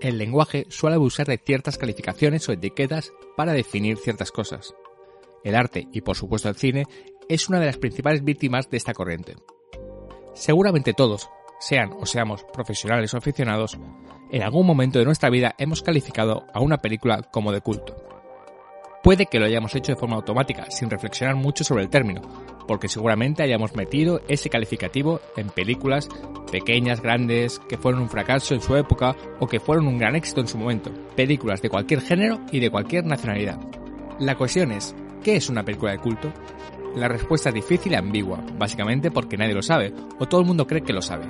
el lenguaje suele abusar de ciertas calificaciones o etiquetas para definir ciertas cosas. El arte, y por supuesto el cine, es una de las principales víctimas de esta corriente. Seguramente todos, sean o seamos profesionales o aficionados, en algún momento de nuestra vida hemos calificado a una película como de culto. Puede que lo hayamos hecho de forma automática, sin reflexionar mucho sobre el término, porque seguramente hayamos metido ese calificativo en películas pequeñas, grandes, que fueron un fracaso en su época o que fueron un gran éxito en su momento, películas de cualquier género y de cualquier nacionalidad. La cuestión es, ¿qué es una película de culto? La respuesta es difícil y ambigua, básicamente porque nadie lo sabe, o todo el mundo cree que lo sabe.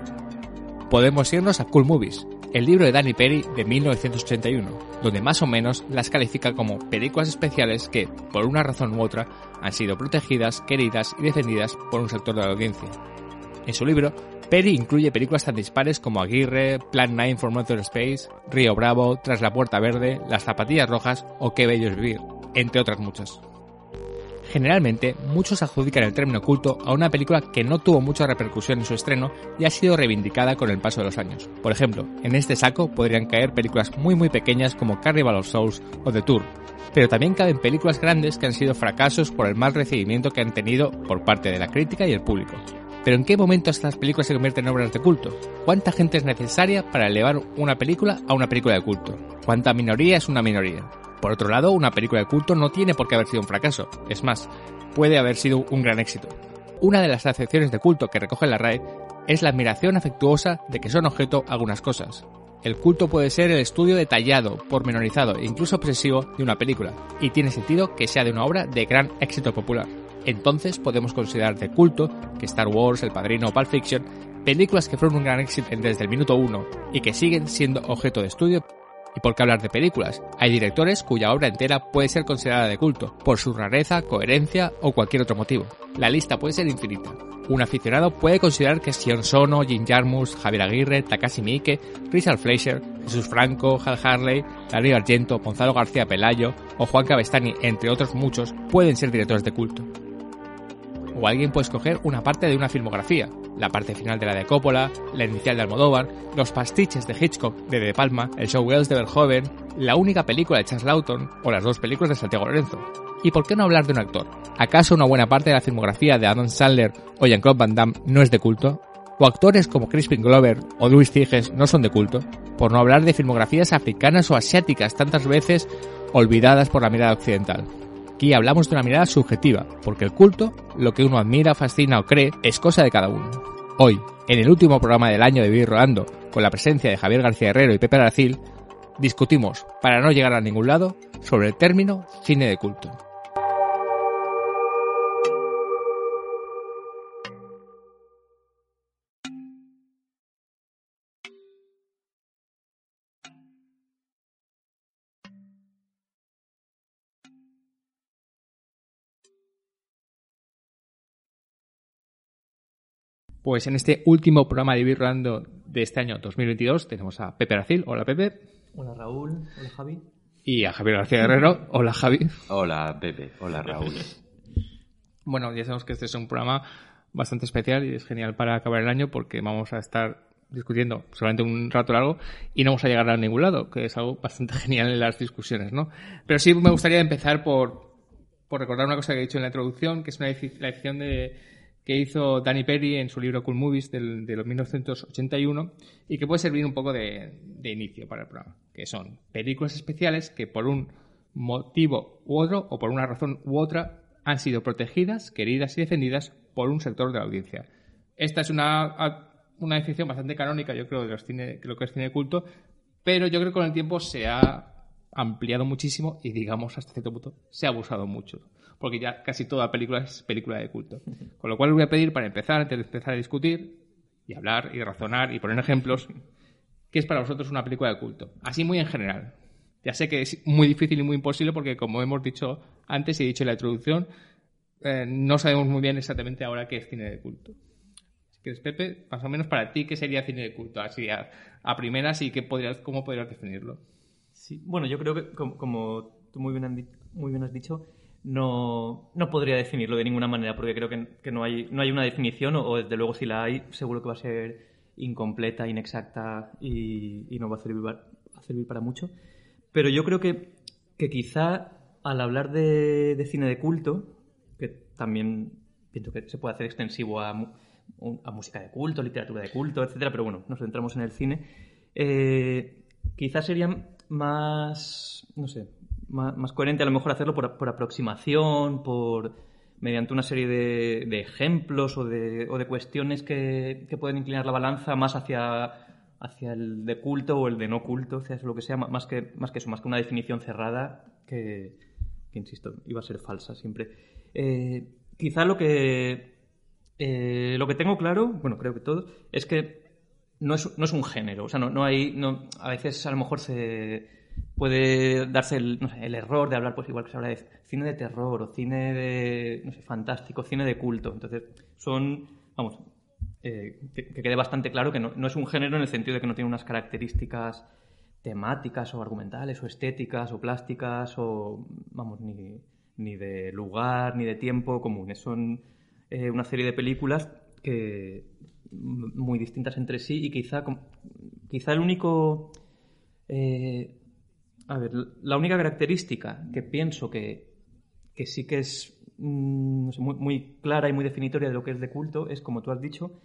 Podemos irnos a Cool Movies, el libro de Danny Perry de 1981, donde más o menos las califica como películas especiales que, por una razón u otra, han sido protegidas, queridas y defendidas por un sector de la audiencia. En su libro, Perry incluye películas tan dispares como Aguirre, Plan 9 for Motor Space, Río Bravo, Tras la Puerta Verde, Las Zapatillas Rojas o Qué Bello es Vivir, entre otras muchas. Generalmente, muchos adjudican el término culto a una película que no tuvo mucha repercusión en su estreno y ha sido reivindicada con el paso de los años. Por ejemplo, en este saco podrían caer películas muy muy pequeñas como Carnival of Souls o The Tour, pero también caben películas grandes que han sido fracasos por el mal recibimiento que han tenido por parte de la crítica y el público. Pero ¿en qué momento estas películas se convierten en obras de culto? ¿Cuánta gente es necesaria para elevar una película a una película de culto? ¿Cuánta minoría es una minoría? Por otro lado, una película de culto no tiene por qué haber sido un fracaso, es más, puede haber sido un gran éxito. Una de las acepciones de culto que recoge la RAE es la admiración afectuosa de que son objeto algunas cosas. El culto puede ser el estudio detallado, pormenorizado e incluso obsesivo de una película, y tiene sentido que sea de una obra de gran éxito popular. Entonces podemos considerar de culto que Star Wars, El Padrino o Pulp Fiction, películas que fueron un gran éxito desde el minuto uno y que siguen siendo objeto de estudio ¿Y por qué hablar de películas? Hay directores cuya obra entera puede ser considerada de culto, por su rareza, coherencia o cualquier otro motivo. La lista puede ser infinita. Un aficionado puede considerar que Sion Sono, Jim Jarmus, Javier Aguirre, Takashi Miike, Richard Fleischer, Jesús Franco, Hal Harley, Darío Argento, Gonzalo García Pelayo o Juan Cabestani, entre otros muchos, pueden ser directores de culto o alguien puede escoger una parte de una filmografía, la parte final de la de Coppola, la inicial de Almodóvar, los pastiches de Hitchcock de De Palma, el show Wells de Verhoeven, la única película de Charles Lawton o las dos películas de Santiago Lorenzo. ¿Y por qué no hablar de un actor? ¿Acaso una buena parte de la filmografía de Adam Sandler o Jean-Claude Van Damme no es de culto? ¿O actores como Crispin Glover o Luis Tiges no son de culto? Por no hablar de filmografías africanas o asiáticas tantas veces olvidadas por la mirada occidental. Aquí hablamos de una mirada subjetiva, porque el culto, lo que uno admira, fascina o cree, es cosa de cada uno. Hoy, en el último programa del año de Vivir Rolando, con la presencia de Javier García Herrero y Pepe Aracil, discutimos, para no llegar a ningún lado, sobre el término cine de culto. Pues en este último programa de Vivir Rolando de este año 2022 tenemos a Pepe Aracil. Hola Pepe. Hola Raúl. Hola Javi. Y a Javier García Guerrero. Hola Javi. Hola Pepe. Hola Raúl. Bueno, ya sabemos que este es un programa bastante especial y es genial para acabar el año porque vamos a estar discutiendo solamente un rato largo y no vamos a llegar a ningún lado, que es algo bastante genial en las discusiones, ¿no? Pero sí me gustaría empezar por, por recordar una cosa que he dicho en la introducción, que es una, la edición de que hizo Danny Perry en su libro Cool Movies del, de los 1981 y que puede servir un poco de, inicio para el programa, que son películas especiales que por un motivo u otro o por una razón u otra han sido protegidas, queridas y defendidas por un sector de la audiencia. Esta es una, una definición bastante canónica, yo creo, de los cine, lo que es cine de culto, pero yo creo que con el tiempo se ha ampliado muchísimo y, digamos, hasta cierto punto, se ha abusado mucho porque ya casi toda película es película de culto. Con lo cual os voy a pedir, para empezar, antes de empezar a discutir y hablar y razonar y poner ejemplos, ¿qué es para vosotros una película de culto? Así muy en general. Ya sé que es muy difícil y muy imposible porque, como hemos dicho antes y he dicho en la introducción, eh, no sabemos muy bien exactamente ahora qué es cine de culto. Si quieres, Pepe, más o menos para ti, ¿qué sería cine de culto? Así a, primeras y qué podrías, cómo podrías definirlo. Sí, bueno, yo creo que, como, tú muy bien, muy bien has dicho, no, no podría definirlo de ninguna manera, porque creo que, no, hay, no hay una definición, o, desde luego si la hay, seguro que va a ser incompleta, inexacta y, no va a servir servir para mucho. Pero yo creo que, que quizá al hablar de, de cine de culto, que también pienso que se puede hacer extensivo a, a música de culto, literatura de culto, etcétera, pero bueno, nos centramos en el cine. Eh, quizás sería más, no sé, más, coherente a lo mejor hacerlo por, por aproximación, por mediante una serie de, de ejemplos o de, o de cuestiones que, que, pueden inclinar la balanza más hacia, hacia el de culto o el de no culto, sea lo que sea, más que, más que eso, más que una definición cerrada que, que insisto, iba a ser falsa siempre. Eh, quizá lo que eh, lo que tengo claro, bueno, creo que todo, es que no es, no es un género. O sea, no, no hay. No, a veces a lo mejor se puede darse el, error de hablar, pues igual que se habla de cine de terror o cine de. no sé, fantástico, cine de culto. Entonces, son. vamos. Eh, que, quede bastante claro que no, no es un género en el sentido de que no tiene unas características temáticas o argumentales o estéticas o plásticas o. vamos, ni, ni de lugar ni de tiempo comunes. Son eh, una serie de películas que muy distintas entre sí y quizá, quizá el único... Eh, a ver, la única característica que pienso que, que sí que es mm, muy, clara y muy definitoria de lo que es de culto es, como tú has dicho,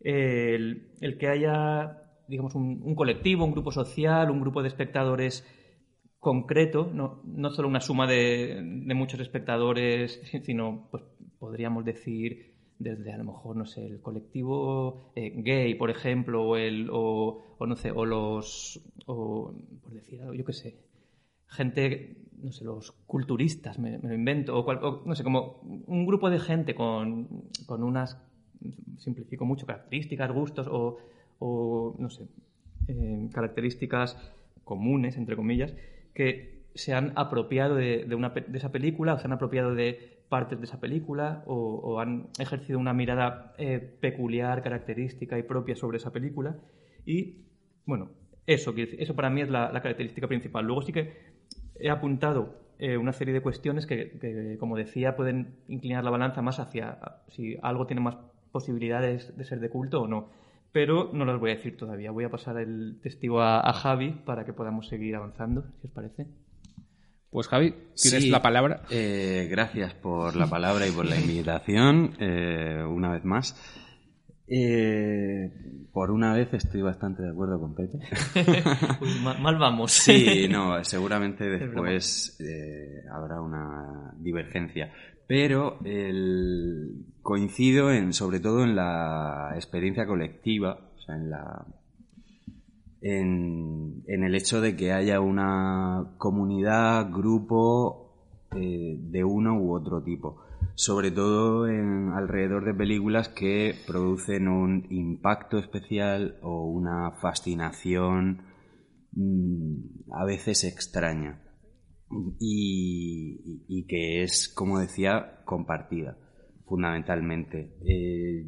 el, que haya, digamos, un, colectivo, un grupo social, un grupo de espectadores concreto, no, no solo una suma de, de muchos espectadores, sino pues, podríamos decir desde a lo mejor, no sé, el colectivo eh, gay, por ejemplo, o, el, o, no sé, o los, o, por decir algo, yo qué sé, gente, no sé, los culturistas, me, lo invento, o, no sé, como un grupo de gente con, con unas, simplifico mucho, características, gustos o, o no sé, eh, características comunes, entre comillas, que se han apropiado de, de, una, de esa película o se han apropiado de partes de esa película o, han ejercido una mirada eh, peculiar, característica y propia sobre esa película. Y bueno, eso, eso para mí es la, característica principal. Luego sí que he apuntado eh, una serie de cuestiones que, como decía, pueden inclinar la balanza más hacia si algo tiene más posibilidades de ser de culto o no. Pero no las voy a decir todavía. Voy a pasar el testigo a, a Javi para que podamos seguir avanzando, si os parece. Pues Javi, tienes la palabra. Eh, gracias por la palabra y por la invitación, eh, una vez más. Eh, por una vez estoy bastante de acuerdo con Pepe. mal, vamos. Sí, no, seguramente después habrá una divergencia. Pero coincido en, sobre todo en la experiencia colectiva, o sea, en la en, el hecho de que haya una comunidad, grupo eh, de uno u otro tipo. Sobre todo alrededor de películas que producen un impacto especial o una fascinación mm, a veces extraña y, que es, como decía, compartida fundamentalmente. Eh,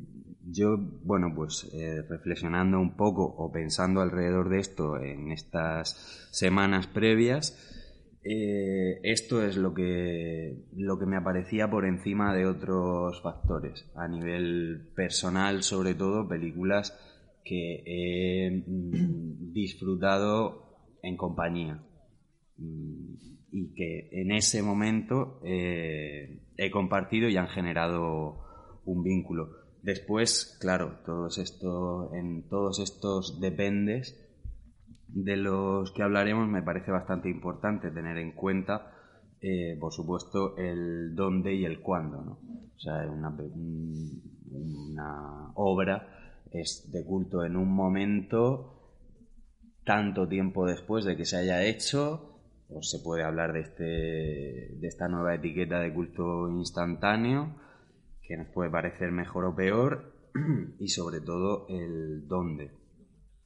yo, bueno, pues eh, reflexionando un poco o pensando alrededor de esto en estas semanas previas, eh, esto es lo que, lo que me aparecía por encima de otros factores. A nivel personal, sobre todo, películas que he mm, disfrutado en compañía mm, y que en ese momento eh, he compartido y han generado un vínculo. Después, claro, todos esto, en todos estos dependes de los que hablaremos me parece bastante importante tener en cuenta, eh, por supuesto, el dónde y el cuándo. ¿no? O sea, una, una obra es de culto en un momento, tanto tiempo después de que se haya hecho, o se puede hablar de, este, de esta nueva etiqueta de culto instantáneo que nos puede parecer mejor o peor y sobre todo el dónde.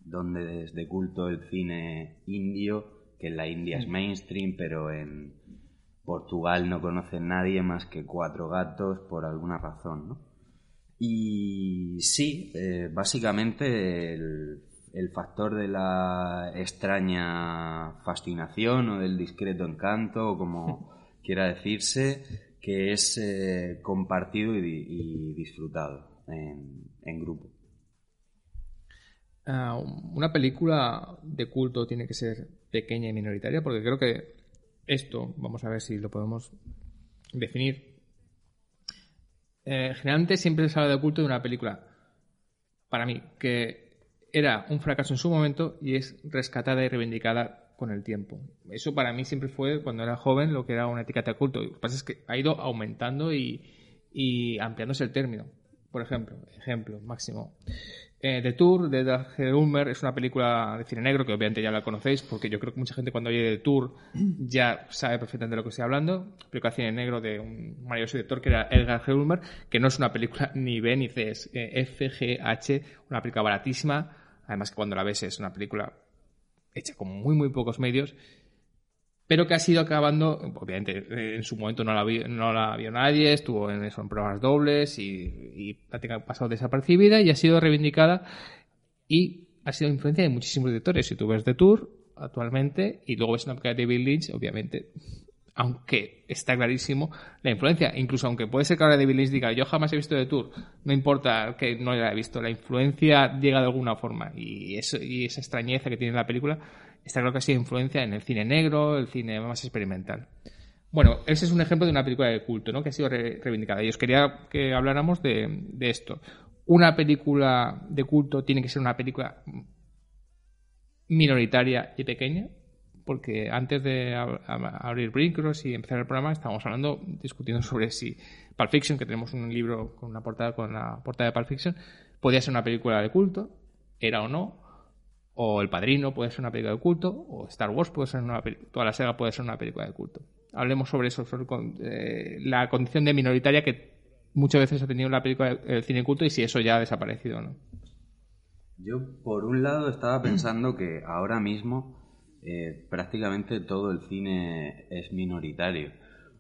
Dónde es de culto el cine indio, que en la India es mainstream, pero en Portugal no conoce nadie más que cuatro gatos por alguna razón, ¿no? Y sí, eh, básicamente el, el factor de la extraña fascinación o del discreto encanto, o como quiera decirse, que es eh, compartido y, disfrutado en, grupo. Ah, una película de culto tiene que ser pequeña y minoritaria, porque creo que esto, vamos a ver si lo podemos definir. Eh, generalmente siempre se habla de culto de una película, para mí, que era un fracaso en su momento y es rescatada y reivindicada con el tiempo. Eso para mí siempre fue, cuando era joven, lo que era una etiqueta de culto. Lo que pasa es que ha ido aumentando y, y ampliándose el término. Por ejemplo, ejemplo máximo. Eh, The Tour de Dag Ulmer es una película de cine negro que obviamente ya la conocéis porque yo creo que mucha gente cuando oye The Tour ya sabe perfectamente de lo que estoy hablando. Película de cine negro de un maravilloso director que era Edgar G. Ulmer, que no es una película ni B ni C, es eh, FGH, una película baratísima. Además que cuando la ves es una película hecha con muy muy pocos medios pero que ha sido acabando, obviamente eh, en su momento no la, no la vio nadie, estuvo en, eso, en pruebas dobles y, prácticamente ha pasado desapercibida y ha sido reivindicada y ha sido influencia de muchísimos directores. Si tú ves The Tour actualmente y luego ves una película de David Lynch, obviamente, aunque está clarísimo la influencia, incluso aunque puede ser que ahora David Lynch diga yo jamás he visto The Tour, no importa que no la haya visto, la influencia llega de alguna forma y, eso, y esa extrañeza que tiene la película Está claro que ha sido influencia en el cine negro, el cine más experimental. Bueno, ese es un ejemplo de una película de culto, ¿no? Que ha sido reivindicada. Y os quería que habláramos de, esto. Una película de culto tiene que ser una película minoritaria y pequeña, porque antes de abrir Brincross y empezar el programa estábamos hablando, discutiendo sobre si Pulp Fiction, que tenemos un libro con una portada con la portada de Pulp Fiction, podía ser una película de culto, era o no, o El Padrino puede ser una película de culto, o Star Wars puede ser una toda la saga puede ser una película de culto. Hablemos sobre eso, sobre eh, la condición de minoritaria que muchas veces ha tenido la película del cine culto y si eso ya ha desaparecido o no. Yo, por un lado, estaba pensando que ahora mismo eh, prácticamente todo el cine es minoritario.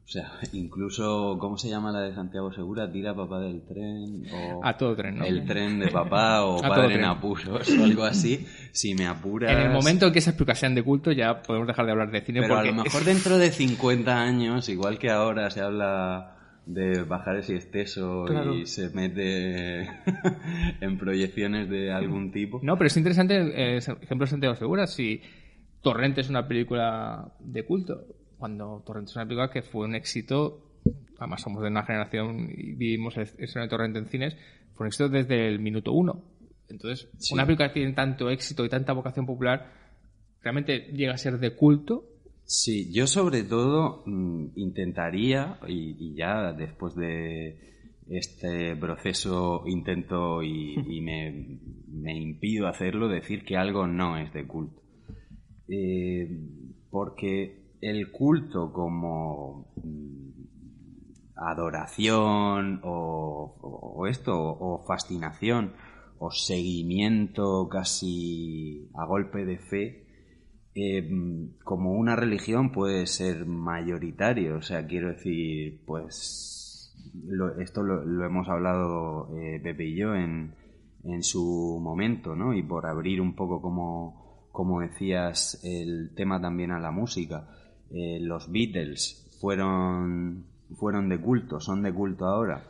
O sea, incluso, ¿cómo se llama la de Santiago Segura? Tira papá del tren o... A todo tren, ¿no? El tren de papá o padre en apuros o algo así. Si me apuras... En el momento en que películas sean de culto ya podemos dejar de hablar de cine Pero a lo mejor dentro de 50 años, igual que ahora se habla de bajar y exceso y se mete en proyecciones de algún tipo. No, pero es interesante el ejemplo de Santiago Segura. Si Torrente es una película de culto, cuando Torrent es una película que fue un éxito, además somos de una generación y vivimos el de Torrent en cines, fue un éxito desde el minuto uno. Entonces, una película que tiene tanto éxito y tanta vocación popular, realmente llega a ser de culto. Sí, yo sobre todo mm, intentaría, y, ya después de este proceso intento y, me, me, impido hacerlo, decir que algo no es de culto. Eh, porque el culto como mm, adoración o, esto, o fascinación o seguimiento casi a golpe de fe, eh, como una religión puede ser mayoritario. O sea, quiero decir, pues esto lo, hemos hablado eh, Pepe y yo en, en su momento, ¿no? Y por abrir un poco como, como decías el tema también a la música eh, los Beatles fueron, fueron de culto, son de culto ahora.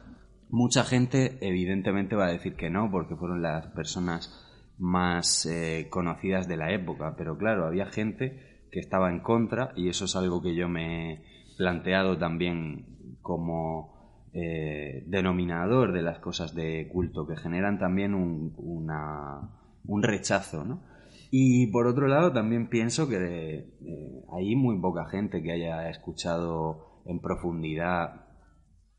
Mucha gente evidentemente va a decir que no, porque fueron las personas más eh, conocidas de la época, pero claro, había gente que estaba en contra y eso es algo que yo me he planteado también como eh, denominador de las cosas de culto, que generan también un, un rechazo, ¿no? Y por otro lado, también pienso que hay muy poca gente que haya escuchado en profundidad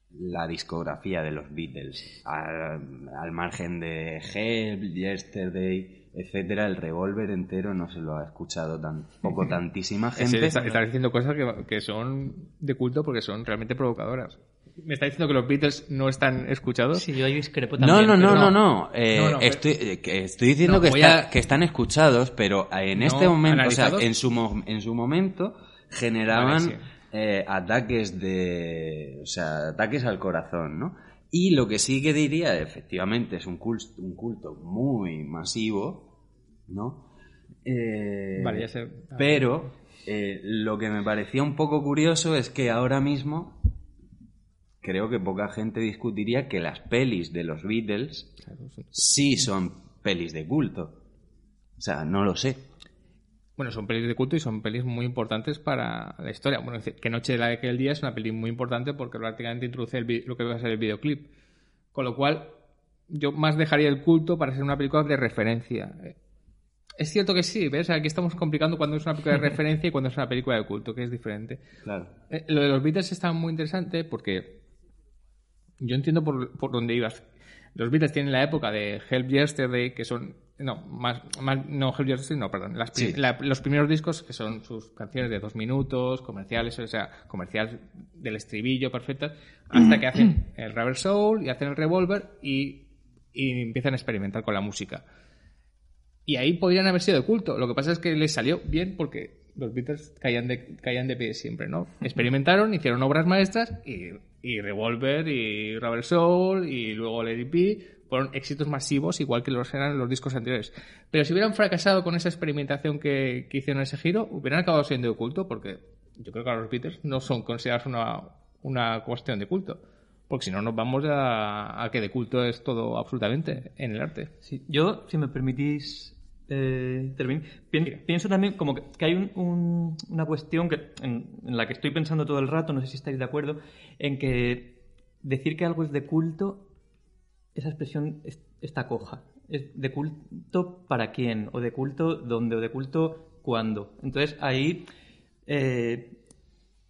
la discografía de los Beatles. Al, margen de Help, Yesterday, etcétera, el revólver entero no se lo ha escuchado tampoco tantísima gente. Está, diciendo cosas que, que son de culto porque son realmente provocadoras. ¿Me está diciendo que los Beatles no están escuchados? Sí, yo ahí discrepo también. No, no, no, no, no. Eh, estoy, eh, estoy, diciendo que, que, están escuchados, pero en este momento, o sea, en su, en su momento generaban eh, ataques de, o sea, ataques al corazón, ¿no? Y lo que sí que diría, efectivamente, es un culto, un culto muy masivo, ¿no? vale, ya sé. Pero lo que me parecía un poco curioso es que ahora mismo creo que poca gente discutiría que las pelis de los Beatles sí son pelis de culto. O sea, no lo sé. Bueno, son pelis de culto y son pelis muy importantes para la historia. Bueno, que Noche de la aquel día es una peli muy importante porque prácticamente introduce lo que va a ser el videoclip. Con lo cual, yo más dejaría el culto para ser una película de referencia. Es cierto que sí, ¿ves? Aquí estamos complicando cuando es una película de referencia y cuando es una película de culto, que es diferente. Claro. Eh, lo de los Beatles está muy interesante porque yo entiendo por, por dónde ibas. Los Beatles tienen la época de Help Yesterday, que son no, más, más no Help Yesterday, no, perdón. los primeros discos, que son sus canciones de dos minutos, comerciales, o sea, comerciales del estribillo perfectas, hasta que hacen el Rubber Soul y hacen el Revolver y, y empiezan a experimentar con la música. Y ahí podrían haber sido de culto. Lo que pasa es que les salió bien porque los Beatles caían de, caían de pie siempre, ¿no? Experimentaron, hicieron obras maestras y, y Revolver y Rubber Soul y luego Lady P fueron éxitos masivos igual que los eran los discos anteriores. Pero si hubieran fracasado con esa experimentación que, que hicieron ese giro, hubieran acabado siendo de culto porque yo creo que los Beatles no son considerados una, una cuestión de culto. Porque si no nos vamos a, a, que de culto es todo absolutamente en el arte. Sí, yo, si me permitís eh, pienso también como que, hay una cuestión que, en, la que estoy pensando todo el rato, no sé si estáis de acuerdo, en que decir que algo es de culto esa expresión está coja. ¿Es de culto para quién? ¿O de culto dónde? ¿O de culto cuándo? Entonces ahí, eh,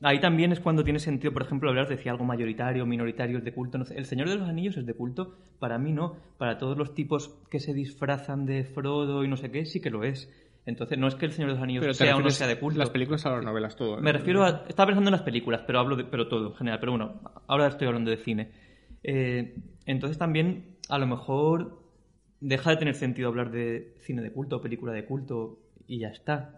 ahí también es cuando tiene sentido, por ejemplo, hablar de si algo mayoritario, minoritario es de culto. el Señor de los Anillos es de culto, para mí no. Para todos los tipos que se disfrazan de Frodo y no sé qué, sí que lo es. Entonces, no es que el Señor de los Anillos sea o no sea de culto. Las películas a las novelas, todo. Me refiero a. Estaba pensando en las películas, pero hablo de. Pero todo, en general. Pero bueno, ahora estoy hablando de cine. Eh, entonces también a lo mejor deja de tener sentido hablar de cine de culto o película de culto y ya está.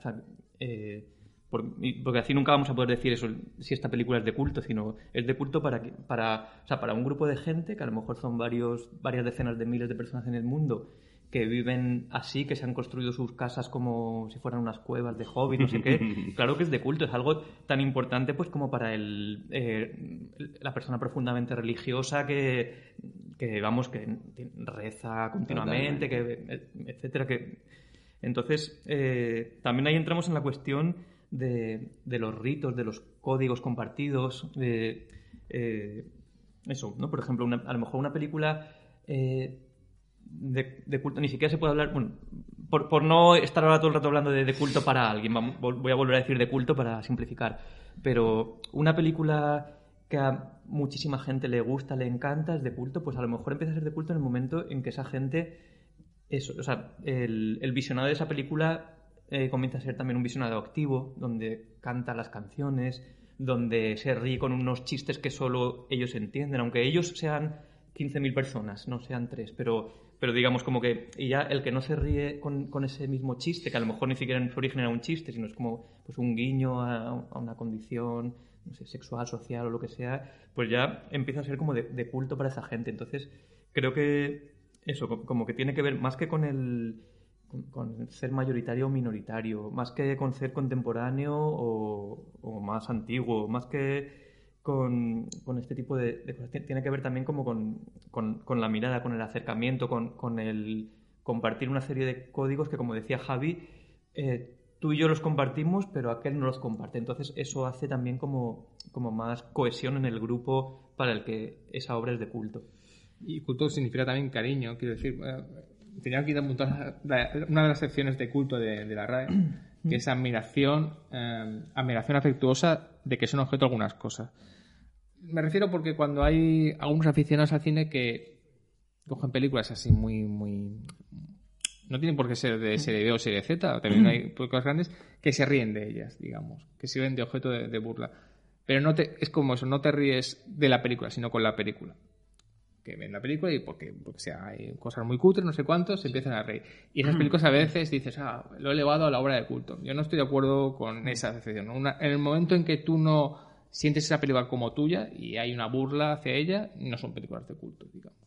Eh, porque así nunca vamos a poder decir eso, si esta película es de culto, sino es de culto para, para, para un grupo de gente, que a lo mejor son varios, varias decenas de miles de personas en el mundo, que viven así, que se han construido sus casas como si fueran unas cuevas de hobby, no sé qué. Claro que es de culto, es algo tan importante pues como para el, eh, la persona profundamente religiosa que, que, vamos, que reza continuamente, que, etcétera. Que... Entonces, eh, también ahí entramos en la cuestión de, de, los ritos, de los códigos compartidos, de eh, eso, ¿no? Por ejemplo, a lo mejor una película de, culto, ni siquiera se puede hablar, bueno, por, por, no estar ahora todo el rato hablando de, culto para alguien, voy a volver a decir de culto para simplificar, pero una película que a muchísima gente le gusta, le encanta, es de culto, pues a lo mejor empieza a ser de culto en el momento en que esa gente, eso, o sea, el, el visionado de esa película eh, comienza a ser también un visionado activo, donde canta las canciones, donde se ríe con unos chistes que solo ellos entienden, aunque ellos sean 15.000 personas, no sean tres, pero pero digamos como que y ya el que no se ríe con, con, ese mismo chiste, que a lo mejor ni siquiera en su origen era un chiste, sino es como pues un guiño a, una condición no sé, sexual, social o lo que sea, pues ya empieza a ser como de, culto para esa gente. Entonces, creo que eso, como que tiene que ver más que con el con, ser mayoritario o minoritario, más que con ser contemporáneo o, más antiguo, más que con, este tipo de, cosas. Tiene que ver también como con, la mirada, con el acercamiento, con, el compartir una serie de códigos que, como decía Javi, eh, tú y yo los compartimos, pero aquel no los comparte. Entonces eso hace también como, como más cohesión en el grupo para el que esa obra es de culto. Y culto significa también cariño, quiero decir, eh, tenía aquí una de las secciones de culto de, la RAE, que es admiración, eh, admiración afectuosa de que son objeto algunas cosas. Me refiero porque cuando hay algunos aficionados al cine que cogen películas así muy, muy... No tienen por qué ser de serie B o serie Z, también hay películas grandes que se ríen de ellas, digamos, que sirven de objeto de, burla. Pero no te, es como eso, no te ríes de la película, sino con la película que ven la película y porque, porque sea, hay cosas muy cutres, no sé cuántos, se empiezan a reír. Y esas películas a veces dices, ah, lo he elevado a la obra de culto. Yo no estoy de acuerdo con esa decepción. en el momento en que tú no sientes esa película como tuya y hay una burla hacia ella, no son películas de culto, digamos.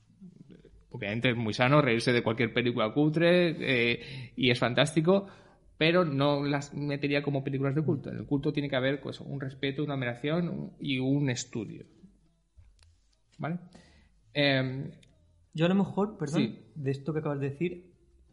Obviamente es muy sano reírse de cualquier película cutre eh, y es fantástico, pero no las metería como películas de culto. En el culto tiene que haber pues, un respeto, una admiración y un estudio. ¿Vale? Em, Yo a lo mejor, perdón, de esto que acabas de decir,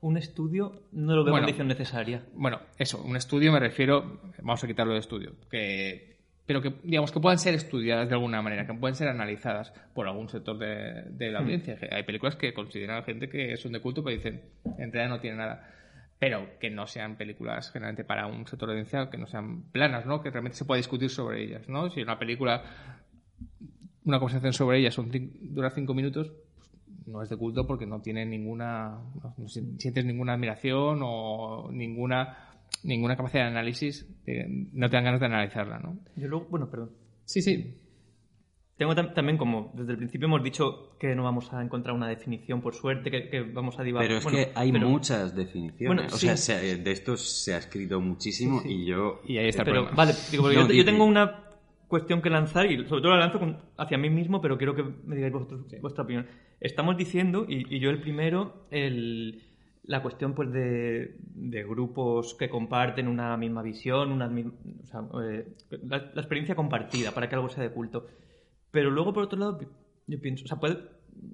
un estudio no lo veo Bueno. condición necesaria. Bueno, eso, un estudio me refiero, vamos a quitarlo de estudio, que, pero que digamos que puedan ser estudiadas de alguna manera, que pueden ser analizadas por algún sector de, de la audiencia. Que Hay películas que consideran a gente que son de culto, pero dicen, en realidad no tienen nada. Pero que no sean películas generalmente para un sector de audiencia, que no sean planas, ¿no? Que realmente se pueda discutir sobre ellas, ¿no? Si una película, una conversación sobre ellas son dura cinco minutos, pues no es de culto porque no tiene ninguna no, no si- sientes ninguna admiración o ninguna ninguna capacidad de análisis de- no te dan ganas de analizarla no Yo luego, bueno, perdón. sí sí Tengo tam- también como desde el principio hemos dicho que no vamos a encontrar una definición por suerte, que, que vamos a divagar. Pero es Bueno, que hay pero- muchas definiciones. Bueno, o sí. sea, se- de esto se ha escrito muchísimo Sí, sí. y yo... y ahí está el Pero, problema vale, digo, No, yo tengo una cuestión que lanzar y sobre todo la lanzo hacia mí mismo, pero quiero que me digáis vosotros vuestra opinión. Estamos diciendo, y, y yo el primero, el, la cuestión pues de, de grupos que comparten una misma visión, una o sea, eh, la, la experiencia compartida para que algo sea de culto. Pero luego, por otro lado, yo pienso, o sea, puede-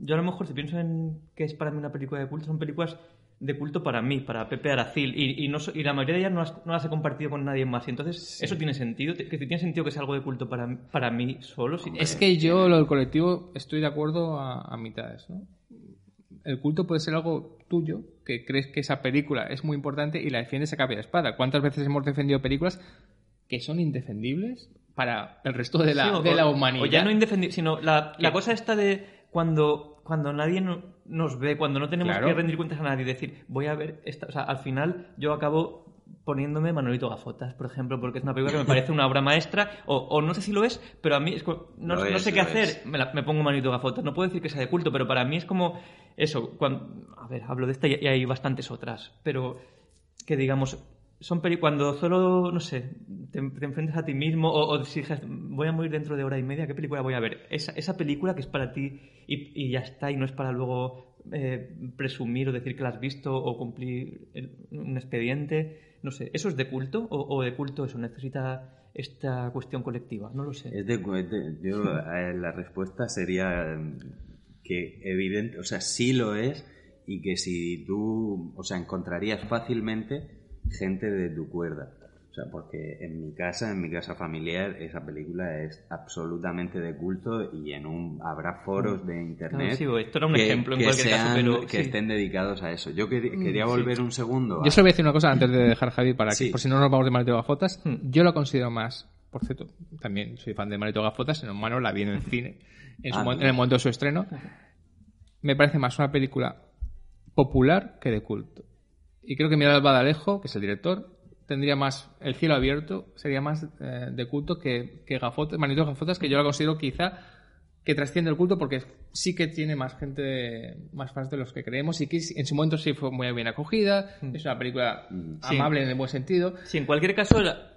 yo a lo mejor si pienso en qué es para mí una película de culto, son películas de culto para mí, para Pepe Aracil, y, y, no, y la mayoría de ellas no las, no las he compartido con nadie más. Y entonces, ¿eso tiene sentido? ¿Que tiene sentido que sea algo de culto para, para mí solo? Es que yo lo del colectivo estoy de acuerdo a, a mitades no el culto puede ser algo tuyo que crees que esa película es muy importante y la defiendes a capa y espada cuántas veces hemos defendido películas que son indefendibles para el resto de la, Sí, o- de la humanidad O ya no indefendible, sino la, la cosa esta de cuando, cuando nadie no- nos ve, cuando no tenemos Claro. que rendir cuentas a nadie, decir, voy a ver esta. O sea, al final yo acabo poniéndome Manolito Gafotas, por ejemplo, porque es una película que me parece una obra maestra, o, o no sé si lo es, pero a mí es como- no, Lo no es, sé qué hacer, me, la- me pongo Manolito Gafotas. No puedo decir que sea de culto, pero para mí es como eso. Cuando, a ver, hablo de esta y, y hay bastantes otras, pero que digamos, son peli cuando solo, no sé, te, te enfrentas a ti mismo o, o si dices, voy a morir dentro de hora y media, ¿qué película voy a ver? Esa, esa película que es para ti y, y ya está, y no es para luego eh, presumir o decir que la has visto o cumplir el- un expediente, no sé, ¿eso es de culto o, o de culto eso necesita esta cuestión colectiva? No lo sé. Es de, yo, eh, la respuesta sería eh, que evidente, o sea, sí lo es y que si tú, o sea, encontrarías fácilmente gente de tu cuerda. O sea, porque en mi casa, en mi casa familiar, esa película es absolutamente de culto y en un habrá foros de internet Claro, sí, esto era un que, ejemplo en que cualquier caso, pero que sí. Mm, estén dedicados a eso. Yo quer- quería sí. volver un segundo. a- Yo solo voy a decir una cosa antes de dejar a Javi para que, por si no nos vamos de Manito Gafotas. Yo lo considero más, por cierto, también soy fan de Manito Gafotas, en hermano la vi en el cine, en, su Ah, en el momento de su estreno. Me parece más una película popular que de culto. Y creo que Miguel Badalejo, que es el director, tendría más el cielo abierto, sería más eh, de culto que, que Gafotas, Manito Gafotas, que yo la considero quizá que trasciende el culto porque sí que tiene más gente, más fans de los que creemos y que en su momento sí fue muy bien acogida. Es una película Mm. Sí. amable en el buen sentido. Sí, en cualquier caso, la-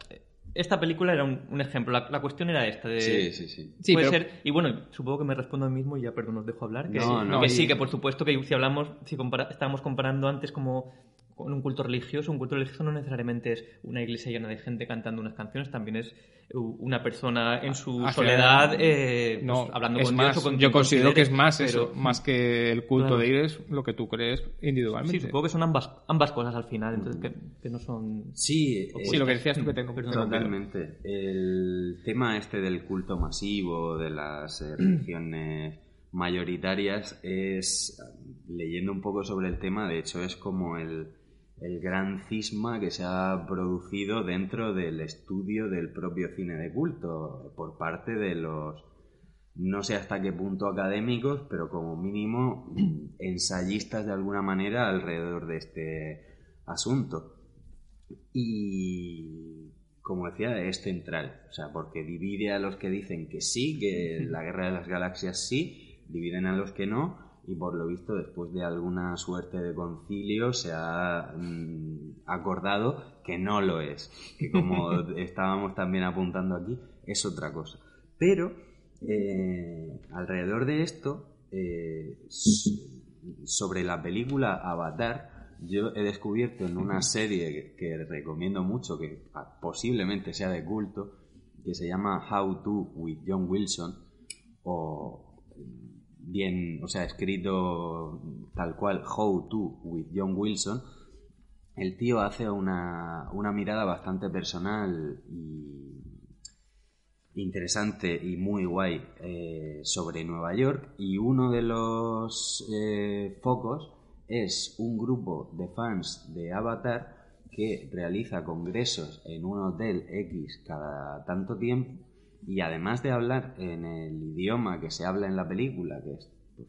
esta película era un, un ejemplo. La, la cuestión era esta. De, Sí, sí, sí. Sí, puede pero- ser, y bueno, supongo que me respondo a mí mismo y ya, perdón, os dejo hablar. Que, No, no, que y- sí, que por supuesto que si hablamos, si compara- estábamos comparando antes como con un culto religioso, un culto religioso no necesariamente es una iglesia llena de gente cantando unas canciones, también es una persona en su soledad eh, pues, No, hablando es con más, Dios o con yo considero que es más pero- eso, más que el culto Claro. de ir es lo que tú crees individualmente. Sí, supongo que son ambas, ambas cosas al final, entonces que, que no son... Sí, Sí, lo que decías tú que tengo. Totalmente. El tema este del culto masivo, de las eh, religiones mayoritarias, es, leyendo un poco sobre el tema, de hecho es como el, el gran cisma que se ha producido dentro del estudio del propio cine de culto por parte de los, no sé hasta qué punto académicos, pero como mínimo mm, ensayistas de alguna manera alrededor de este asunto. Y como decía, es central, o sea, porque divide a los que dicen que sí, que la guerra de las galaxias sí, dividen a los que no, y por lo visto, después de alguna suerte de concilio, se ha mm, acordado que no lo es, que como estábamos también apuntando aquí, es otra cosa. Pero eh, alrededor de esto, eh, sobre la película Avatar, yo he descubierto en una serie que, que recomiendo mucho, que posiblemente sea de culto, que se llama How to with John Wilson, o bien, o sea, escrito tal cual, How to, with John Wilson, el tío hace una, una mirada bastante personal y interesante y muy guay eh, sobre Nueva York. Y uno de los eh, focos es un grupo de fans de Avatar que realiza congresos en un hotel X cada tanto tiempo y además de hablar en el idioma que se habla en la película, que es pues,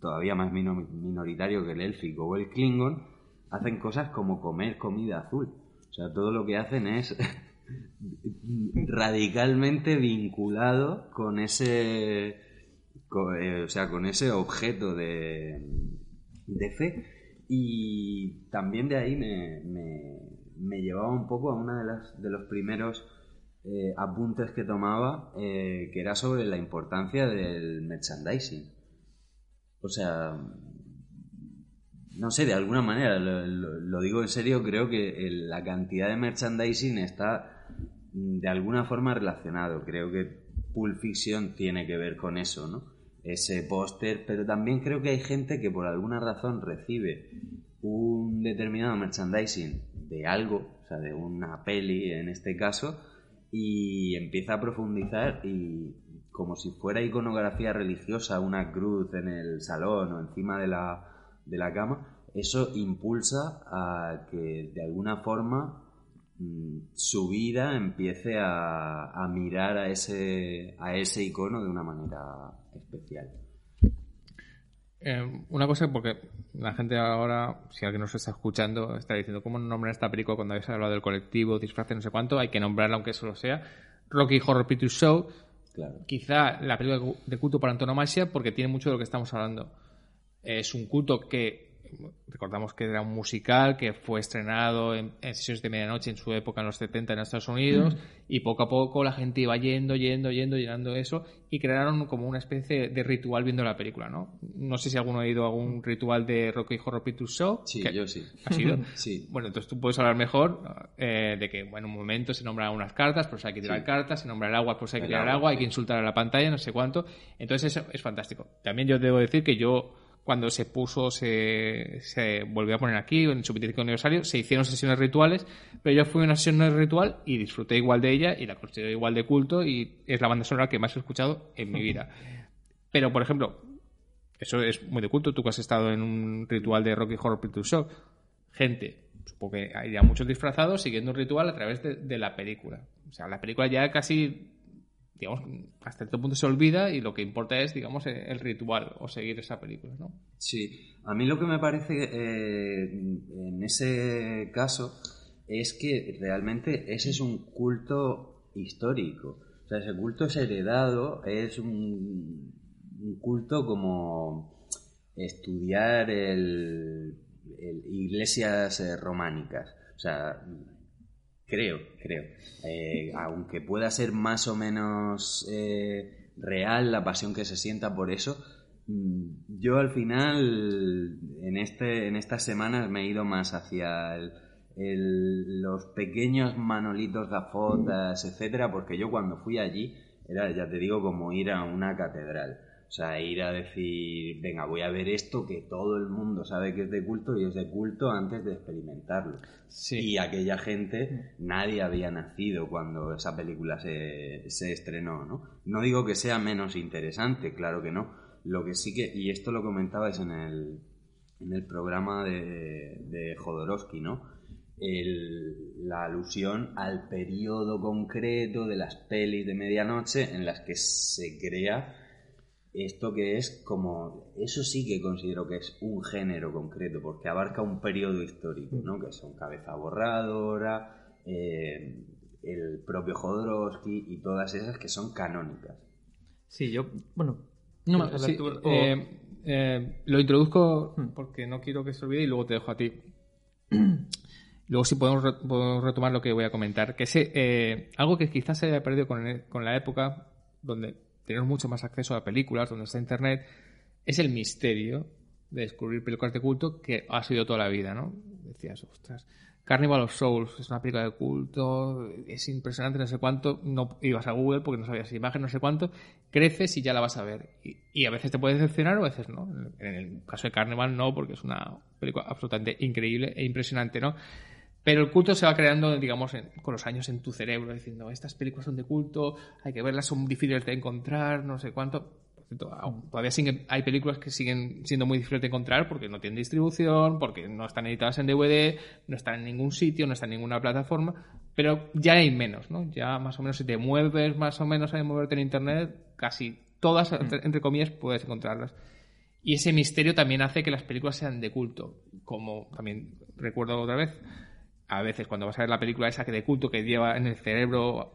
todavía más minoritario que el élfico o el klingon, hacen cosas como comer comida azul. O sea, todo lo que hacen es radicalmente vinculado con ese eh, o sea con ese objeto de, de fe y también de ahí me, me, llevaba un poco a uno de, las, de los primeros eh, apuntes que tomaba eh, que era sobre la importancia del merchandising o sea no sé, de alguna manera, lo, digo en serio, creo que la cantidad de merchandising está de alguna forma relacionado. Creo que Pulp Fiction tiene que ver con eso, ¿no? Ese póster, pero también creo que hay gente que por alguna razón recibe un determinado merchandising de algo, o sea, de una peli en este caso, y empieza a profundizar y como si fuera iconografía religiosa, una cruz en el salón o encima de la, de la cama, eso impulsa a que de alguna forma Mm, su vida empiece a, mirar a ese, a ese icono de una manera especial. Eh, una cosa, porque la gente ahora, si alguien nos está escuchando, está diciendo cómo nombrar esta película cuando habéis hablado del colectivo, disfraces, no sé cuánto, hay que nombrarla aunque solo sea. Rocky Horror Picture Show, quizá la película de culto por antonomasia, porque tiene mucho de lo que estamos hablando. Es un culto que recordamos que era un musical que fue estrenado en, sesiones de medianoche en su época en los 70 en Estados Unidos y poco a poco la gente iba yendo, yendo, yendo, llenando eso y crearon como una especie de ritual viendo la película, ¿no? No sé si alguno ha ido a algún ritual de Rocky Horror Picture Show. Sí, yo sí. ¿Has ido? sí. Bueno, entonces tú puedes hablar mejor eh, de que, bueno, en un momento se nombran unas cartas, pues hay que tirar cartas, se nombra el agua, pues hay que tirar agua, hay que insultar a la pantalla, no sé cuánto. Entonces eso es fantástico. También yo debo decir que yo cuando se puso, se, se volvió a poner aquí, en su petición aniversario, se hicieron sesiones rituales, pero yo fui a una sesión ritual y disfruté igual de ella y la considero igual de culto y es la banda sonora que más he escuchado en mi vida. Pero, por ejemplo, eso es muy de culto, tú que has estado en un ritual de Rocky Horror Picture Show, gente, supongo que hay ya muchos disfrazados siguiendo un ritual a través de, de la película. O sea, la película ya casi digamos, hasta cierto punto se olvida y lo que importa es, digamos, el ritual o seguir esa película, ¿no? Sí, a mí lo que me parece eh, en ese caso es que realmente ese es un culto histórico. O sea, ese culto es heredado, es un, culto como estudiar el, iglesias eh, románicas. O sea, Creo, creo. Eh, aunque pueda ser más o menos eh, real la pasión que se sienta por eso, mm, yo al final en, este, en estas semanas me he ido más hacia los pequeños manolitos fotos, etcétera, porque yo cuando fui allí era, ya te digo, como ir a una catedral. O sea, ir a decir, venga, voy a ver esto que todo el mundo sabe que es de culto y es de culto antes de experimentarlo. Y aquella gente, nadie había nacido cuando esa película se, estrenó, ¿no? No digo que sea menos interesante, claro que no. Lo que sí que, y esto lo comentabais en el, en el programa de, de Jodorowsky, ¿no? la alusión al periodo concreto de las pelis de medianoche en las que se crea esto que es como, eso sí que considero que es un género concreto, porque abarca un periodo histórico, ¿no? Que son Cabeza Borradora, eh, el propio Jodorowsky y todas esas que son canónicas. Sí, yo, bueno, no, eh, eh, lo introduzco porque no quiero que se olvide y luego te dejo a ti. luego sí podemos, retomar lo que voy a comentar, que es algo que quizás se haya perdido con, con la época donde tenemos mucho más acceso a películas, donde está Internet, es el misterio de descubrir películas de culto que ha sido toda la vida, ¿no? Decías, ostras, Carnival of Souls es una película de culto, es impresionante, no sé cuánto, no ibas a Google porque no sabías imagen, no sé cuánto, creces y ya la vas a ver. Y, a veces te puede decepcionar o a veces no. En el caso de Carnival no, porque es una película absolutamente increíble e impresionante, ¿no? Pero el culto se va creando, digamos, con los años en tu cerebro, diciendo, estas películas son de culto, hay que verlas, son difíciles de encontrar, no sé cuánto. Todavía hay películas que siguen siendo muy difíciles de encontrar porque no tienen distribución, porque no están editadas en DVD, no están en ningún sitio, no están en ninguna plataforma, pero ya hay menos, ¿no? Ya más o menos si te mueves más o menos a moverte en Internet, casi todas, mm. entre comillas, puedes encontrarlas. Y ese misterio también hace que las películas sean de culto, como también recuerdo otra vez, a veces cuando vas a ver la película esa que de culto que lleva en el cerebro,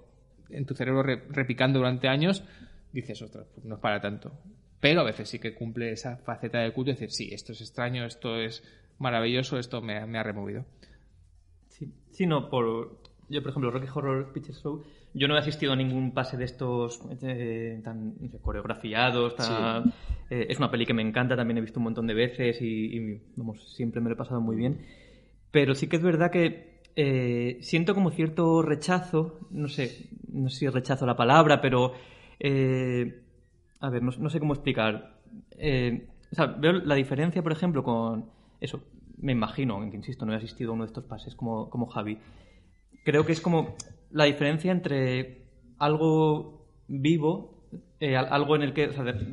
en tu cerebro repicando durante años, dices, ostras, pues no es para tanto. Pero a veces sí que cumple esa faceta de culto y decir, sí, esto es extraño, esto es maravilloso, esto me, ha removido. Sí, sí, no, por... Yo, por ejemplo, Rocky Horror Picture Show, yo no he asistido a ningún pase de estos eh, tan coreografiados, eh, es una peli que me encanta, también he visto un montón de veces y, y, vamos, siempre me lo he pasado muy bien. Pero sí que es verdad que eh, siento como cierto rechazo, no sé, no sé si rechazo la palabra, pero eh, a ver, no, sé cómo explicar. Eh, o sea, veo la diferencia, por ejemplo, con eso. Me imagino, que insisto, no he asistido a uno de estos pases como, como Javi. Creo que es como la diferencia entre algo vivo, eh, algo en el que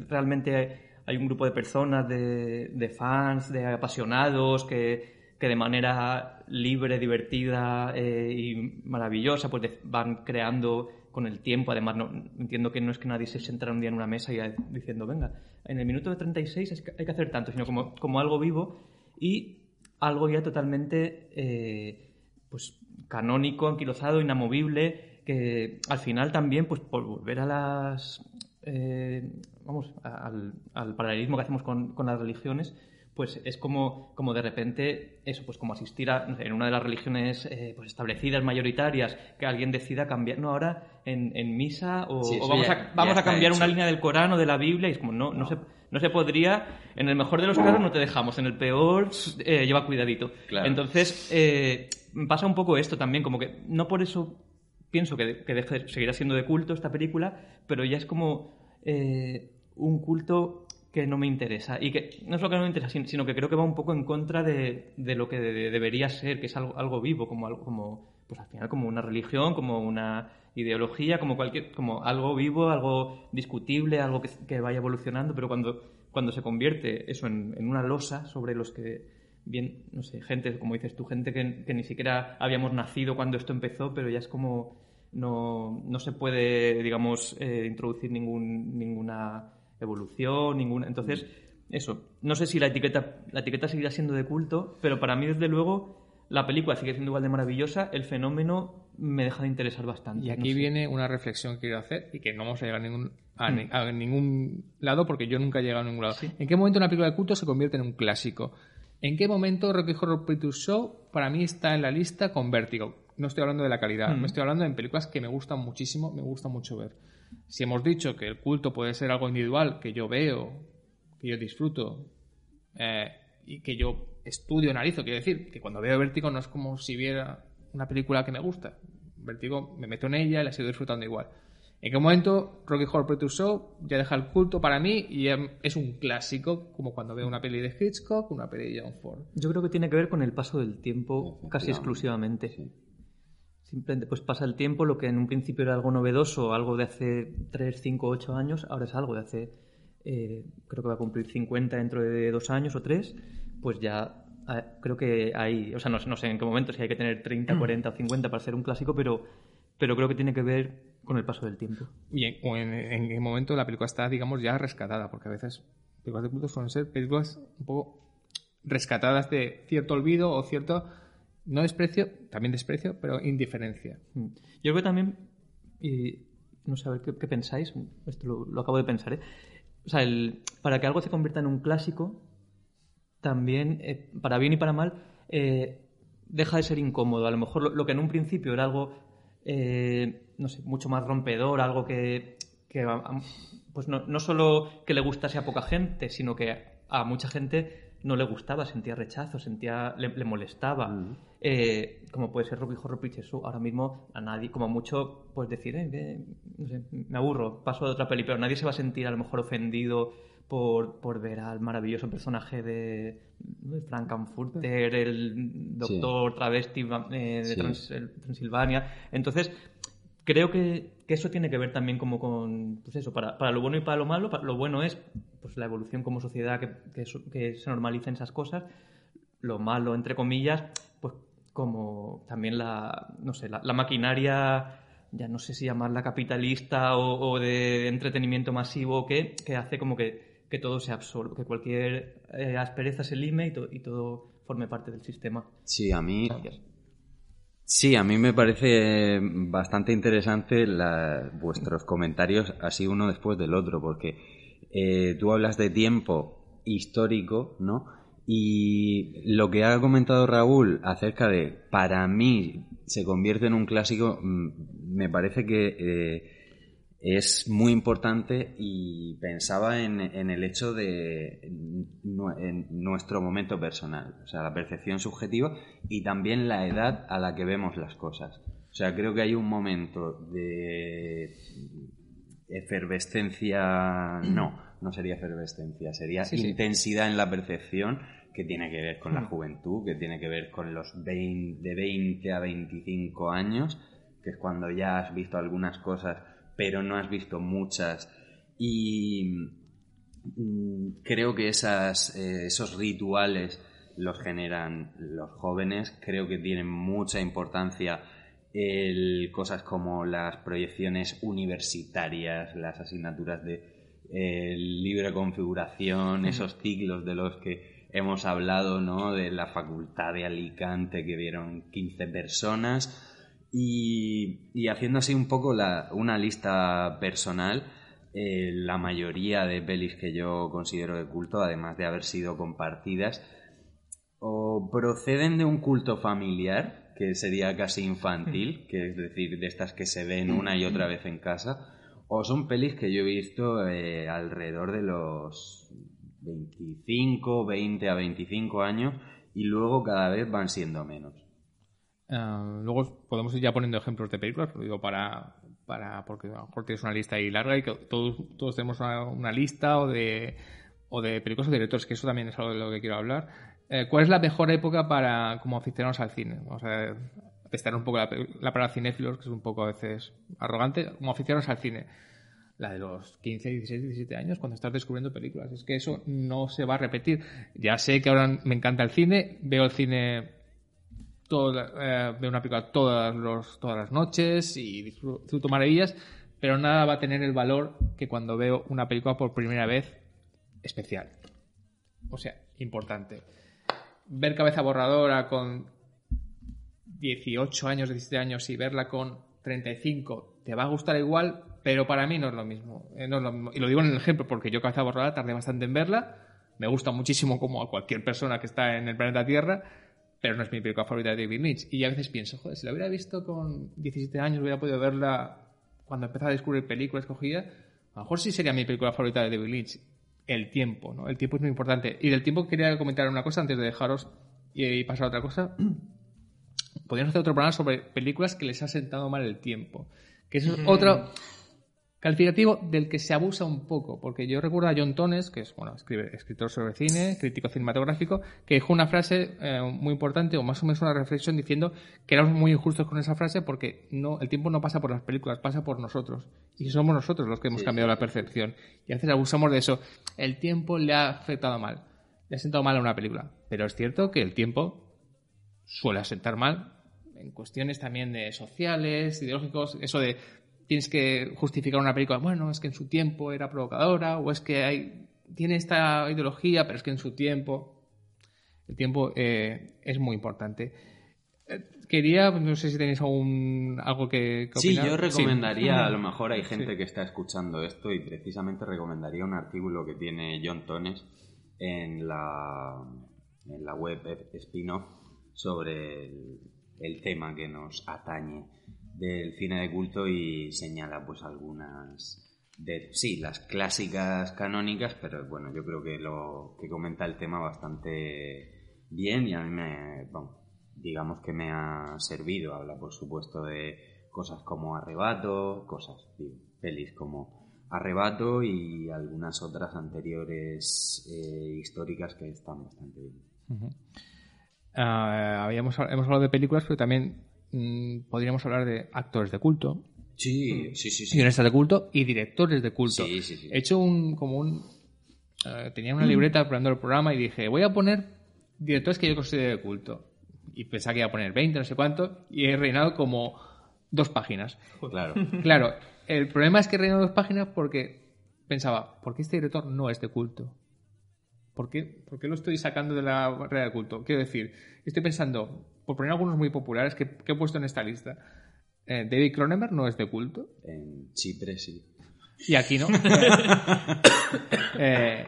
realmente hay un grupo de personas, de, de fans, de apasionados, que, que de manera libre, divertida y maravillosa, pues van creando con el tiempo. Además, no, entiendo que no es que nadie se sentara un día en una mesa y diciendo, venga, en el minuto de 36 hay que hacer tanto, sino como, como algo vivo y algo ya totalmente eh, pues canónico, anquilosado, inamovible, que al final también, pues por volver a las... Eh, vamos, al, al, paralelismo que hacemos con, con las religiones, pues es como, como de repente, eso, pues como asistir a, en una de las religiones eh, pues establecidas, mayoritarias, que alguien decida cambiar, no, ahora en, en misa, o, vamos, a, vamos a cambiar una línea del Corán o de la Biblia, y es como, no, no, se, no se podría, en el mejor de los casos no te dejamos, en el peor eh, lleva cuidadito. Entonces, eh, pasa un poco esto también, como que no por eso pienso que, que deje, seguirá siendo de culto esta película, pero ya es como un culto que no me interesa. Y que no es lo que no me interesa, sino que creo que va un poco en contra de, de lo que debería ser, que es algo, algo vivo, como algo, como, pues al final como una religión, como una ideología, como cualquier, como algo vivo, algo discutible, algo que, vaya evolucionando, pero cuando, cuando se convierte eso en, en, una losa sobre los que, bien, no sé, gente, como dices tú, gente que, que ni siquiera habíamos nacido cuando esto empezó, pero ya es como no, no se puede, digamos, eh, introducir ningún, ninguna evolución, ninguna. Entonces, eso. No sé si la etiqueta, la etiqueta seguirá siendo de culto, pero para mí, desde luego, la película sigue siendo igual de maravillosa, el fenómeno me deja de interesar bastante. Y aquí viene una reflexión que quiero hacer y que no vamos a llegar a ningún, a, mm. ningún lado porque yo nunca he llegado a ningún lado. ¿En qué momento una película de culto se convierte en un clásico? ¿En qué momento Rocky Horror Picture Show para mí está en la lista con Vértigo? No estoy hablando de la calidad, mm. me estoy hablando en películas que me gustan muchísimo, me gusta mucho ver. Si hemos dicho que el culto puede ser algo individual, que yo veo, que yo disfruto eh, y que yo estudio, analizo, quiero decir que cuando veo Vértigo no es como si viera una película que me gusta. Vértigo me meto en ella y la sigo disfrutando igual. ¿En qué momento Rocky Horror Picture Show ya deja el culto para mí y es un clásico, como cuando veo una peli de Hitchcock, una peli de John Ford? Yo creo que tiene que ver con el paso del tiempo casi exclusivamente. Sí. Simplemente pues pasa el tiempo, lo que en un principio era algo novedoso, algo de hace 3, 5, 8 años, ahora es algo de hace, eh, creo que va a cumplir 50 dentro de dos años o tres, pues ya ah, creo que hay, o sea, no, no, sé en qué momento, si hay que tener 30, 40 o 50 para ser un clásico, pero, pero creo que tiene que ver con el paso del tiempo. Y en, en, qué momento la película está, digamos, ya rescatada, porque a veces películas de culto suelen ser películas un poco rescatadas de cierto olvido o cierto no desprecio, también desprecio, pero indiferencia. Mm. Yo creo también, y no sé, a ver qué, pensáis, esto lo, acabo de pensar, ¿eh? O sea, el, para que algo se convierta en un clásico, también, eh, para bien y para mal, eh, deja de ser incómodo. A lo mejor lo, que en un principio era algo, eh, no sé, mucho más rompedor, algo que, pues no, no solo que le gustase a poca gente, sino que a mucha gente no le gustaba, sentía rechazo, sentía le, le molestaba. Mm. Eh, como puede ser Picture Show, ahora mismo a nadie, como mucho, pues decir, eh, ve, no sé, me aburro, paso a otra peli, pero nadie se va a sentir a lo mejor ofendido por, por ver al maravilloso personaje de, de Frankenfurter, el doctor travesti eh, de Sí. Trans- el Transilvania. Entonces, creo que, que eso tiene que ver también como con, pues eso, para, para lo bueno y para lo malo, para- lo bueno es pues la evolución como sociedad, que, que, que se normalicen esas cosas, lo malo, entre comillas, pues como también la, no sé, la, la maquinaria, ya no sé si llamarla capitalista o, o de entretenimiento masivo o qué, que hace como que, que todo se absorba, que cualquier eh, aspereza se lime y, to- y todo forme parte del sistema. Sí, a mí Gracias. Sí, a mí me parece bastante interesante la- vuestros comentarios así uno después del otro, porque eh, tú hablas de tiempo histórico, ¿no? Y lo que ha comentado Raúl acerca de, para mí, se convierte en un clásico, mm, me parece que eh, es muy importante y pensaba en, en el hecho de en nuestro momento personal, o sea, la percepción subjetiva y también la edad a la que vemos las cosas. O sea, creo que hay un momento de efervescencia, no, no sería efervescencia, sería Sí, sí. intensidad en la percepción que tiene que ver con la Mm. juventud, que tiene que ver con los 20, de 20 a 25 años, que es cuando ya has visto algunas cosas, pero no has visto muchas. Y mm, creo que esas, eh, esos rituales los generan los jóvenes. Creo que tienen mucha importancia el, cosas como las proyecciones universitarias, las asignaturas de eh, libre configuración, esos ciclos de los que hemos hablado, ¿no? De la facultad de Alicante que vieron 15 personas. Y, y haciendo así un poco la- una lista personal, eh, la mayoría de pelis que yo considero de culto, además de haber sido compartidas, o proceden de un culto familiar, que sería casi infantil, que es decir, de estas que se ven una y otra vez en casa, o son pelis que yo he visto eh, alrededor de los 25, 20 a 25 años y luego cada vez van siendo menos. Ah, luego podemos ir ya poniendo ejemplos de películas, digo para, para porque a lo mejor tienes una lista ahí larga y que todos, todos tenemos una, una lista o de, o de películas o directores, que eso también es algo de lo que quiero hablar. Eh, ¿Cuál es la mejor época para como aficionados al cine? Vamos a testar un poco la, la palabra cinéfilos, que es un poco a veces arrogante, como aficionados al cine. La de los 15, 16, 17 años, cuando estás descubriendo películas. Es que eso no se va a repetir. Ya sé que ahora me encanta el cine, veo el cine eh, veo una película todas, los, todas las noches y disfruto, disfruto maravillas, pero nada va a tener el valor que cuando veo una película por primera vez especial. O sea, importante. Ver cabeza borradora con 18 años, 17 años y verla con 35 te va a gustar igual, pero para mí no es lo mismo. Eh, no es lo mismo. Y lo digo en el ejemplo porque yo cabeza borradora tardé bastante en verla, me gusta muchísimo como a cualquier persona que está en el planeta Tierra, pero no es mi película favorita de David Lynch. Y a veces pienso, joder, si la hubiera visto con 17 años, hubiera podido verla cuando empezaba a descubrir películas cogía, a lo mejor sí sería mi película favorita de David Lynch. El tiempo, ¿no? El tiempo es muy importante. Y del tiempo quería comentar una cosa antes de dejaros y, pasar a otra cosa. Podríamos hacer otro programa sobre películas que les ha sentado mal el tiempo. Que eso es otro calificativo del que se abusa un poco. Porque yo recuerdo a John Tones, que es bueno, escribe, escritor sobre cine, crítico cinematográfico, que dijo una frase eh, muy importante, o más o menos una reflexión, diciendo que éramos muy injustos con esa frase porque no, el tiempo no pasa por las películas, pasa por nosotros. Y somos nosotros los que hemos Sí, cambiado sí, la percepción. Y a veces abusamos de eso. El tiempo le ha afectado mal. Le ha sentado mal a una película. Pero es cierto que el tiempo suele asentar mal en cuestiones también de sociales, ideológicos, eso de tienes que justificar una película, bueno, es que en su tiempo era provocadora o es que hay tiene esta ideología, pero es que en su tiempo el tiempo eh, es muy importante. Eh, Quería, no sé si tenéis algún algo que, que Sí, yo recomendaría, a lo mejor hay Sí. gente que está escuchando esto y precisamente recomendaría un artículo que tiene John Tones en la, en la web spin-off sobre el, el tema que nos atañe del cine de culto y señala pues algunas de, sí, las clásicas canónicas, pero bueno, yo creo que lo que comenta el tema bastante bien y a mí me, digamos que me ha servido. Habla, por supuesto, de cosas como Arrebato, cosas, digo, pelis como Arrebato y algunas otras anteriores eh, históricas que están bastante bien. Ah, habíamos, hemos hablado de películas, pero también podríamos hablar de actores de culto, Sí, sí, sí. sí. guionistas de culto y directores de culto. Sí, sí, sí. He hecho un como un eh, tenía una libreta preparando el programa y dije voy a poner directores que yo considero de culto y pensaba que iba a poner 20 no sé cuánto y he reinado como dos páginas. Claro. Claro, el problema es que he reinado dos páginas porque pensaba ¿por qué este director no es de culto? ¿Por qué, por qué lo estoy sacando de la red de culto? Quiero decir, estoy pensando, por poner algunos muy populares que, que he puesto en esta lista. Eh, David Cronenberg no es de culto. En Chipre sí. Y aquí no. eh,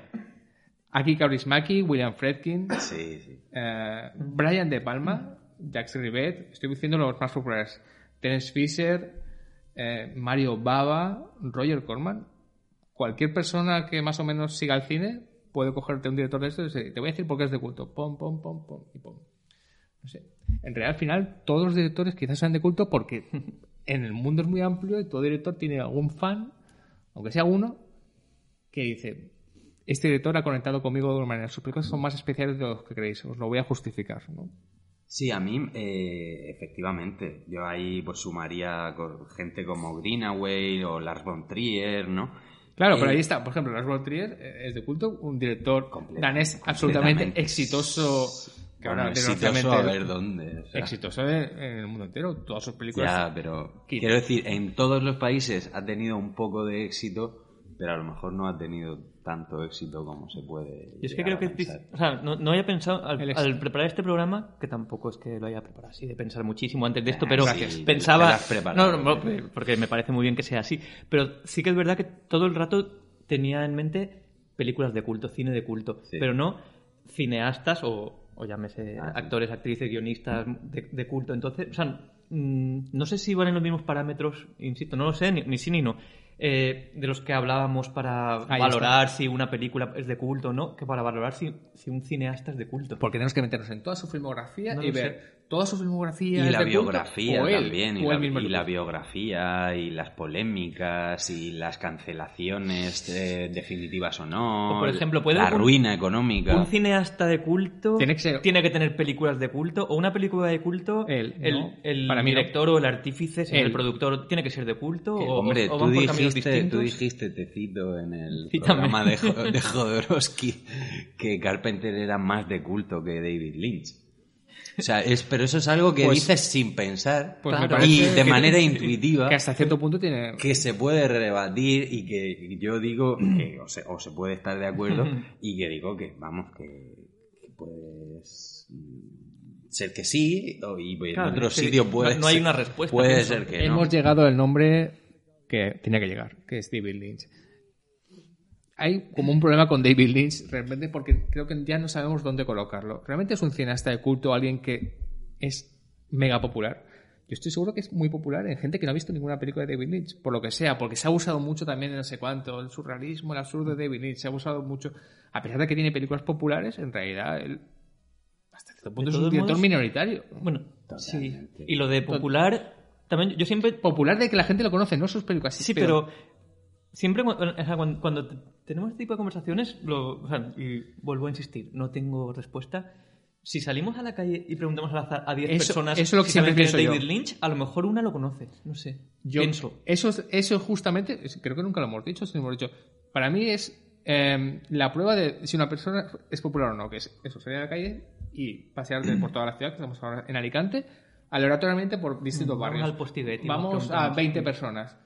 aquí Kaurismäki, William Fredkin, Sí, sí. eh, Brian De Palma, Jacques Rivet, estoy diciendo los más populares. Terence Fisher, eh, Mario Bava, Roger Corman. Cualquier persona que más o menos siga el cine puede cogerte un director de estos y decir, te voy a decir por qué es de culto. Pom, pom, pom, pom y pom. No sé. En realidad, al final, todos los directores quizás sean de culto porque en el mundo es muy amplio y todo director tiene algún fan, aunque sea uno, que dice, este director ha conectado conmigo de alguna manera. Sus películas son más especiales de lo que creéis. Os lo voy a justificar. ¿no? Sí, a mí, eh, efectivamente. Yo ahí pues sumaría gente como Greenaway o Lars von Trier, ¿no? Claro, pero Eh, ahí está. Por ejemplo, Lars von Trier eh, es de culto, un director danés absolutamente exitoso. Que Bueno, ahora, exitoso a ver dónde. o sea. exitoso en, el mundo entero. Todas sus películas. Ya, pero Quita. quiero decir, en todos los países ha tenido un poco de éxito, pero a lo mejor no ha tenido tanto éxito como se puede. Y es que creo que, pensar. o sea, no, no había pensado, al, El ex- al preparar este programa, que tampoco es que lo haya preparado así, de pensar muchísimo antes de esto, Ah, pero pensaba... No, no, no, porque me parece muy bien que sea así, pero sí que es verdad que todo el rato tenía en mente películas de culto, cine de culto, Sí. pero no cineastas o, o llámese Ah, actores, actrices, guionistas de, de culto. Entonces, o sea, mm, no sé si valen los mismos parámetros, insisto, no lo sé, ni, ni sí ni no, eh, de los que hablábamos para Ahí valorar si una película es de culto o no, que para valorar si, si un cineasta es de culto. Porque tenemos que meternos en toda su filmografía No y ver toda su filmografía. Y la de culto, biografía o él, también, y la, y de la biografía, y las polémicas, y las cancelaciones eh, definitivas o no, O, por ejemplo, ¿puede la un- ruina económica. Un cineasta de culto Tiene que ser- tener películas de culto o una película de culto Él, el, ¿no? el Para no. director o el artífice, Él. el productor tiene que ser de culto Que, o, hombre, o tú, van por caminos dijiste, tú dijiste, te cito en el Cítame. programa de, Jo- de Jodorowsky, que Carpenter era más de culto que David Lynch. O sea, es, pero eso es algo que Pues- dices sin pensar Pues Claro. y de que- manera intuitiva Que hasta cierto punto tiene. que se puede rebatir y que yo digo que o se, o se puede estar de acuerdo y que digo que vamos que, que puedes mm, ser que sí o- y en Claro, otro que sitio no- puede no hay ser- una respuesta, puede ser que no Hemos llegado al nombre que tenía que llegar, que es David Lynch. Hay como un problema con David Lynch, realmente, porque creo que ya no sabemos dónde colocarlo. ¿Realmente es un cineasta de culto, alguien que es mega popular? Yo estoy seguro que es muy popular en gente que no ha visto ninguna película de David Lynch, por lo que sea, porque se ha usado mucho también en no sé cuánto, el surrealismo, el absurdo de David Lynch, se ha usado mucho. A pesar de que tiene películas populares, en realidad él, hasta cierto punto es un director modos- minoritario. Bueno, sí. Totalmente. Y lo de popular, también yo siempre... Popular de que la gente lo conoce, no sus películas. Sí, pero siempre o sea, cuando, cuando te- tenemos este tipo de conversaciones, lo, o sea, y vuelvo a insistir, no tengo respuesta. Si salimos a la calle y preguntamos a 10 Eso- personas eso es lo que si siempre pienso David yo. Lynch, a lo mejor una lo conoce, no sé. Yo, Pienso. Eso, es- eso justamente, creo que nunca lo hemos dicho, si lo hemos dicho. Para mí es eh, la prueba de si una persona es popular o no, que es eso, salir a la calle y pasear por toda la ciudad, que estamos ahora en Alicante, aleatoriamente por distintos Vamos barrios. al Vamos a preguntamos. 20 personas.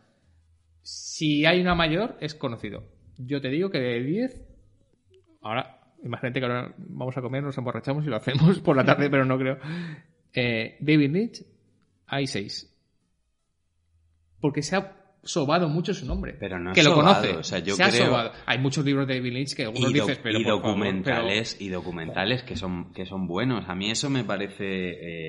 Si hay una mayor, es conocido. Yo te digo que de 10, ahora, imagínate que ahora vamos a comer, nos emborrachamos y lo hacemos por la tarde, pero no creo. Eh, David Lynch, hay 6. Porque se ha sobado mucho su nombre. Pero no que lo conoce. o sea, yo se ha creo- sobado. Hay muchos libros de David Lynch que algunos dices, pero y por favor, documentales y documentales que son que son buenos a mí eso me parece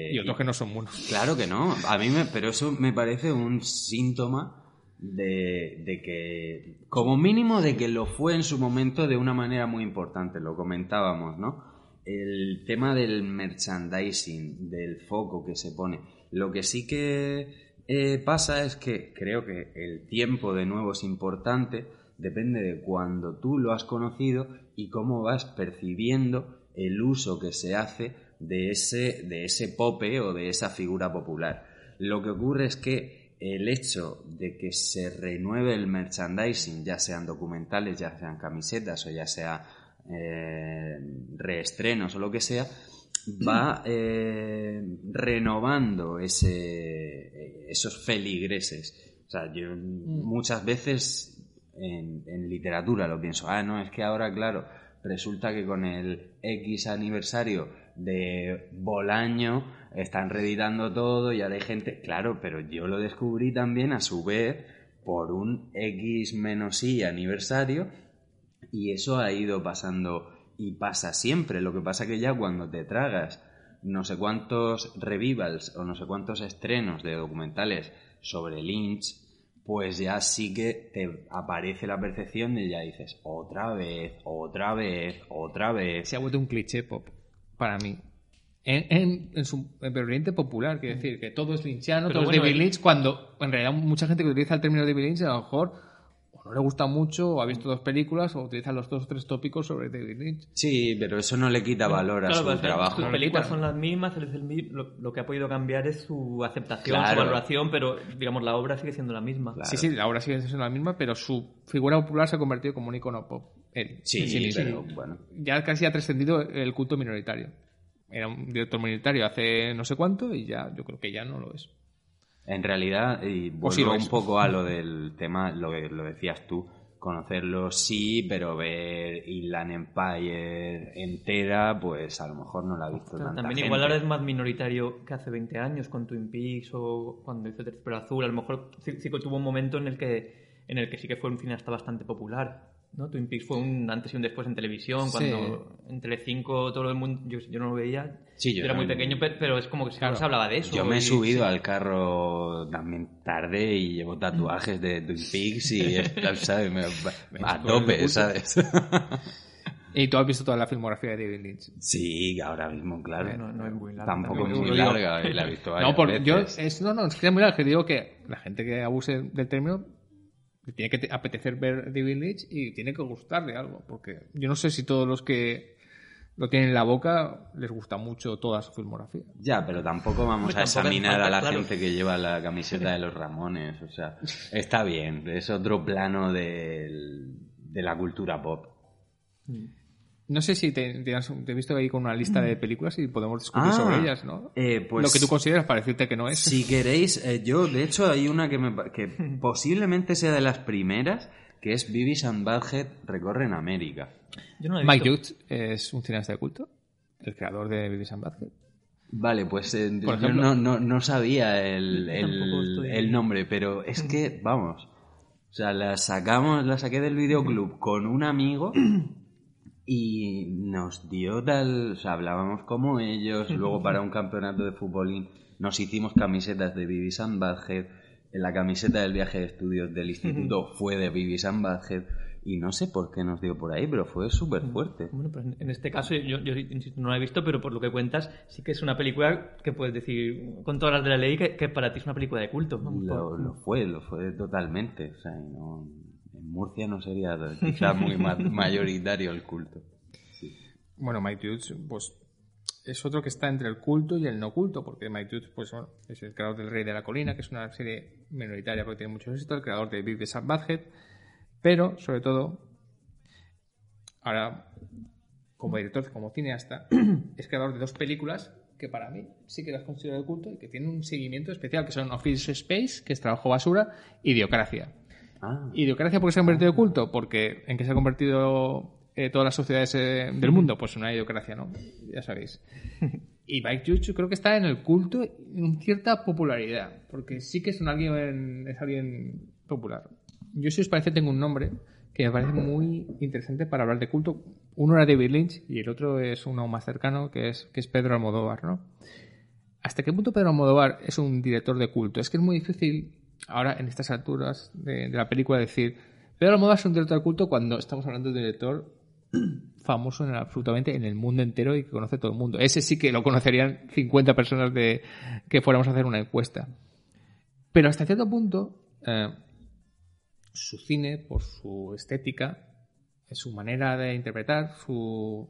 eh, y otros que no son buenos. claro que no a mí me, pero eso me parece un síntoma de, de que, como mínimo, de que lo fue en su momento de una manera muy importante, lo comentábamos, ¿no? El tema del merchandising, del foco que se pone. Lo que sí que eh, pasa es que creo que el tiempo de nuevo es importante, depende de cuando tú lo has conocido y cómo vas percibiendo el uso que se hace de ese, de ese pope o de esa figura popular. Lo que ocurre es que el hecho de que se renueve el merchandising, ya sean documentales, ya sean camisetas o ya sea eh, reestrenos o lo que sea, va eh, renovando ese, esos feligreses. O sea, yo Mm. muchas veces en, en literatura lo pienso, ah, no, es que ahora, claro, resulta que con el X aniversario de Bolaño están reeditando todo y ahora hay gente, claro, pero yo lo descubrí también a su vez por un X menos Y aniversario y eso ha ido pasando y pasa siempre. Lo que pasa que ya cuando te tragas no sé cuántos revivals o no sé cuántos estrenos de documentales sobre Lynch, pues ya sí que te aparece la percepción de ya dices otra vez, otra vez, otra vez. Se ha vuelto un cliché pop para mí. En, en, en su en popular, quiero decir, que todo es lynchiano, Pero todo bueno, es David el- Lynch, cuando en realidad mucha gente que utiliza el término David Lynch a lo mejor no le gusta mucho, o ha visto dos películas, o utiliza los dos o tres tópicos sobre David Lynch. Sí, pero eso no le quita valor a su pues, trabajo. Sus películas son las mismas, él es el mi- lo, lo que ha podido cambiar es su aceptación, Claro. su valoración, pero digamos la obra sigue siendo la misma. Claro. Sí, sí, la obra sigue siendo la misma, pero su figura popular se ha convertido como un icono pop. Él, Sí, sí bueno. Ya casi ha trascendido el culto minoritario. Era un director minoritario hace no sé cuánto y ya yo creo que ya no lo es. En realidad, y vuelvo un poco a lo del tema, lo que lo decías tú, conocerlo sí, pero ver Inland Empire entera, pues a lo mejor no la ha visto tanta también gente. igual ahora es más minoritario que hace 20 años con Twin Peaks o cuando hizo Terciopelo Azul. A lo mejor sí, sí que tuvo un momento en el que en el que sí que fue un cineasta bastante popular. ¿No? Twin Peaks fue un antes y un después en televisión, Sí. cuando en Telecinco todo el mundo, yo, yo no lo veía, Sí, yo era muy pequeño, pe- pero es como que sí Claro. se hablaba de eso. Yo me he y- subido sí. al carro también tarde y llevo tatuajes de Twin Peaks y es- ¿sabes? Me- a tope. ¿sabes? Y tú has visto toda la filmografía de David Lynch. Sí, ahora mismo, claro. No, no es muy larga, Tampoco es muy larga y la he visto No, yo, veces. es, no, no, es que es muy largo. que Digo que la gente que abuse del término tiene que te- apetecer ver David Lynch y tiene que gustarle algo. Porque yo no sé si todos los que lo tienen en la boca les gusta mucho toda su filmografía. Ya, pero tampoco vamos a tampoco examinar a la claro. gente que lleva la camiseta de los Ramones. O sea, está bien, es otro plano de la cultura pop. No sé si te, te has- te he visto ahí con una lista de películas y podemos discutir Ah, sobre ellas, ¿no? eh, pues- Lo que tú consideras para decirte que no es. Si queréis, eh, yo de hecho hay una que, me, que posiblemente sea de las primeras, que es Beavis and Butthead recorren América. Yo no Mike. Judge es un cineasta de culto, el creador de Beavis and Butthead. Vale, pues eh, Por yo ejemplo. no, no, no sabía el, el, el nombre, pero es que, vamos, o sea, la sacamos, la saqué del videoclub con un amigo y nos dio tal, o sea, hablábamos como ellos, luego para un campeonato de futbolín nos hicimos camisetas de Butthead, en la camiseta del viaje de estudios del instituto fue de and Butthead y no sé por qué nos dio por ahí, pero fue súper fuerte. Bueno, pues en- este caso yo, yo insisto, no la he visto, pero por lo que cuentas, sí que es una película que puedes decir con todas las de la ley que, que para ti es una película de culto. Vamos, Lo, lo fue, lo fue totalmente. O sea, no- en Murcia no sería quizás muy ma- mayoritario el culto. Bueno, Mike Judge, pues es otro que está entre el culto y el no culto, porque Judge, pues bueno, es el creador del Rey de la Colina, que es una serie minoritaria porque tiene mucho éxito, el creador de Big Sad Badhead, pero sobre todo, ahora como director, como cineasta, es creador de dos películas que para mí sí que las considero de culto y que tienen un seguimiento especial, que son Office Space, que es Trabajo Basura, y Idiocracia. Ah, ¿Idiocracia por qué se ha convertido en culto? Porque ¿en qué se ha convertido eh, todas las sociedades eh, del mundo? Pues una idiocracia, ¿no? Ya sabéis. Y Mike Judge creo que está en el culto en cierta popularidad, porque sí que es un alguien, es alguien popular. Yo si os parece tengo un nombre que me parece muy interesante para hablar de culto. Uno era David Lynch y el otro es uno más cercano que es, que es Pedro Almodóvar, ¿no? ¿Hasta qué punto Pedro Almodóvar es un director de culto? Es que es muy difícil ahora en estas alturas de, la película decir Pedro Almodóvar es un director de culto cuando estamos hablando de un director famoso en, absolutamente en el mundo entero y que conoce todo el mundo. Ese sí que lo conocerían 50 personas de que fuéramos a hacer una encuesta. Pero hasta cierto punto, eh, su cine, por su estética, su manera de interpretar, su...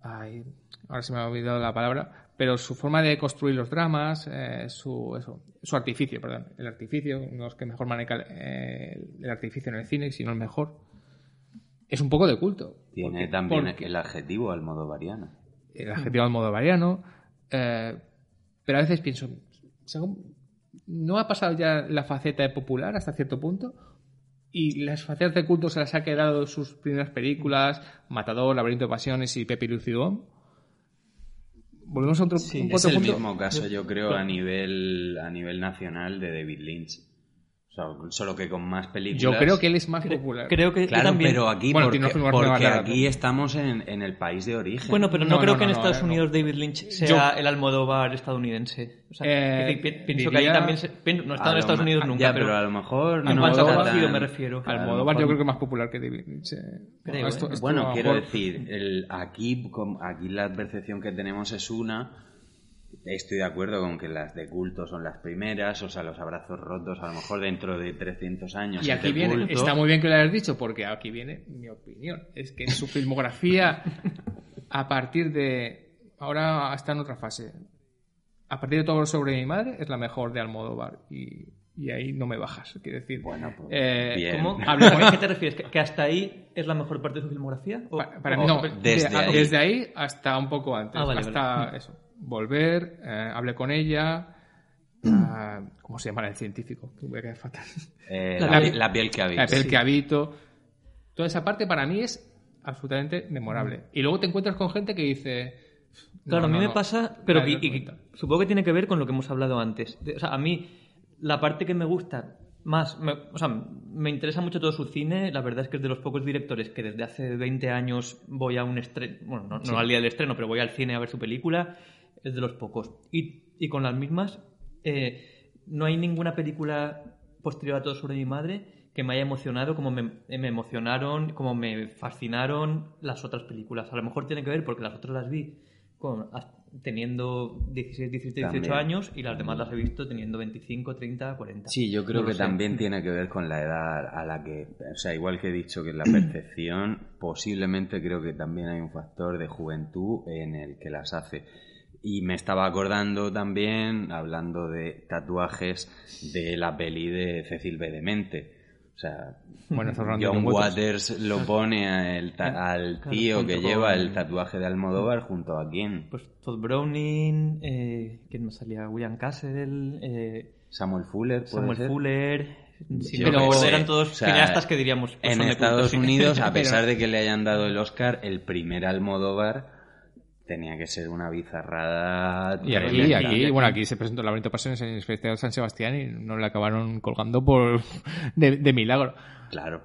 Ay, ahora se me ha olvidado la palabra, pero su forma de construir los dramas, eh, su, eso, su artificio, perdón, el artificio, no es que mejor maneja eh, el artificio en el cine, sino el mejor, es un poco de culto. Tiene Porque- también porque- el adjetivo al modo variano. el adjetivo al modo variano, eh, pero a veces pienso, según- ¿no ha pasado ya la faceta de popular hasta cierto punto? Y las facetas de culto se las ha quedado sus primeras películas, Matador, Laberinto de Pasiones y Pepe Lucidón. Volvemos a otro, Sí, un Es el punto. mismo caso, yo creo, a nivel, a nivel nacional de David Lynch. O sea, solo que con más películas. Yo creo que él es más popular. Creo que Claro, también... pero aquí, Bueno, porque, porque larga, aquí ¿no? estamos en, en el país de origen. Bueno, pero no, No, creo no, que en no, no, Estados eh, no. Unidos David Lynch sea el Almodóvar estadounidense. O sea, Eh, que pi- pienso que diría- ahí también se, no he estado A en Estados Unidos nunca, Ya, pero, pero a lo mejor en no cuanto a está conocido me refiero. Almodóvar yo creo que es más popular que David Lynch. eh. Creo, Esto- ¿eh? esto Bueno, lo quiero mejor- decir, el, aquí, aquí la percepción que tenemos es una. Estoy de acuerdo con que las de culto son las primeras, o sea, los abrazos rotos, a lo mejor dentro de 300 años. Y aquí viene, culto. está muy bien que lo hayas dicho, porque aquí viene mi opinión. Es que su filmografía, a partir de. Ahora está en otra fase. A partir de todo sobre mi madre, es la mejor de Almodóvar. Y, y ahí no me bajas. Quiero decir. Bueno, pues, eh, bien. ¿Cómo? ¿A qué te refieres? ¿Que, que hasta ahí es la mejor parte de su filmografía? ¿O- Pa- para o- mí, no, desde de- ahí. desde ahí hasta un poco antes. Ah, vale, hasta eso. Volver, eh, hablé con ella. ah, ¿Cómo se llama el científico? Voy a quedar fatal. Eh, La la, piel- la piel que habita. La piel Sí. que habito. Toda esa parte para mí es absolutamente memorable. Y luego te encuentras con gente que dice. Claro, "No, a mí no, me no". pasa, pero y supongo que tiene que ver con lo que hemos hablado antes. De- o sea, a mí la parte que me gusta más, me- o sea, me interesa mucho todo su cine. La verdad es que es de los pocos directores que desde hace 20 años voy a un estreno, bueno, no, no al día del estreno, pero voy al cine a ver su película. Es de los pocos. Y, y con las mismas, eh, no hay ninguna película posterior a todo sobre mi madre que me haya emocionado como me, me emocionaron, como me fascinaron las otras películas. A lo mejor tiene que ver porque las otras las vi con, teniendo 16, 17, 18 También. años y las demás las he visto teniendo 25, 30, 40. Sí, yo creo No que sé. también tiene que ver con la edad a la que, o sea, igual que he dicho que la percepción, posiblemente creo que también hay un factor de juventud en el que las hace. Y me estaba acordando también, hablando de tatuajes, de la peli de Cecil B. Demente. O sea, Bueno, John. Waters lo pone a el ta- al tío que con- lleva el tatuaje de Almodóvar junto a quién? Pues Todd Browning, eh, ¿quién más salía? William Castle, eh, Samuel Fuller, ¿puede Samuel ser? Fuller. Sé. eran todos O sea, cineastas que diríamos. pues en Estados. Unidos, a Pero- pesar de que le hayan dado el Oscar, el primer Almodóvar tenía que ser una bizarrada. Y aquí, aquí, bueno, aquí se presentó el Laberinto de Pasiones en el Festival de San Sebastián y no le acabaron colgando por de, de milagro. Claro,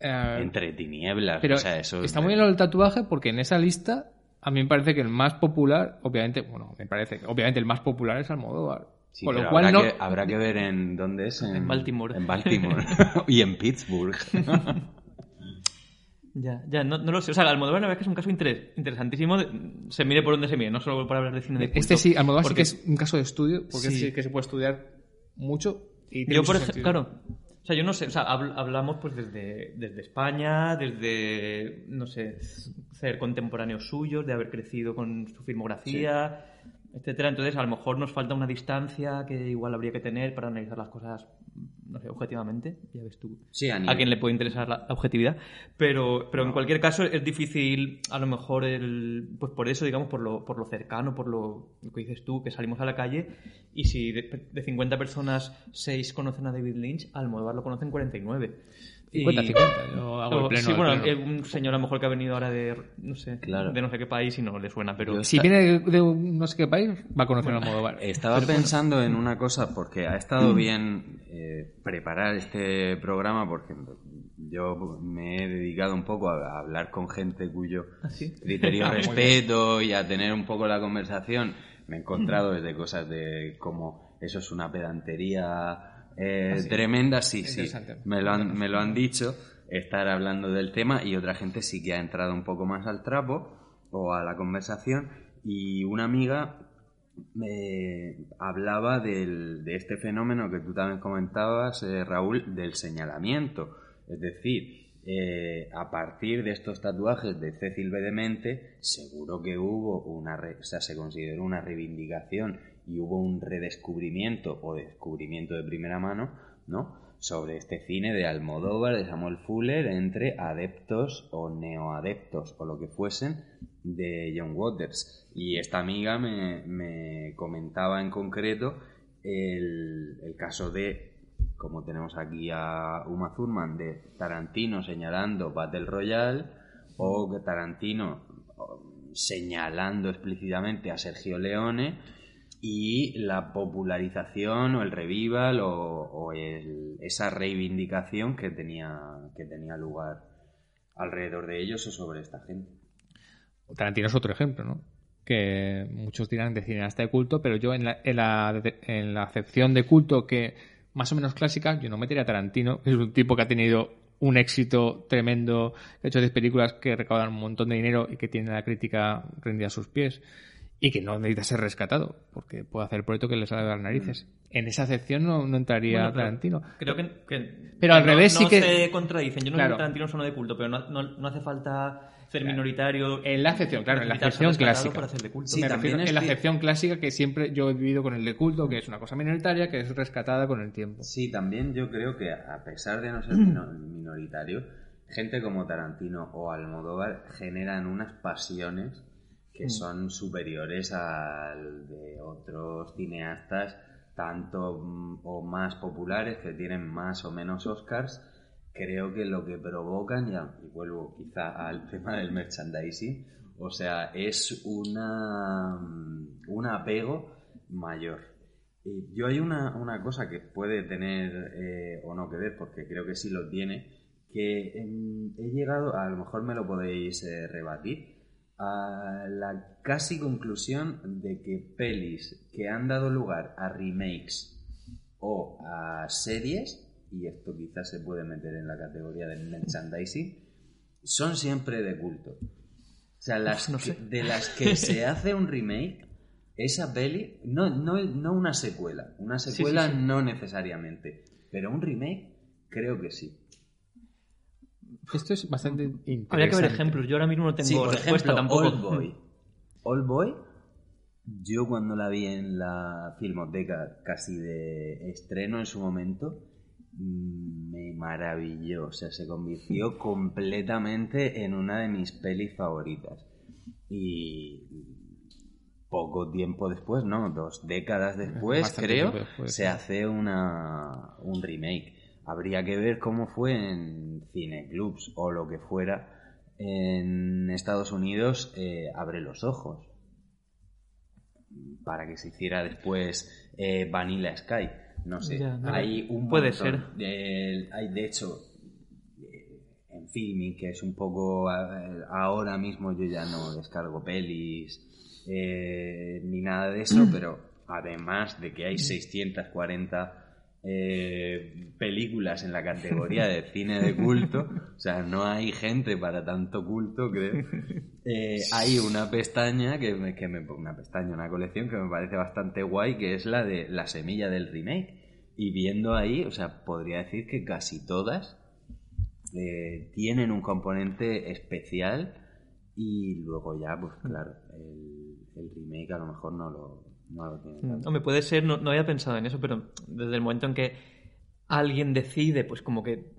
Eh, entre tinieblas. pero o sea, eso está muy bien lo del tatuaje porque en esa lista a mí me parece que el más popular, obviamente, bueno, me parece que obviamente el más popular es Almodóvar. Sí, Con lo cual habrá, no, que, habrá que ver en dónde es. En, En Baltimore. En Baltimore. y en Pittsburgh. Ya, ya, no, no lo sé. O sea, Almodóvar la verdad es que es un caso interes- interesantísimo. de- se mire por donde se mire, no solo para hablar de cine de culto. este sí, Almodóvar Porque sí que es un caso de estudio porque Sí. sí que se puede estudiar mucho y tiene Yo, por ejemplo, claro. O sea, yo no sé, o sea, habl- hablamos pues desde, desde España, desde, no sé, ser contemporáneos suyos, de haber crecido con su filmografía, etcétera. Entonces, a lo mejor nos falta una distancia que igual habría que tener para analizar las cosas, no sé, objetivamente. Ya ves tú Sí, a a quien le puede interesar la, objetividad. Pero, pero en cualquier caso es difícil, a lo mejor, el, pues por eso, digamos, por lo, por lo cercano, por lo, lo que dices tú, que salimos a la calle y si de, de 50 personas, 6 conocen a David Lynch, Almodóvar lo conocen 49. Y- 50-50, yo hago el pleno. sí, bueno, pleno. eh, un señor a lo mejor que ha venido ahora de, no sé, Claro. de no sé qué país y no le suena, pero... Yo Si viene de, de un no sé qué país, va a conocer a Almodóvar. Estaba pensando en una cosa, porque ha Mm. estado bien eh, preparar este programa, porque yo me he dedicado un poco a, a hablar con gente cuyo ¿Ah, sí? criterio Ah, respeto y a tener un poco la conversación. Me he encontrado desde cosas de como eso es una pedantería eh, Ah, sí. tremenda, sí, sí. Me lo, han, me lo han dicho, estar hablando del tema y otra gente sí que ha entrado un poco más al trapo o a la conversación y una amiga me hablaba del- de este fenómeno que tú también comentabas, eh, Raúl, del señalamiento. Es decir, eh, a partir de estos tatuajes de Cecil B. Demente, seguro que hubo una, re- o sea, se consideró una reivindicación y hubo un redescubrimiento o descubrimiento de primera mano, ¿no? Sobre este cine de Almodóvar, de Samuel Fuller, entre adeptos o neoadeptos o lo que fuesen de John Waters. Y esta amiga me, me comentaba en concreto el, el caso de, como tenemos aquí a Uma Thurman, de Tarantino señalando Battle Royale o Tarantino señalando explícitamente a Sergio Leone y la popularización o el revival o, el- esa reivindicación que tenía, que tenía lugar alrededor de ellos o sobre esta gente. Tarantino es otro ejemplo, ¿no? Que muchos dirán de cineasta de culto, pero yo en la, en la, en la acepción de culto que más o menos clásica, yo no metería a Tarantino, que es un tipo que ha tenido un éxito tremendo, que ha hecho 10 películas que recaudan un montón de dinero y que tiene la crítica rendida a sus pies y que no necesita ser rescatado, porque puede hacer el proyecto que le sale de las narices. En esa acepción no, no entraría Bueno, Tarantino. Creo que, que- Pero al no- revés sí no que- se contradicen. Yo no Claro. digo que Tarantino es uno de culto, pero no, no, no hace falta ser Claro. minoritario. En la acepción, claro, en la acepción clásica. Para hacer de culto. Sí, Me también refiero es en la que- acepción clásica que siempre yo he vivido con el de culto, que es una cosa minoritaria, que es rescatada con el tiempo. Sí, también yo creo que a pesar de no ser mino- minoritario, gente como Tarantino o Almodóvar generan unas pasiones que Mm. son superiores al de otros cineastas, tanto mm, o más populares, que tienen más o menos Oscars. Creo que lo que provocan, ya, y vuelvo quizá al tema del merchandising, o sea, es una, mm, un apego mayor. Y yo hay una, una cosa que puede tener eh, o no que ver, porque creo que sí lo tiene, que he llegado, a lo mejor me lo podéis eh, rebatir, a la casi conclusión de que pelis que han dado lugar a remakes o a series, y esto quizás se puede meter en la categoría del merchandising, son siempre de culto. O sea, las No que- sé. de las que se hace un remake, esa peli, no, no, no una secuela, una sí, secuela sí. no necesariamente, pero un remake creo que sí. Esto es bastante interesante. Habría que ver ejemplos. Yo ahora mismo no tengo Sí, por respuesta ejemplo, tampoco. Old Boy. Old Boy, yo cuando la vi en la filmoteca casi de estreno en su momento, mm, me maravilló. O sea, se convirtió completamente en una de mis pelis favoritas. Y poco tiempo después, ¿no? Dos décadas después, Bastante creo, después, se sí. hace una, un remake. Habría que ver cómo fue en cineclubs o lo que fuera en Estados Unidos, eh, abre los ojos. Para que se hiciera después eh, Vanilla Sky. No sé, Ya, no, hay un puede montón ser. de- hay de hecho eh, en Filming, que es un poco ahora mismo yo ya no descargo pelis eh, ni nada de eso, pero además de que hay 640 eh, películas en la categoría de cine de culto, o sea, no hay gente para tanto culto, creo. Eh, hay una pestaña que me, que me una pestaña, una colección que me parece bastante guay, que es la de la semilla del remake. Y viendo ahí, o sea, podría decir que casi todas eh, tienen un componente especial y luego ya, pues claro, el, el remake a lo mejor no lo, no lo tiene. tanto. Hombre, puede ser, no, no había pensado en eso, pero desde el momento en que alguien decide, pues como que,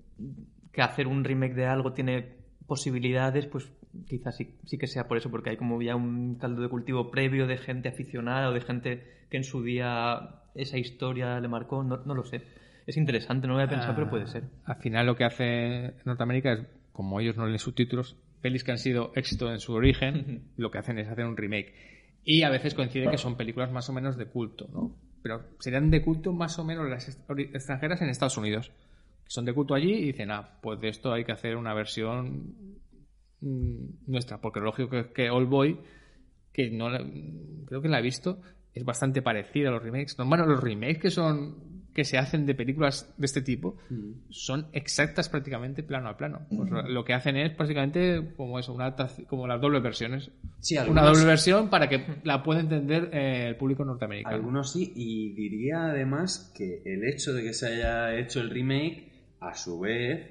que hacer un remake de algo tiene posibilidades, pues quizás sí, sí que sea por eso, porque hay como ya un caldo de cultivo previo de gente aficionada o de gente que en su día esa historia le marcó, no, no lo sé. Es interesante, no lo había pensado, pero puede ser. Al final lo que hace Norteamérica es, como ellos no leen subtítulos, pelis que han sido éxito en su origen, lo que hacen es hacer un remake. Y a veces coincide que son películas más o menos de culto, ¿no? Pero serían de culto más o menos las extranjeras en Estados Unidos. Son de culto allí y dicen, ah, pues de esto hay que hacer una versión mm, nuestra. Porque lo lógico es que All Boy, que no creo que la he visto, es bastante parecida a los remakes. No, bueno, los remakes que son que se hacen de películas de este tipo son exactas prácticamente plano a plano. Pues lo que hacen es básicamente como eso, una como las dobles versiones. Sí, una doble versión para que la pueda entender eh, el público norteamericano. Algunos sí, y diría además que el hecho de que se haya hecho el remake, a su vez,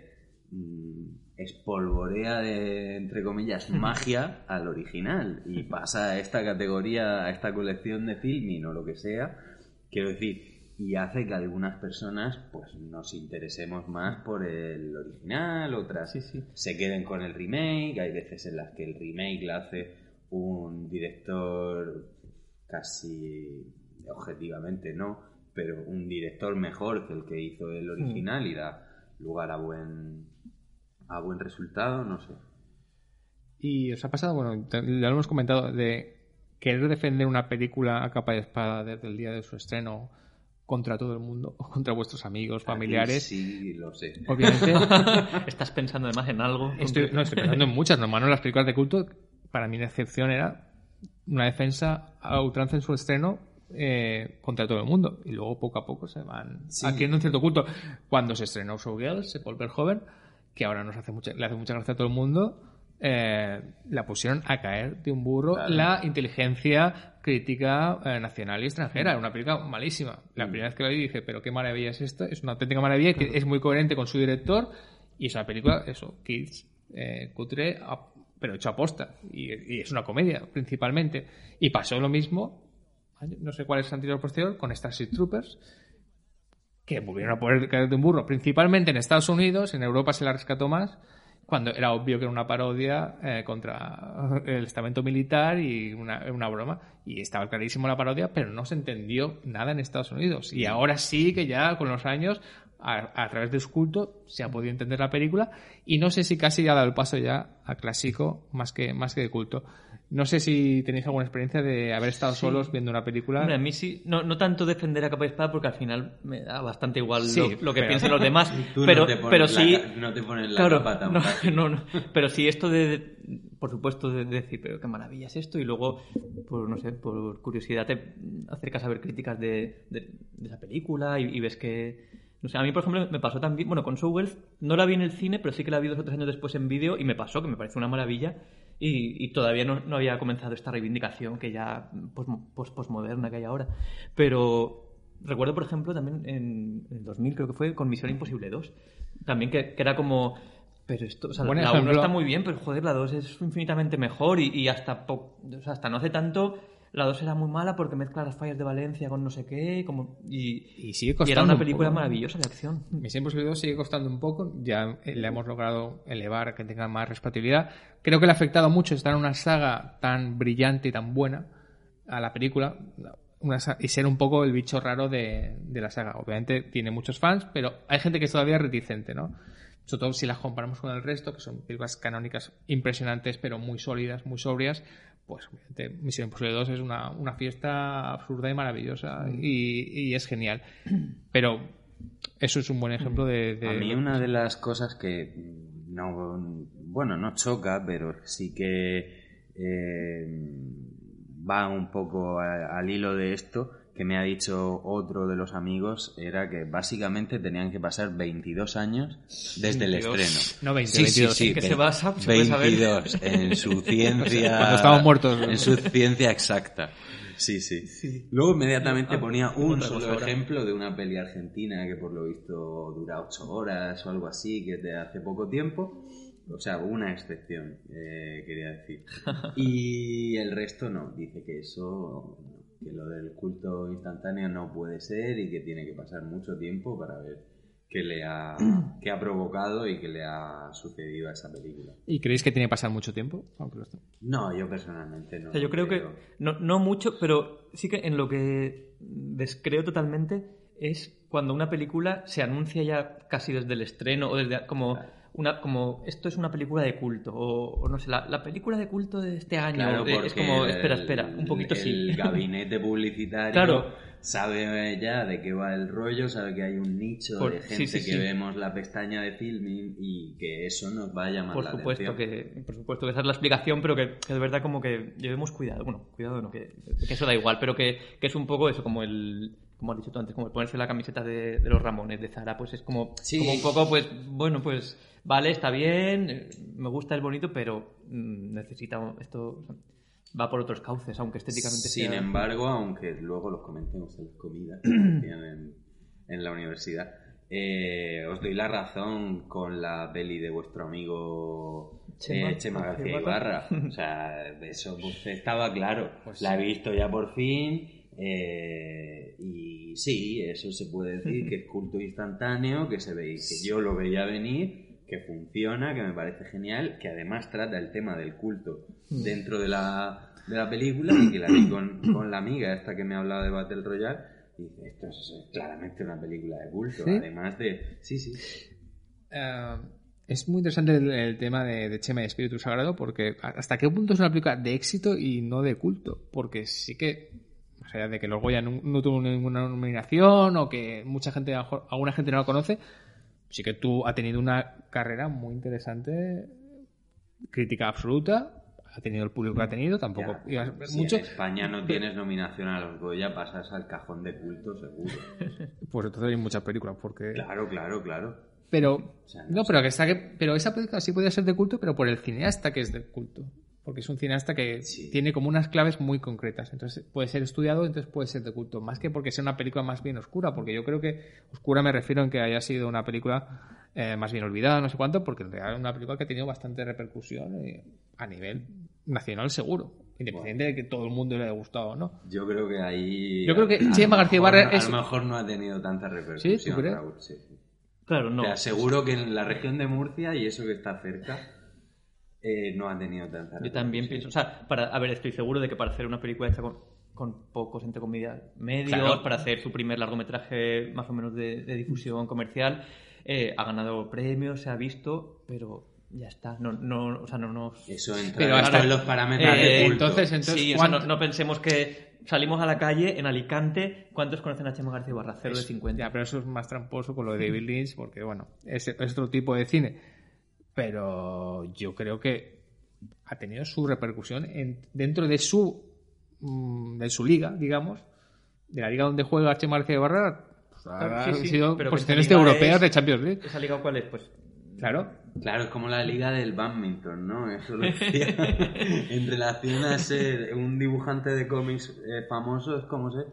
mm, espolvorea de, entre comillas, magia al original y pasa a esta categoría, a esta colección de filming o lo que sea, quiero decir, y hace que algunas personas pues nos interesemos más por el original, otras Sí, sí. se queden con el remake, hay veces en las que el remake la hace un director casi objetivamente no, pero un director mejor que el que hizo el original y da lugar a buen a buen resultado, no sé. Y os ha pasado, bueno, te- lo hemos comentado, de querer defender una película a capa de espada desde el día de su estreno contra todo el mundo, o contra vuestros amigos, familiares. Aquí Sí, lo sé. Obviamente, Estás pensando además en algo. estoy, no, estoy pensando en muchas, normalmente las películas de culto, para mí la excepción era una defensa a ultranza en su estreno eh, contra todo el mundo. Y luego poco a poco se van Sí. adquiriendo un cierto culto. Cuando se estrenó Showgirls, se Paul Verhoeven, que ahora nos hace mucha, le hace mucha gracia a todo el mundo, eh, la pusieron a caer de un burro Claro. la inteligencia crítica eh, nacional y extranjera. Era una película malísima. La primera vez que la vi dije, pero qué maravilla es esto. Es una auténtica maravilla que es muy coherente con su director y es una película, eso, kids, eh, cutre, pero hecho a posta. Y, y es una comedia, principalmente. Y pasó lo mismo, no sé cuál es el anterior o posterior, con Starship Troopers, que volvieron a poner caer de un burro, principalmente en Estados Unidos, en Europa se la rescató más, cuando era obvio que era una parodia eh, contra el estamento militar y una, una broma. Y estaba clarísimo la parodia, pero no se entendió nada en Estados Unidos. Y ahora sí que ya con los años, a, a través de su culto, se ha podido entender la película. Y no sé si casi ha dado el paso ya a clásico más que, más que de culto. No sé si tenéis alguna experiencia de haber estado solos viendo una película. Hombre, a mí sí, no, no tanto defender a capa y espada porque al final me da bastante igual Sí, lo, lo que pero- piensen los demás. Tú pero, no te pones pero la sí. no te pones la claro, capa tan no, no, no. Pero sí, esto de, de- por supuesto, de, de decir, pero qué maravilla es esto, y luego, por no sé, por curiosidad, te acercas a ver críticas de, de- de esa película y, y ves que. No sé, a mí, por ejemplo, me pasó también. Bueno, con Showgirls no la vi en el cine, pero sí que la vi dos o tres años después en vídeo y me pasó, que me pareció una maravilla. Y, y todavía no, no había comenzado esta reivindicación que ya posmo- pos- posmoderna que hay ahora. Pero recuerdo, por ejemplo, también en, el 2000 creo que fue con Misión Imposible 2. También que, que era como... Pero esto, o sea, Buen la 1 ejemplo. está muy bien, pero joder, la 2 es infinitamente mejor y, y hasta, po- o sea, hasta no hace tanto la 2 era muy mala porque mezcla las fallas de Valencia con no sé qué como, y, Y sigue y costando. era una un película poco. maravillosa de acción. Misión Imposible 2 sigue costando un poco, ya eh, le hemos logrado elevar que tenga más respetabilidad. Creo que le ha afectado mucho estar en una saga tan brillante y tan buena a la película una y ser un poco el bicho raro de, de la saga. Obviamente tiene muchos fans, pero hay gente que es todavía reticente, ¿no? Sobre todo si las comparamos con el resto, que son películas canónicas impresionantes, pero muy sólidas, muy sobrias, pues obviamente Misión Imposible 2 es una, una fiesta absurda y maravillosa y, y es genial. Pero eso es un buen ejemplo de... de- A mí una de las cosas que mm, no, bueno, no choca, pero sí que eh, va un poco a- al hilo de esto, que me ha dicho otro de los amigos, era que básicamente tenían que pasar 22 años desde el 22. estreno. No, 20, Sí, sí, 22. sí, ¿En qué se basa? ¿Se puede saber? 22 en su ciencia. Cuando estaban muertos. En su ciencia exacta. Sí, sí. Sí. Luego inmediatamente Ah, ponía un solo ahora. ejemplo de una peli argentina que por lo visto dura 8 horas o algo así, que es de hace poco tiempo. O sea, una excepción, eh, quería decir. Y el resto no, dice que eso, que lo del culto instantáneo no puede ser y que tiene que pasar mucho tiempo para ver qué le ha, qué ha provocado y qué le ha sucedido a esa película. ¿Y creéis que tiene que pasar mucho tiempo? Aunque lo esté- No, yo personalmente no. O sea, yo creo que, no, no mucho, pero sí que en lo que descreo totalmente es cuando una película se anuncia ya casi desde el estreno o desde como una como esto es una película de culto o, o no sé, la, la película de culto de este año Claro, es como espera, el- espera, un poquito el sí. gabinete publicitario Claro. sabe ya de qué va el rollo, sabe que hay un nicho Por- de sí, gente sí, que sí. vemos la pestaña de filming y que eso nos va a llamar Por la supuesto atención. que por supuesto que esa es la explicación, pero que, que de verdad como que llevemos cuidado, bueno, cuidado no, que, que eso da igual, pero que, que es un poco eso como el como has dicho tú antes, como ponerse la camiseta de, de los Ramones, de Zara, pues es como, Sí. como un poco, pues, bueno, pues, vale, está bien, me gusta el bonito, pero mm, necesita esto, va por otros cauces, aunque estéticamente Sin sea... embargo, aunque luego los comentemos en las comidas que en, en la universidad, eh, os doy la razón con la peli de vuestro amigo Chema. eh, Chema García Ibarra. O sea, eso pues, estaba claro. Pues la he visto ya por fin. Eh, y sí, eso se puede decir que es culto instantáneo, que se ve, que yo lo veía venir, que funciona, que me parece genial, que además trata el tema del culto dentro de la, de la película y que la vi con, con la amiga esta que me hablaba de Battle Royale. Y dice, esto es claramente una película de culto, ¿Sí? además de... Sí, sí. Eh, es muy interesante el, el tema de, de Chema y Espíritu Sagrado porque hasta qué punto es una película de éxito y no de culto. Porque sí que, de que los Goya no, no tuvo ninguna nominación o que mucha gente, alguna gente no la conoce, sí que tú ha tenido una carrera muy interesante, crítica absoluta, ha tenido el público que ha tenido, tampoco Ya, si mucho. en España no tienes nominación a los Goya, pasas al cajón de culto seguro. Pues entonces hay muchas películas, porque... Claro, claro, claro. Pero sea, no, pero que está que pero esa película sí podría ser de culto, pero por el cineasta que es de culto, porque es un cineasta que Sí. tiene como unas claves muy concretas, entonces puede ser estudiado, entonces puede ser de culto, más que porque sea una película más bien oscura, porque yo creo que oscura me refiero en que haya sido una película eh, más bien olvidada, no sé cuánto, porque en realidad es una película que ha tenido bastante repercusión eh, a nivel nacional seguro, independiente de que todo el mundo le haya gustado o no. Yo creo que ahí... Yo creo que Chema García no- es- A lo mejor no ha tenido tanta repercusión, ¿Sí? ¿Tú crees? Raúl, sí. Claro, no. Te aseguro que en la región de Murcia y eso que está cerca eh, no ha tenido tanta Yo también pienso, o sea, para, a ver, estoy seguro de que para hacer una película hecha con, con pocos, entre comillas, medios, Claro. para hacer su primer largometraje más o menos de, de difusión comercial, eh, ha ganado premios, se ha visto, pero ya está, no, no, o sea, no nos... Eso entra Pero dentro hasta- en los parámetros Eh, de culto. entonces, entonces sí, o sea, no, ¿cuánto- no pensemos que salimos a la calle en Alicante, ¿cuántos conocen a Chema García Ibarra? Cero de Eso- 50. Ya, pero eso es más tramposo con lo de David Lynch, porque bueno, es, es otro tipo de cine. Pero yo creo que ha tenido su repercusión en- dentro de su mm, de su liga, digamos, de la liga donde juega Chema García Ibarra, pues, Claro, ha sí, sí, sido pero posiciones europeas es- de Champions League. ¿Esa liga cuál es? Pues Claro. Claro, es como la liga del badminton, ¿no? Eso lo decía. en relación a ser un dibujante de cómics eh, famoso, es como ser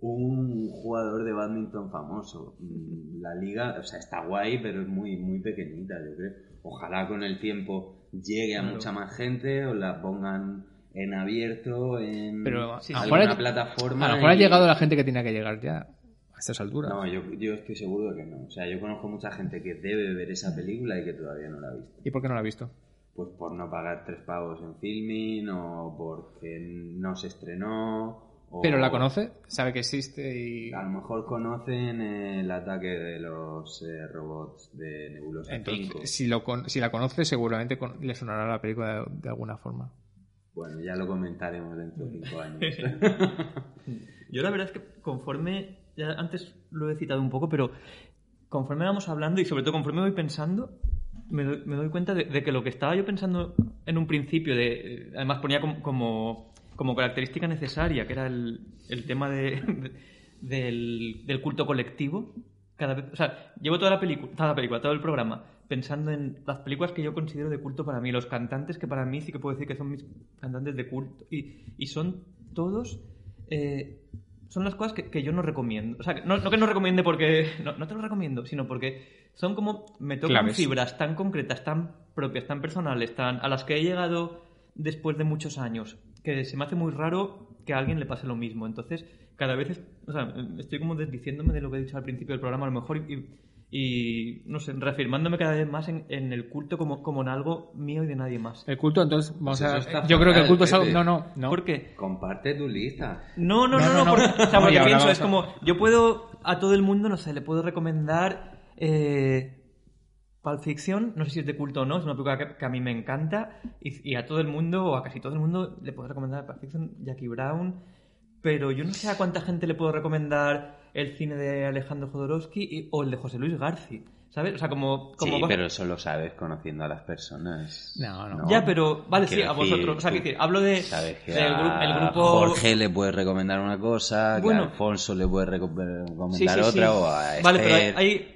un jugador de badminton famoso. Mm, La liga, o sea, está guay, pero es muy, muy pequeñita, yo creo. Ojalá con el tiempo llegue a Claro. mucha más gente o la pongan en abierto, en Pero Sí, a lo alguna plataforma. a lo mejor ha llegado la gente que tenía que llegar ya a estas alturas. No, yo, yo estoy seguro de que no. O sea, yo conozco mucha gente que debe ver esa película y que todavía no la ha visto. ¿Y por qué no la ha visto? Pues por no pagar tres pavos en filming o porque no se estrenó. O- Pero la conoce, sabe que existe y A lo mejor conocen el ataque de los eh, robots de Nebulosa 5. entonces si lo con- si la conoce seguramente con- le sonará la película de, de alguna forma. Bueno, ya lo comentaremos dentro de cinco años. Yo la verdad es que conforme, ya antes lo he citado un poco, pero conforme vamos hablando y sobre todo conforme voy pensando, me doy, me doy cuenta de, de que lo que estaba yo pensando en un principio, de, además ponía como, como, como característica necesaria, que era el, el tema de, de- del, del culto colectivo. Cada vez, o sea, llevo toda la película, toda la película, todo el programa pensando en las películas que yo considero de culto para mí, los cantantes que para mí sí que puedo decir que son mis cantantes de culto y, y son todos eh, son las cosas que, que yo no recomiendo. O sea, que no, no que no recomiende porque. No, no te lo recomiendo, sino porque son como. Me tocan Claves. fibras tan concretas, tan propias, tan personales, tan a las que he llegado después de muchos años, que se me hace muy raro que a alguien le pase lo mismo. Entonces, cada vez. es- o sea, estoy como desdiciéndome de lo que he dicho al principio del programa, a lo mejor. Y, y, no sé, reafirmándome cada vez más en, en el culto como, como en algo mío y de nadie más. El culto, entonces, vamos Pues a. está Yo creo que el culto es algo. No, no, no. ¿Por qué? Comparte tu lista. No, no, No, no, no, no, no. porque, o sea, porque pienso, es como, yo puedo a todo el mundo, no sé, le puedo recomendar eh, Pulp Fiction, no sé si es de culto o no, es una película que, que a mí me encanta, y, y a todo el mundo, o a casi todo el mundo, le puedo recomendar Pulp Fiction, Jackie Brown, pero yo no sé a cuánta gente le puedo recomendar el cine de Alejandro Jodorowsky y- o el de José Luis García. ¿Sabes? O sea, como... como sí, vos- pero eso lo sabes conociendo a las personas. No, no. Ya, pero... Vale, sí, Quiero a vosotros. O sea, tú que decir, hablo de... Sabes que a gru- el grupo... Jorge le puede recomendar una cosa, Bueno. que a Alfonso le puede reco- recomendar Sí, sí, sí. otra, o a Vale, pero hay, Esther. hay-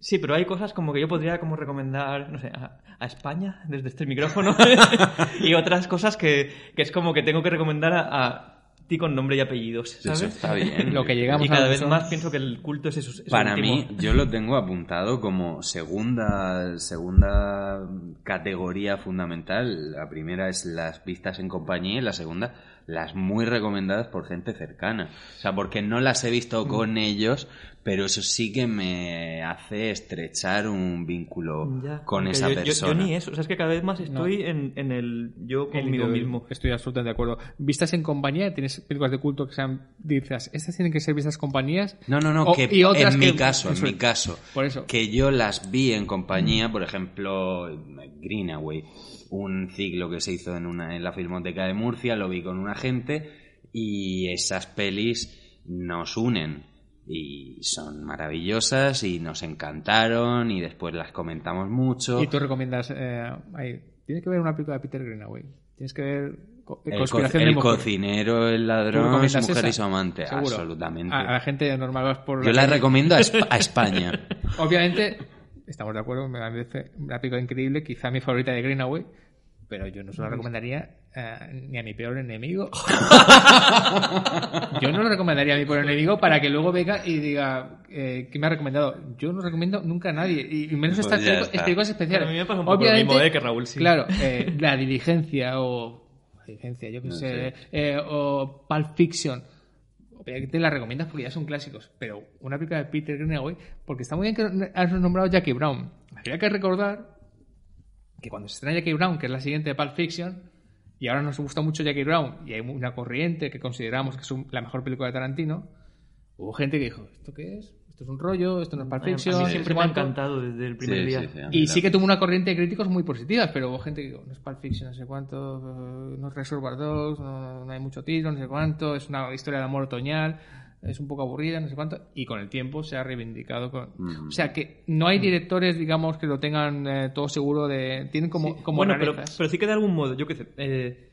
Sí, pero hay cosas como que yo podría como recomendar, no sé, a, a España desde este micrófono y otras cosas que, que es como que tengo que recomendar a, a ti con nombre y apellidos, Eso está bien. Lo que llegamos Y cada a vez son- más pienso que el culto es eso. eso Para último. mí, yo lo tengo apuntado como segunda, segunda categoría fundamental. La primera es las vistas en compañía y la segunda, las muy recomendadas por gente cercana. O sea, porque no las he visto con ellos, pero eso sí que me hace estrechar un vínculo Ya, con esa yo- yo- persona. Yo, ni eso, o sea, es que cada vez más estoy en, en el yo conmigo El- mismo. Estoy absolutamente de acuerdo. Vistas en compañía, tienes películas de culto que sean, dices, estas tienen que ser vistas compañías. No, no, no, O- que y otras en mi caso, en eso mi caso, Por eso. que yo las vi en compañía, por ejemplo, Greenaway, un ciclo que se hizo en, una, en la Filmoteca de Murcia, lo vi con un agente y esas pelis nos unen y son maravillosas y nos encantaron y después las comentamos mucho. Y tú recomiendas, eh, ahí, tienes que ver una película de Peter Greenaway. Tienes que ver co- El, co- cocinero, el ¿Tú ladrón, su mujer esa? y su amante, Seguro. absolutamente. A, la gente normal vas por Yo la calle. recomiendo a España. Obviamente, estamos de acuerdo, me parece una película increíble, quizá mi favorita de Greenaway, pero yo no se la recomendaría eh, ni a mi peor enemigo. yo no lo recomendaría a mi peor enemigo para que luego venga y diga eh, ¿qué me ha recomendado? Yo no recomiendo nunca a nadie, y menos Pues estas películas- está. películas especiales. A mí me pasa un poco lo Obviamente, mismo, eh, que Raúl, sí. Claro, eh, la diligencia o... Diligencia, yo qué No sé. eh, o Pulp Fiction. Obviamente la recomiendas porque ya son clásicos, pero una película de Peter Greenaway, porque está muy bien que has nombrado Jackie Brown. Habría que recordar que cuando se estrena Jackie Brown, que es la siguiente de Pulp Fiction, y ahora nos gusta mucho Jackie Brown, y hay una corriente que consideramos que es la mejor película de Tarantino, hubo gente que dijo, ¿esto qué es? ¿Esto es un rollo? ¿Esto no es Pulp Fiction? a mí siempre me ha cuánto". encantado desde el primer Sí, día. sí, sí, Y sí que tuvo una corriente de críticos muy positivas, pero hubo gente que dijo, no es Pulp Fiction, no sé cuánto, no es Reservoir Dogs, no, no hay mucho tiro, no sé cuánto, es una historia de amor otoñal, es un poco aburrida, no sé cuánto, y con el tiempo se ha reivindicado. Con... Mm. O sea que no hay directores, digamos, que lo tengan eh, todo seguro de... Tienen como, como bueno, pero, pero sí que de algún modo, yo qué sé. eh,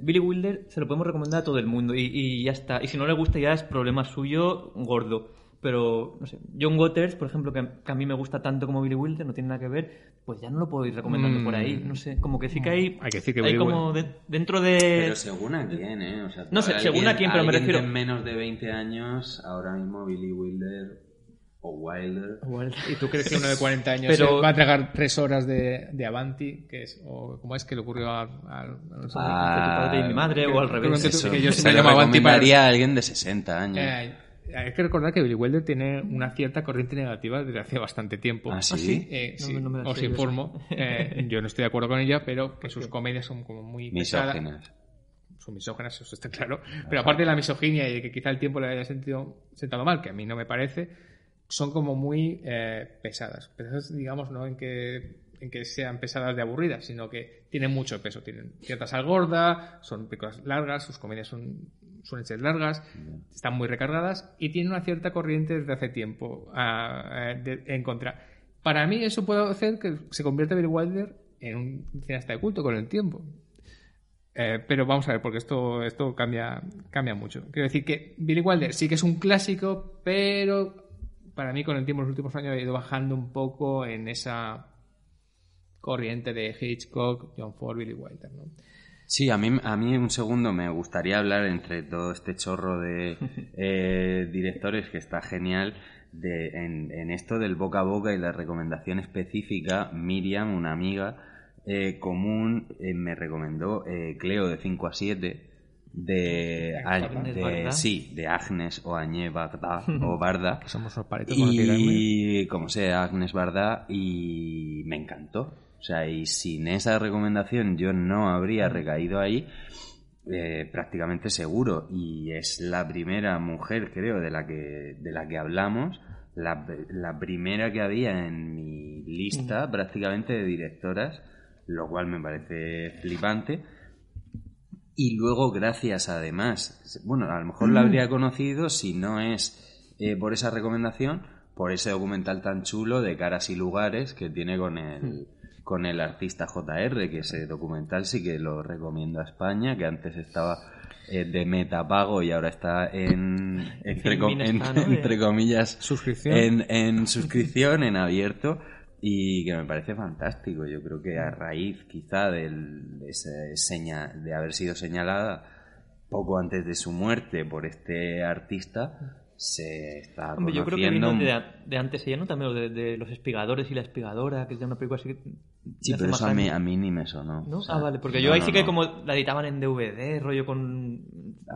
Billy Wilder se lo podemos recomendar a todo el mundo y, y ya está. Y si no le gusta ya es problema suyo gordo. Pero, no sé, John Waters, por ejemplo, que, que a mí me gusta tanto como Billy Wilder, no tiene nada que ver, pues ya no lo puedo ir recomendando Mm. por ahí. No sé, como que sí que hay. Hay que decir que hay Billy como de- dentro de. Pero según a quién, ¿eh? O sea, No sé, alguien- según a quién, pero me refiero- de menos de 20 años, ahora mismo Billy Wilder o Wilder. Igual. ¿Y tú crees que uno de 40 años Pero- va a tragar tres horas de, de Avanti? Que es, o ¿Cómo es que le ocurrió a, a- a- no sé, Ah, tu padre y mi madre, o al revés. que tú- que yo se lo llamo Avanti para- a alguien de 60 años. Eh, hay que recordar que Billy Wilder tiene una cierta corriente negativa desde hace bastante tiempo. ¿Ah, sí? Eh, No, sí, no me os informo. Eh, yo no estoy de acuerdo con ella, pero que sus comedias son como muy pesadas. Misógenas. Son misógenas, eso está claro. Pero aparte de la misoginia y de que quizá el tiempo le haya sentido, sentado mal, que a mí no me parece, son como muy eh, pesadas. Pesadas, digamos, no en que en que sean pesadas de aburridas, sino que tienen mucho peso. Tienen cierta sal gorda, son películas largas, sus comedias son, suelen ser largas, están muy recargadas y tienen una cierta corriente desde hace tiempo ah, eh, de- en contra. Para mí eso puede hacer que se convierta Billy Wilder en un cineasta de culto con el tiempo. Eh, pero vamos a ver, porque esto, esto cambia, cambia mucho. Quiero decir que Billy Wilder sí que es un clásico, pero para mí con el tiempo, los últimos años, ha ido bajando un poco en esa corriente de Hitchcock, John Ford, Billy Wilder. ¿no? Sí, a mí, a mí un segundo me gustaría hablar entre todo este chorro de eh, directores que está genial de, en, en esto del boca a boca y la recomendación específica. Miriam, una amiga eh, común, eh, me recomendó eh, Cleo de 5 a 7 de, Agnes de- Barda. sí, de Agnes o Añé Barda o Barda. Que somos tirarme. Y como sea, Agnes Barda, y me encantó. O sea, y sin esa recomendación yo no habría recaído ahí, eh, prácticamente seguro. Y es la primera mujer, creo, de la que, de la que hablamos, la, la primera que había en mi lista prácticamente de directoras, lo cual me parece flipante. Y luego, gracias además, bueno, a lo mejor la habría conocido si no es eh, por esa recomendación, por ese documental tan chulo de caras y lugares que tiene con el. Con el artista JR, que ese documental sí que lo recomiendo a España, que antes estaba eh, de metapago y ahora está en, entre, comillas, Suscripción. en, en suscripción, en abierto, y que me parece fantástico. Yo creo que a raíz quizá del, de, ese seña- de haber sido señalada poco antes de su muerte por este artista, se está Hombre, yo creo que vino de, de antes ella, ¿no? También lo de, de Los Espigadores y la Espigadora, que es de una película así que... Sí, pero eso a mí, a mí ni me sonó. ¿No? O sea, ah, vale, porque no, yo ahí no, sí que no. como la editaban en DVD, rollo con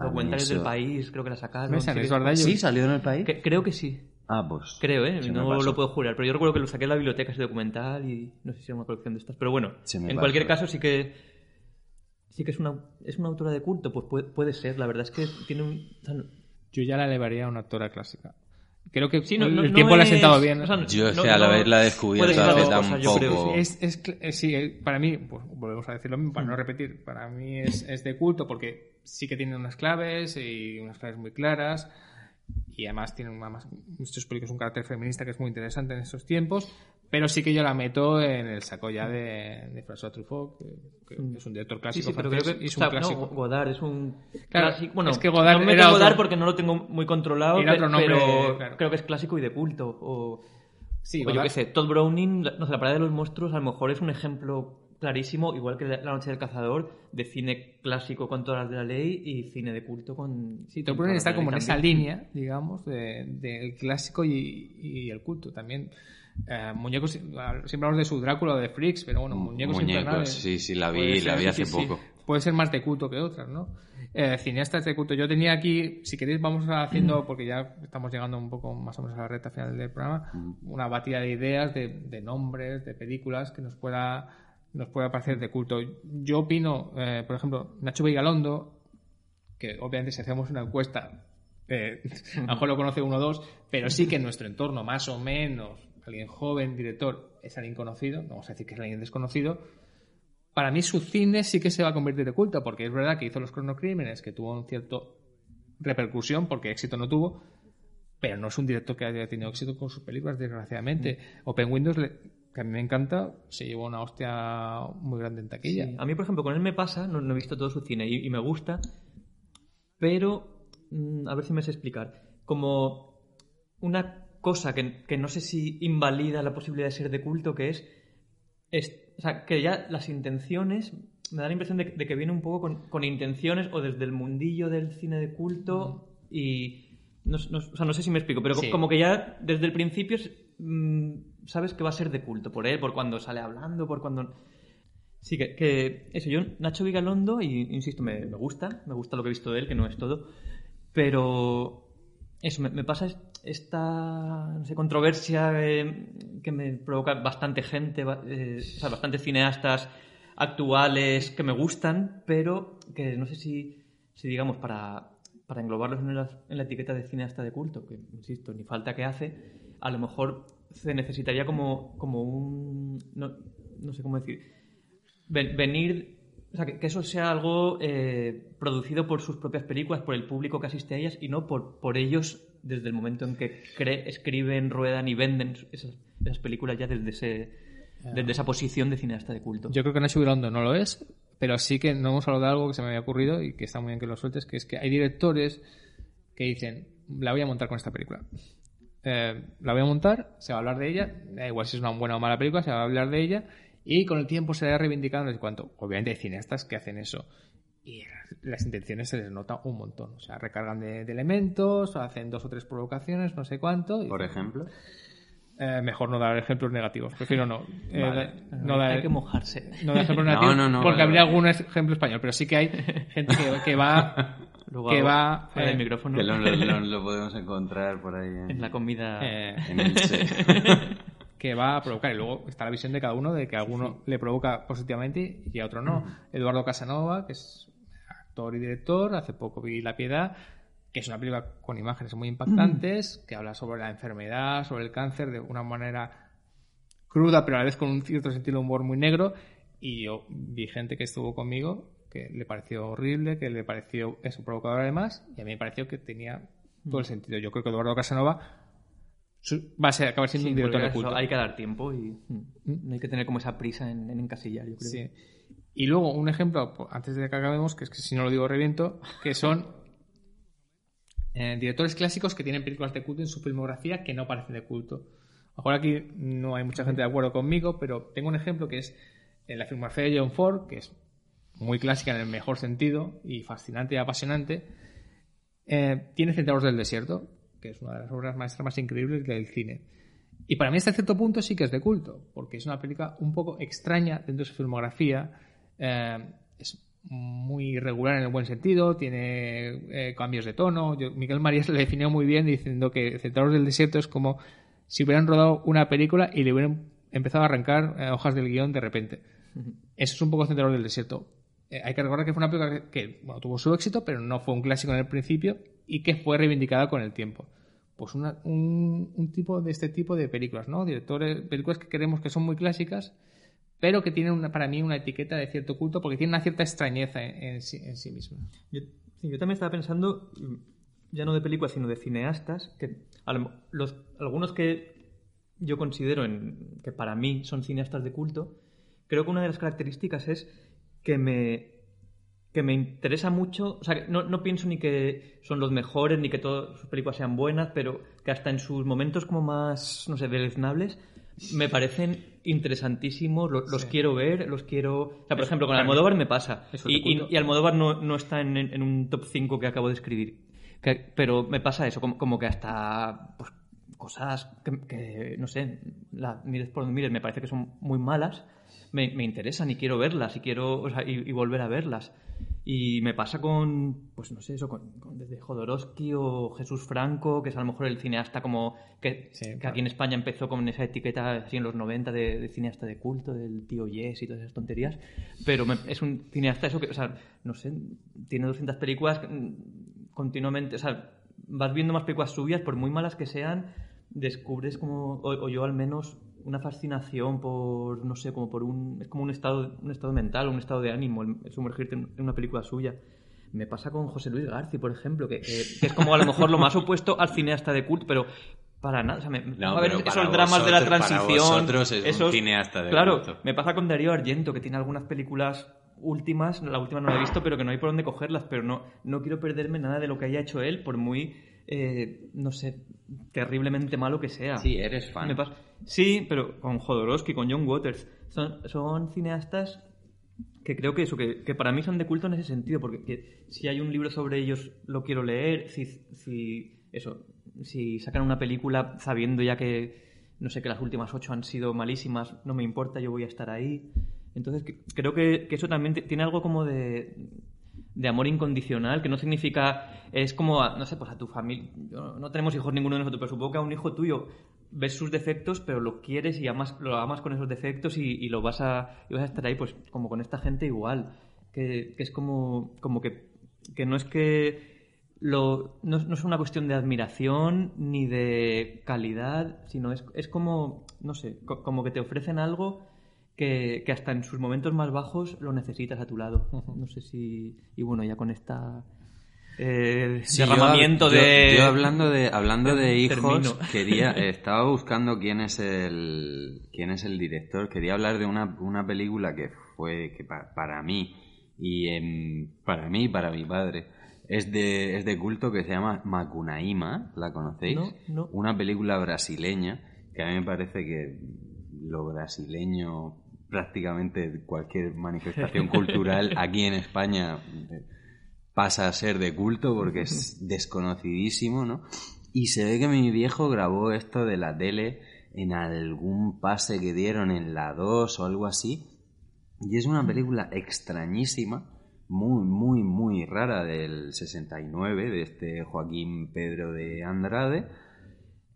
documentales eso- del país, creo que la sacaron. Me sí que- ¿Sí? ¿Salió en el país? que- creo que sí. Ah, pues... Creo, ¿eh? No lo puedo jurar, pero yo recuerdo que lo saqué en la biblioteca ese documental y no sé si era una colección de estas. Pero bueno, en pasó. cualquier caso sí que sí que es una, es una autora de culto, pues puede, puede ser. La verdad es que tiene un... Yo ya la elevaría a una actora clásica. Creo que sí, no- el no- tiempo la ha es- sentado bien. o sea, Yo es no- que al haberla descubierto hace dos tan cosas, yo creo. poco... Es, es cl- eh, sí, eh, para mí, pues volvemos a decir lo mismo, para no repetir, para mí es, es de culto porque sí que tiene unas claves y unas claves muy claras y además tiene una más, muchos películas un carácter feminista que es muy interesante en estos tiempos, pero sí que yo la meto en el saco ya de, de François Truffaut, que, que es un director Sí, clásico sí, pero creo que es o sea, un clásico. No, Godard es un Claro, clásico. Bueno, es que Godard no me meto Godard otro- porque no lo tengo muy controlado, Era otro pe- nombre, pero claro. creo que es clásico y de culto. O, Sí, o yo qué sé, Todd Browning, no sé, la parada de los monstruos a lo mejor es un ejemplo clarísimo, igual que La Noche del Cazador, de cine clásico con todas las de la ley y cine de culto con... Sí, Gun todas está de como en esa línea, digamos, de- del clásico y, y el culto también. Eh, muñecos, siempre hablamos de su Drácula o de Freaks, pero bueno, muñecos, Muñecos, sí, sí, la vi, la vi hace sí, sí. poco. Puede ser más de culto que otras, ¿no? Eh, cineastas de culto. Yo tenía aquí, si queréis, vamos haciendo, porque ya estamos llegando un poco más o menos a la recta final del programa, una batida de ideas, de, de nombres, de películas que nos pueda nos pueda parecer de culto. Yo opino, eh, por ejemplo, Nacho Vigalondo, que obviamente si hacemos una encuesta, eh, a lo mejor lo conoce uno o dos, pero sí que en nuestro entorno, más o menos, alguien joven, director, es alguien conocido, no vamos a decir que es alguien desconocido. Para mí su cine sí que se va a convertir de culto, porque es verdad que hizo los cronocrímenes, que tuvo un cierto repercusión, porque éxito no tuvo, pero no es un director que haya tenido éxito con sus películas, desgraciadamente. Open Windows, que a mí me encanta, se llevó una hostia muy grande en taquilla. Sí, A mí, por ejemplo, con él me pasa, no, no he visto todo su cine y, y me gusta, pero mm, a ver si me sé explicar. Como una cosa que, que no sé si invalida la posibilidad de ser de culto, que es, es- o sea, que ya las intenciones, me da la impresión de, de que viene un poco con, con intenciones o desde el mundillo del cine de culto y... No, no- o sea, no sé si me explico, pero Sí. como que ya desde el principio mm, sabes que va a ser de culto por él, por cuando sale hablando, por cuando... Sí, que, que eso, yo Nacho Vigalondo, y insisto, me, me gusta, me gusta lo que he visto de él, que no es todo, pero eso, me, me pasa esta no sé, controversia eh, que me provoca bastante gente, eh, o sea, bastantes cineastas actuales que me gustan, pero que no sé si, si digamos, para, para englobarlos en la, en la etiqueta de cineasta de culto, que insisto, ni falta que hace, a lo mejor se necesitaría como, como un... No, no sé cómo decir ven- venir, o sea, que, que eso sea algo eh, producido por sus propias películas, por el público que asiste a ellas y no por, por ellos desde el momento en que cre- escriben, ruedan y venden esas, esas películas ya desde, ese, desde esa posición de cineasta de culto. Yo creo que Nacho Vigalondo no lo es, pero sí que no hemos hablado de algo que se me había ocurrido y que está muy bien que lo sueltes, que es que hay directores que dicen, la voy a montar con esta película. Eh, la voy a montar, se va a hablar de ella, da igual si es una buena o mala película, se va a hablar de ella y con el tiempo se va reivindicando en cuanto, obviamente hay cineastas que hacen eso y las intenciones se les nota un montón, o sea, recargan de, de elementos, hacen dos o tres provocaciones, no sé cuánto. y- Por ejemplo. Eh, mejor no dar ejemplos negativos, prefiero no. Eh, Vale. no dar- Hay que mojarse. no de ejemplo No, negativo, no, no, porque vale, habría vale. algún ejemplo español, pero sí que hay gente que, que va Luego que va fuera del eh, micrófono Que lo, lo- lo- lo podemos encontrar por ahí en, en la comida. eh, en el que va a provocar y luego está la visión de cada uno de que a alguno le provoca positivamente y a otro no. Eduardo Casanova, que es actor y director, hace poco vi La Piedad, que es una película con imágenes muy impactantes, que habla sobre la enfermedad, sobre el cáncer de una manera cruda, pero a la vez con un cierto sentido de humor muy negro. Y yo vi gente que estuvo conmigo que le pareció horrible, que le pareció eso provocador además, y a mí me pareció que tenía todo el sentido. Yo creo que Eduardo Casanova va a ser, acabar siendo Sí, un director de culto. hay que dar tiempo y mm, no hay que tener como esa prisa en, en encasillar, yo creo. Sí. Y luego un ejemplo, antes de que acabemos, que es que si no lo digo reviento, que son eh, directores clásicos que tienen películas de culto en su filmografía que no parecen de culto. Ahora aquí no hay mucha gente de acuerdo conmigo, pero tengo un ejemplo que es en la filmografía de John Ford, que es muy clásica en el mejor sentido y fascinante y apasionante. Eh, tiene Centauros del Desierto, que es una de las obras maestras más increíbles del cine. Y para mí hasta cierto punto sí que es de culto, porque es una película un poco extraña dentro de su filmografía. eh, es muy irregular en el buen sentido, tiene eh, cambios de tono. Yo- Miguel Marías le definió muy bien diciendo que Centauros del Desierto es como si hubieran rodado una película y le hubieran empezado a arrancar eh, hojas del guion de repente. Eso es un poco Centauros del Desierto. Eh, hay que recordar que fue una película que, que, bueno, tuvo su éxito, pero no fue un clásico en el principio y que fue reivindicada con el tiempo. Pues un, un tipo de este tipo de películas, ¿no? Directores, películas que creemos que son muy clásicas, pero que tienen una- para mí una etiqueta de cierto culto porque tienen una cierta extrañeza en, sí, en sí misma. Yo, también estaba pensando, mm, ya no de películas, sino de cineastas, que algunos que yo considero que para mí son cineastas de culto, creo que una de las características es que me, que me interesa mucho, o sea, no, no pienso ni que son los mejores, ni que todas sus películas sean buenas, pero que hasta en sus momentos como más, no sé, deleznables, me parecen interesantísimos, lo- los Sí. quiero ver, los quiero... O sea, por Es- ejemplo, con Almodóvar me pasa. Y, y, y Almodóvar no, no está en, en un top 5 que acabo de escribir. Que- pero me pasa eso, como, como que hasta pues, cosas que, que, no sé, la, mires por donde mires, me parece que son muy malas, me, me interesan y quiero verlas y quiero o sea, y, y volver a verlas. Y me pasa con, pues no sé, eso, con, con desde Jodorowsky o Jesús Franco, que es a lo mejor el cineasta como que, Sí, que claro. aquí en España empezó con esa etiqueta así en los 90 de, de cineasta de culto, del tío Yes y todas esas tonterías. Pero me- es un cineasta eso que, o sea, no sé, tiene 200 películas mm, continuamente, o sea, vas viendo más películas suyas, por muy malas que sean, descubres como, o, o yo al menos, una fascinación por, no sé, como por un, es como un estado, un estado mental, un estado de ánimo, el, el sumergirte en, en una película suya. Me pasa con José Luis García, por ejemplo, que, que- que es como a lo mejor lo más opuesto al cineasta de culto, pero para nada. O sea, me, No, a ver esos para dramas de la vosotros- para transición. vosotros es un esos- cineasta de Claro, culto. me pasa con Darío Argento, que tiene algunas películas últimas, la última no la he visto, pero que no hay por dónde cogerlas, pero no, no quiero perderme nada de lo que haya hecho él, por muy, eh, no sé, terriblemente malo que sea. Sí, eres fan. Me pasa- Sí, pero con Jodorowsky, con John Waters. Son, cineastas que creo que eso, que, para mí son de culto en ese sentido, porque que si hay un libro sobre ellos lo quiero leer, si, si eso, si sacan una película sabiendo ya que, no sé, que las últimas ocho han sido malísimas, no me importa, yo voy a estar ahí. Entonces creo que, eso también tiene algo como de, de amor incondicional, que no significa, es como, a- no sé, pues a tu familia, yo- no tenemos hijos ninguno de nosotros, pero supongo que a un hijo tuyo ves sus defectos, pero lo quieres y amas, lo amas con esos defectos y, y lo vas a, y vas a estar ahí, pues como con esta gente igual, que, que es como, como que, que no es que lo, no, no es una cuestión de admiración ni de calidad, sino es, es como, no sé, co- como que te ofrecen algo que, que hasta en sus momentos más bajos lo necesitas a tu lado. No sé si... Y bueno, ya con esta... eh, Sí, yo- derramamiento yo- de... Yo, hablando de hablando de hijos, Termino. quería estaba buscando quién es el quién es el director. Quería hablar de una, una película que fue que pa- para mí y em, para mí y para mi padre es de es de culto que se llama Macunaíma. ¿La conocéis? No, no. Una película brasileña que a mí me parece que lo brasileño prácticamente cualquier manifestación cultural aquí en España eh, pasa a ser de culto porque es desconocidísimo, ¿no? Y se ve que mi viejo grabó esto de la tele en algún pase que dieron en la 2 o algo así. Y es una película extrañísima, muy, muy, muy rara del 69, de este Joaquín Pedro de Andrade.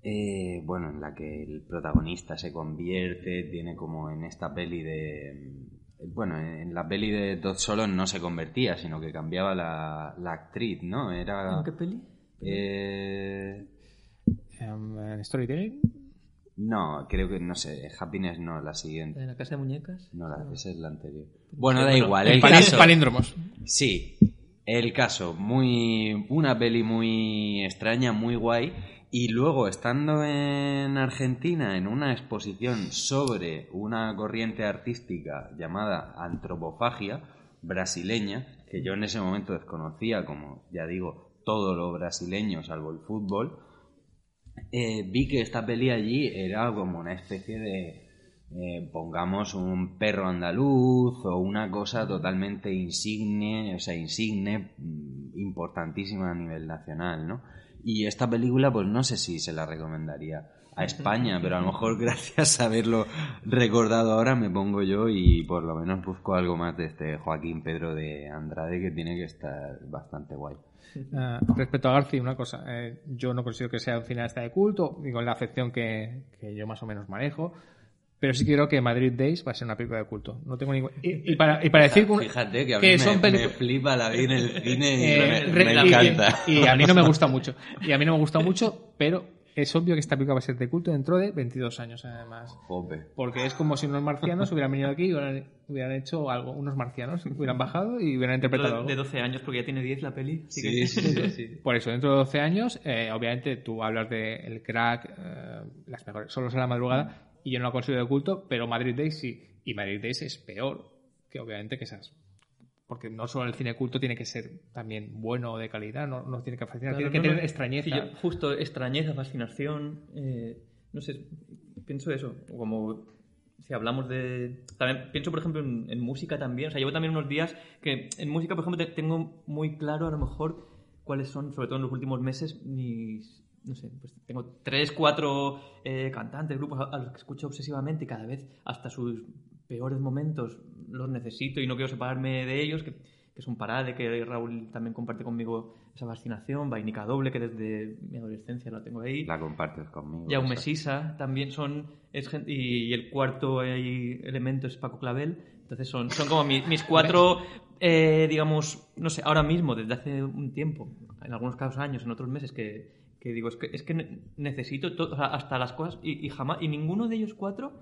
Eh, bueno, en la que el protagonista se convierte, tiene como en esta peli de... Bueno, en la peli de Todd Solon no se convertía, sino que cambiaba la, la actriz, ¿no? Era... ¿En qué peli? Eh, en Storytelling. no, creo que, no sé, Happiness no, la siguiente. ¿En la casa de muñecas? No, la, esa es la anterior. Bueno, da bueno, igual, El el palí- caso... palíndromos. Sí, el caso, muy una peli muy extraña, muy guay Y luego, estando en Argentina en una exposición sobre una corriente artística llamada antropofagia brasileña, que yo en ese momento desconocía, como ya digo, todo lo brasileño salvo el fútbol, eh, vi que esta peli allí era como una especie de, eh, pongamos, un perro andaluz o una cosa totalmente insigne, o sea, insigne, mm, importantísima a nivel nacional, ¿no? Y esta película, pues no sé si se la recomendaría a España, pero a lo mejor gracias a haberlo recordado ahora me pongo yo y por lo menos busco algo más de este Joaquín Pedro de Andrade que tiene que estar bastante guay. Uh, respecto a García, una cosa, eh, yo no considero que sea un cineasta de culto, digo en la afección que, que, yo más o menos manejo, pero sí quiero que Madrid Days va a ser una película de culto. No tengo ningún... y, y, para, y para decir Fíjate que a mí me, son me, flipa la vi en el cine y eh, me, me encanta. Y, y, a mí no me gusta mucho. Y a mí no me gusta mucho, pero es obvio que esta película va a ser de culto dentro de 22 años, además. Jope. Porque es como si unos marcianos hubieran venido aquí y hubieran, hubieran hecho algo. Unos marcianos hubieran bajado y hubieran interpretado algo. De 12 años, porque ya tiene 10 la peli. Sí, sí, sí, sí, Por eso, dentro de 12 años, eh, obviamente tú hablas de El Crack, eh, las mejores, solo será la madrugada, y yo no la considero de culto, pero Madrid Days sí. Y Madrid Days es peor que obviamente que esas porque no solo el cine culto tiene que ser también bueno o de calidad, no, no tiene que fascinar, Claro, tiene que no, tener extrañeza. Sí, yo- justo extrañeza, fascinación. eh, no sé, pienso eso. Como si hablamos de. También pienso, por ejemplo, en, en música también. O sea, llevo también unos días que en música, por ejemplo, te- tengo muy claro a lo mejor cuáles son, sobre todo en los últimos meses, mis. No sé, pues tengo tres, cuatro eh, cantantes, grupos a, a los que escucho obsesivamente y cada vez hasta sus peores momentos los necesito y no quiero separarme de ellos, que, que es un parade, que Raúl también comparte conmigo esa fascinación, Vainica Doble, que desde mi adolescencia la tengo ahí. La compartes conmigo. Jaume. Sisa también son es y, y el cuarto ahí elemento es Paco Clavel entonces son, son como mi- mis cuatro eh, digamos no sé ahora mismo desde hace un tiempo en algunos casos años en otros meses que, que digo es que es que ne- necesito to- o sea, hasta las cosas y, y jamás y ninguno de ellos cuatro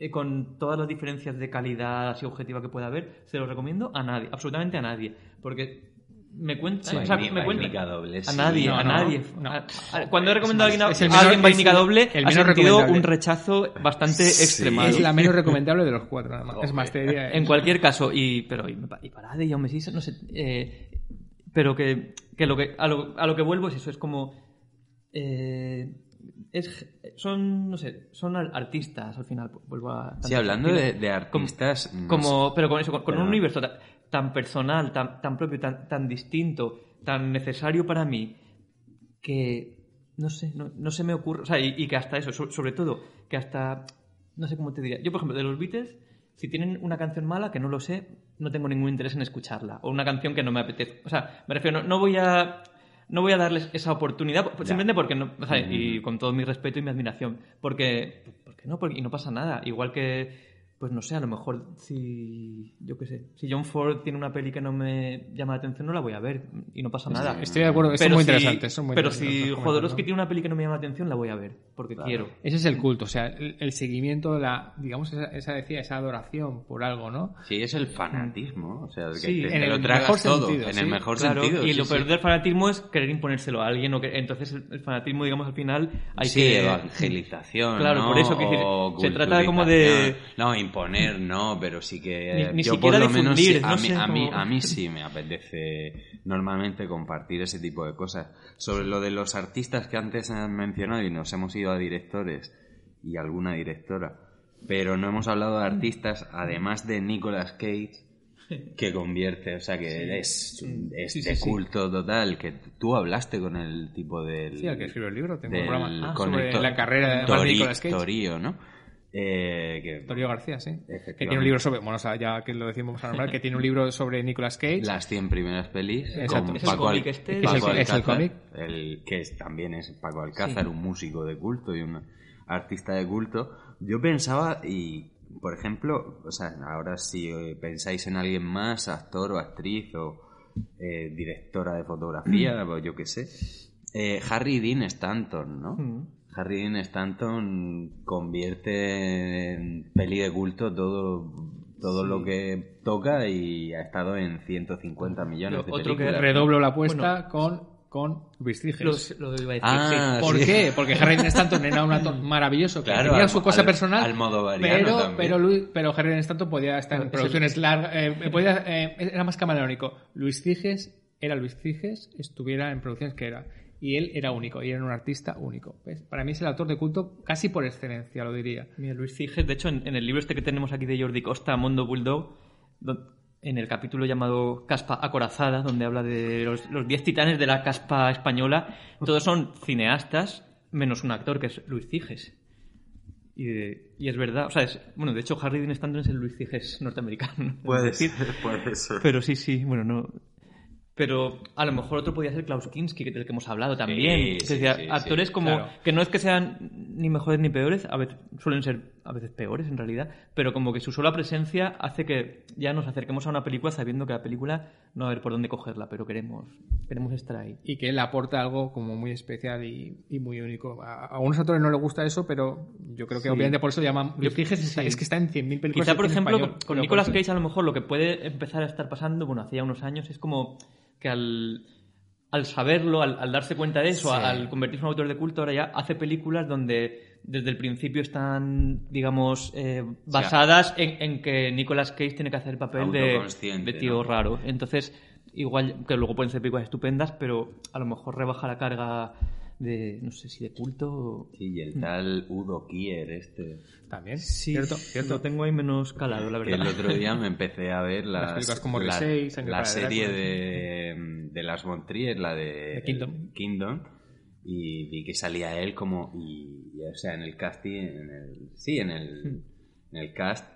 eh, con todas las diferencias de calidad así objetiva que pueda haber se los recomiendo a nadie absolutamente a nadie porque me cuentan Sí, o sea, Vaini- me Vainica Doble, a nadie No, a nadie no. A- a- cuando he recomendado a alguien, a alguien Vainica Doble el ha sentido un rechazo bastante Sí. extremado. Es la menos recomendable de los cuatro, nada más. Es más, te diría. En cualquier caso, y pero y, y Parade y Sisa, no sé, eh, pero que, que lo que a lo, a lo que vuelvo es eso, es como eh, es, son no sé, son ar- artistas al final, vuelvo a Sí, hablando de, de artistas. como pero con eso, con, con un universo ta- tan, personal, tan, tan propio, tan, tan distinto, tan necesario para mí, que no sé, no, no se me ocurre, o sea, y, y que hasta eso, so- sobre todo, que hasta, no sé cómo te diría, yo por ejemplo, de los Beatles, si tienen una canción mala, que no lo sé, no tengo ningún interés en escucharla, o una canción que no me apetece, o sea, me refiero, no, no voy a... No voy a darles esa oportunidad, simplemente porque no, o sea, y con todo mi respeto y mi admiración, porque, porque no, porque, y no pasa nada. Igual que, pues no sé, a lo mejor si, yo qué sé, si John Ford tiene una peli que no me llama la atención, no la voy a ver y no pasa nada. Estoy de acuerdo, son Pero muy si- muy pero si Jodorowsky ¿no? tiene una peli que no me llama la atención, la voy a ver, porque quiero. Ese es el culto, o sea, el, el seguimiento, la, digamos, esa, esa decía, esa adoración por algo, ¿no? Sí, es el fanatismo. O sea, que Sí, te, en te lo el tragas mejor todo. sentido, en sí, el mejor Claro, sentido. y sí, lo sí. peor del fanatismo es querer imponérselo a alguien. O que, entonces el, el fanatismo, digamos, al final hay sí, que... evangelización. Claro, ¿no? por eso que O se trata como de-. No, imponer no, pero sí que. Ni- ni yo siquiera por lo menos difundir, a, no mí, a, mí, a mí sí me apetece normalmente compartir ese tipo de cosas. Sobre lo de los artistas que antes han mencionado y nos hemos ido a directores y alguna directora, pero no hemos hablado de artistas, además de Nicolas Cage. Que convierte, o sea que es, es Sí, sí, de sí. culto total. Que tú hablaste con el tipo del. Sí, al que escribió el libro, tengo del- un programa ah, con sobre la carrera de Tori- Nicolas Cage. Torío, ¿no? Eh, que Torio García, sí. Que tiene un libro sobre, bueno, o sea, ya que lo decimos a nombrar, que tiene un libro sobre Nicolas Cage. las 100 primeras pelis Exacto. Es el Paco, Al- cómic este. Paco Es el- es el Alcázar, cómic. el que es- también es Paco Alcázar, un músico de culto y un artista de culto. Yo pensaba, y por ejemplo, o sea, ahora si eh, pensáis en alguien más, actor o actriz o eh, directora de fotografía, o yo qué sé, eh, Harry Dean Stanton, ¿no? Mm. Harry Dean Stanton convierte en peli de culto todo todo lo que toca y ha estado en 150 millones de Otro que. Redoblo la apuesta con con Luis. Los- lo iba a decir, Ah, sí. ¿Por sí. qué? Porque Harry Stanton era un actor maravilloso que Claro, tenía al- su cosa al- personal, al modovariano pero también. pero Luis- pero Harry Stanton podía estar en producciones largas, eh, podía, eh, era más camaleónico. Luis Ciges era Luis Ciges, estuviera en producciones que era y él era único y era un artista único. ¿ves? Para mí es el actor de culto casi por excelencia, lo diría. Mira, Luis Ciges, de hecho, en, en el libro este que tenemos aquí de Jordi Costa, Mondo Bulldog, do- en el capítulo llamado Caspa Acorazada, donde habla de los, los 10 titanes de la caspa española, todos son cineastas, menos un actor que es Luis Ciges. Y, de- y es verdad, o sea, es, bueno, de hecho Harry Dean Stanton es el Luis Ciges norteamericano. Puede decir, ser, puede ser. Pero sí, sí, bueno, no. Pero a lo mejor otro podría ser Klaus Kinski, del que hemos hablado también. Sí, Es decir, sí, actores sí, como claro. que no es que sean ni mejores ni peores, a veces suelen ser a veces peores en realidad, pero como que su sola presencia hace que ya nos acerquemos a una película sabiendo que la película no va a haber por dónde cogerla, pero queremos queremos estar ahí. Y que él aporta algo como muy especial y, y muy único. A, a algunos actores no les gusta eso, pero yo creo que Sí. obviamente por eso llaman... Está- sí. es que está en 100.000 películas. Quizá, por ejemplo, español, con, con Nicolas Cage a lo mejor lo que puede empezar a estar pasando, bueno, hacía unos años, es como que al, al saberlo, al, al darse cuenta de eso, Sí. al convertirse en un autor de culto, ahora ya hace películas donde desde el principio están, digamos, eh, basadas en, en que Nicolas Cage tiene que hacer el papel de, de tío ¿no? raro. Entonces, igual que luego pueden ser películas estupendas, pero a lo mejor rebaja la carga de, no sé si de culto o... Sí, y el tal Udo Kier este. También, Sí, cierto, cierto. lo tengo ahí menos calado, la Que verdad. el otro día me empecé a ver las, Las películas como la, Risey, Sangre la para serie de, de las von Trier, la de, De Kingdom. Kingdom, y vi que salía él como y, y, o sea en el casting en el sí en el Hmm. en el cast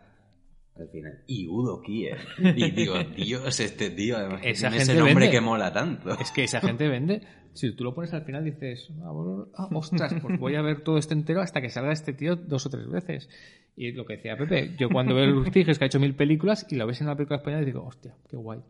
al final y Udo Kier y digo Dios este tío además Esa tiene ese gente nombre vende. que mola tanto Es que esa gente vende. Si tú lo pones al final dices, ah, ah, ostras, pues voy a ver todo este entero hasta que salga este tío dos o tres veces. Y lo que decía Pepe, yo cuando veo Luis Ciges que ha hecho mil películas y lo ves en una película española digo, hostia, qué guay.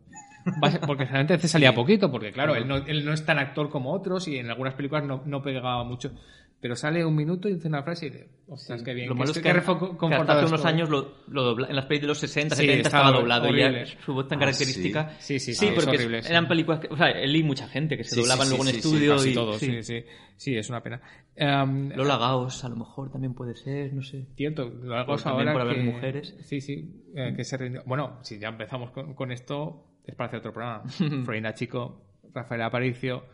Porque realmente a veces salía poquito, porque claro, él no, él no es tan actor como otros y en algunas películas no, no pegaba mucho. Pero sale un minuto y dice una frase y dice, ostras, qué bien. Lo malo que es qué que, hace unos años lo, lo dobla- en las pelis de los 60, Sí, 70 estaba doblado horrible. ya su voz tan Ah, característica. sí. Sí, sí, sí, sí, es porque horrible, sí. eran películas que, o sea, él y mucha gente que se Sí, doblaban sí, luego sí, en sí, sí, estudio y todos, sí. sí, sí. Sí, es una pena. Em, Lola Gaos a lo mejor también puede ser, no sé. Cierto, lo hago Por- también ahora por haber que... mujeres. Sí, sí, eh, que se rindió. Bueno, si ya empezamos con, con esto, es para hacer otro programa. Freina Chico, Rafael Aparicio,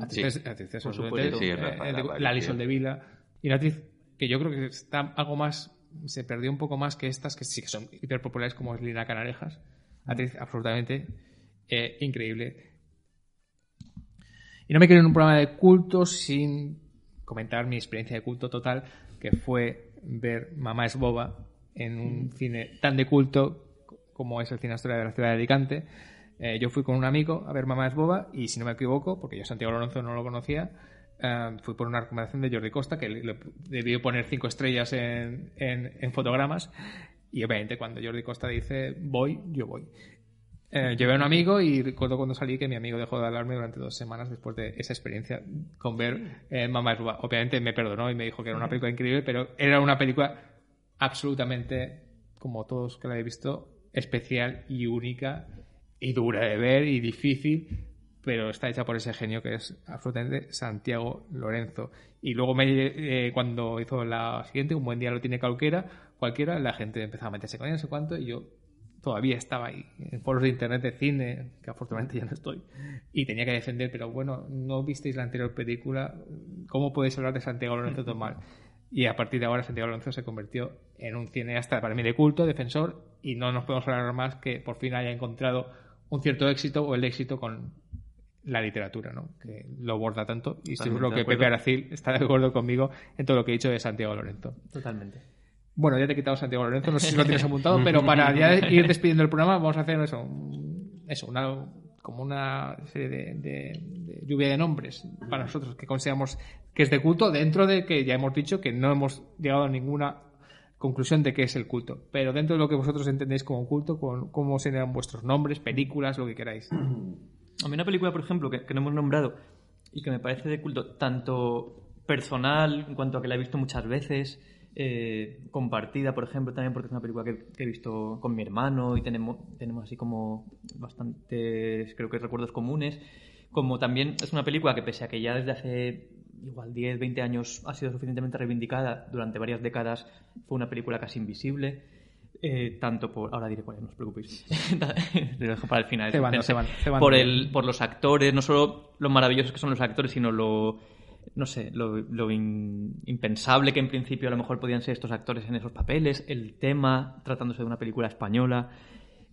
actrices, actrices Por absolutamente, supuesto. Sí, eh, Rafael eh, la Alison de Vila, y una actriz que yo creo que está algo más, se perdió un poco más que estas, que sí que son hiperpopulares como es Lina Canarejas, actriz absolutamente eh, increíble. Y no me quiero en un programa de culto sin comentar mi experiencia de culto total, que fue ver Mamá es boba en un cine tan de culto como es el Cine Astoria de la ciudad de Alicante. Eh, yo fui con un amigo a ver Mamá es boba y si no me equivoco, porque yo Santiago Lorenzo no lo conocía, eh, fui por una recomendación de Jordi Costa que le, le debió poner cinco estrellas en, en- en fotogramas y obviamente cuando Jordi Costa dice voy, yo voy. Eh, llevé a un amigo y recuerdo cuando salí que mi amigo dejó de hablarme durante dos semanas después de esa experiencia con ver eh, Mamá es boba. Obviamente me perdonó y me dijo que era una película increíble, pero era una película absolutamente, como todos que la he visto, especial y única y dura de ver y difícil, pero está hecha por ese genio que es absolutamente Santiago Lorenzo. Y luego me, eh, cuando hizo la siguiente, un buen día lo tiene cualquiera, cualquiera, la gente empezaba a meterse con él, no sé cuánto, y yo todavía estaba ahí en foros de internet de cine, que afortunadamente ya no estoy, y tenía que defender, pero bueno, no visteis la anterior película, ¿cómo podéis hablar de Santiago Lorenzo tan mal? Y a partir de ahora Santiago Lorenzo se convirtió en un cineasta para mí de culto, defensor, y no nos podemos hablar más que por fin haya encontrado un cierto éxito o el éxito con la literatura, ¿no? Que lo borda tanto y seguro que. Pepe Aracil está de acuerdo conmigo en todo lo que he dicho de Santiago Lorenzo. Totalmente. Bueno, ya te he quitado Santiago Lorenzo, no sé si lo tienes apuntado, pero para ya ir despidiendo el programa vamos a hacer eso, eso, una, como una serie de, de- de lluvia de nombres para nosotros que consideramos que es de culto, dentro de que ya hemos dicho que no hemos llegado a ninguna conclusión de qué es el culto, pero dentro de lo que vosotros entendéis como culto, cómo serían vuestros nombres, películas, lo que queráis. A mí una película, por ejemplo, que, que no hemos nombrado y que me parece de culto tanto personal, en cuanto a que la he visto muchas veces, eh, compartida, por ejemplo, también porque es una película que, que he visto con mi hermano y tenemos, tenemos así como bastantes, creo que recuerdos comunes, Como también es una película que pese a que ya desde hace igual 10, 20 años ha sido suficientemente reivindicada, durante varias décadas fue una película casi invisible. eh, tanto por. Ahora diré cuál es, no os preocupéis. Lo dejo para el final. Se van, se van, se van. por, el, por los actores, no solo lo maravillosos que son los actores, sino lo. No sé, lo, lo in- impensable que en principio a lo mejor podían ser estos actores en esos papeles, el tema, tratándose de una película española,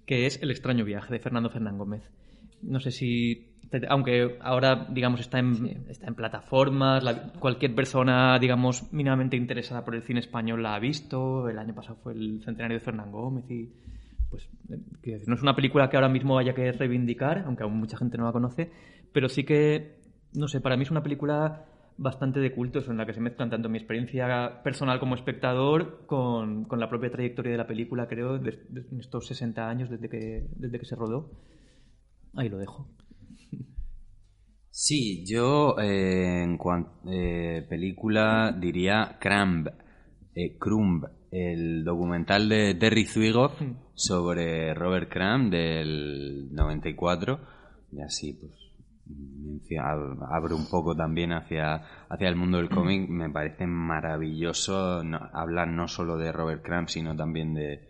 que es El extraño viaje de Fernando Fernán Gómez. No sé si, aunque ahora, digamos, está en, está en plataformas, la- cualquier persona, digamos, mínimamente interesada por el cine español la ha visto, el año pasado fue el centenario de Fernán Gómez y, pues, eh, decir, no es una película que ahora mismo haya que reivindicar, aunque aún mucha gente no la conoce, pero sí que, no sé, para mí es una película bastante de culto, eso, en la que se mezclan tanto mi experiencia personal como espectador con, con la propia trayectoria de la película, creo, en estos 60 años desde que, desde que se rodó. Ahí lo dejo. Sí, yo eh, en cuanto película diría Crumb, eh, Crumb, el documental de Terry Zwigoff Mm. sobre Robert Crumb del 94 y así pues abro un poco también hacia, hacia el mundo del cómic, me parece maravilloso no- hablar no solo de Robert Crumb sino también de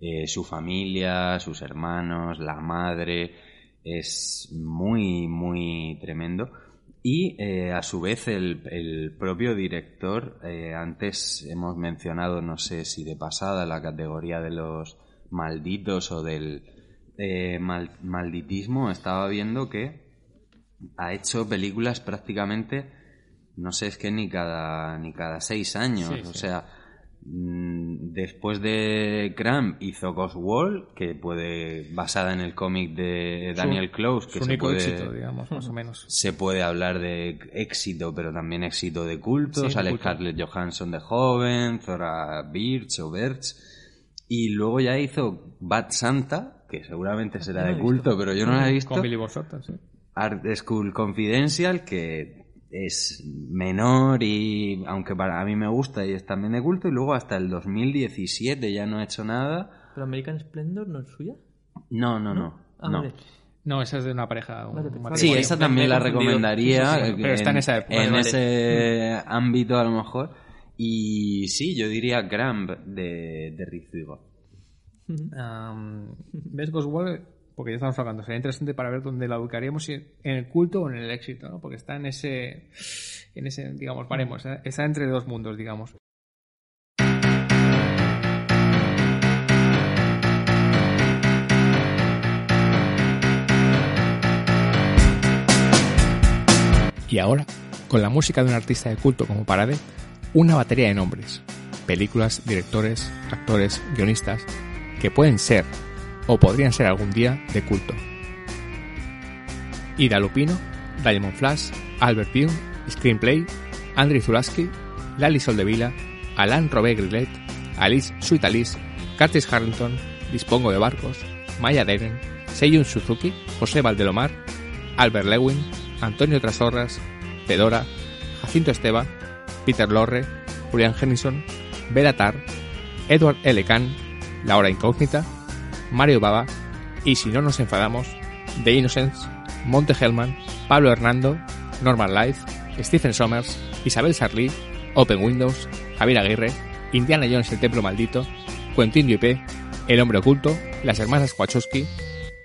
eh, su familia, sus hermanos, la madre, es muy, muy tremendo. Y eh, a su vez el, el propio director, eh, antes hemos mencionado, no sé si de pasada, la categoría de los malditos o del eh, mal- malditismo, estaba viendo que ha hecho películas prácticamente, no sé, es que ni cada, ni cada seis años, Sí, o sí. sea, después de Cramp hizo Ghost Wall, que puede, basada en el cómic de Daniel Close, que Su se único puede, éxito, digamos, más o menos. se puede hablar de éxito, pero también éxito de culto. Sí, Sale culto. Scarlett Johansson de joven, Zora Birch o Birch. Y luego ya hizo Bad Santa, que seguramente será no la de culto, pero yo no la he visto. Con Billy Thornton, sí. Art School Confidential, que es menor y aunque para a mí me gusta y es también de culto, y luego hasta el 2017 ya no he hecho nada. ¿Pero American Splendor no es suya? No, no, no. Ah, no. vale. No, esa es de una pareja. un. Sí, esa también la recomendaría. Sí, sí, sí, pero está en esa época. En Vale, ese ámbito, a lo mejor. Y sí, yo diría Gramp de, de Rick. Am, ¿Ves Ghost Wall? Porque ya estamos hablando. Sería interesante para ver dónde la ubicaríamos, en el culto o en el éxito, ¿no? Porque está en ese, en ese, digamos, paremos. ¿eh? Está entre dos mundos, digamos. Y ahora, con la música de un artista de culto como Parade, una batería de nombres, películas, directores, actores, guionistas, que pueden ser o podrían ser algún día de culto. Ida Lupino, Diamond Flash, Albert Pyun, Screenplay, Andrei Zulaski, Lali Soldevila, Alain Robert Grillet, Alice Sweet Alice, Curtis Harrington, Dispongo de Barcos, Maya Deren, Seiyun Suzuki, José Valdelomar, Albert Lewin, Antonio Trasorras, Fedora, Jacinto Esteba, Peter Lorre, Julian Hennison, Bela Tar, Edward L. Kahn, La Hora Incógnita, Mario Baba y si no nos enfadamos, The Innocents, Monte Hellman, Pablo Hernando, Norman Life, Stephen Sommers, Isabel Sarli, Open Windows, Javier Aguirre, Indiana Jones el Templo Maldito, Quentin Dupié, El Hombre Oculto, Las Hermanas Wachowski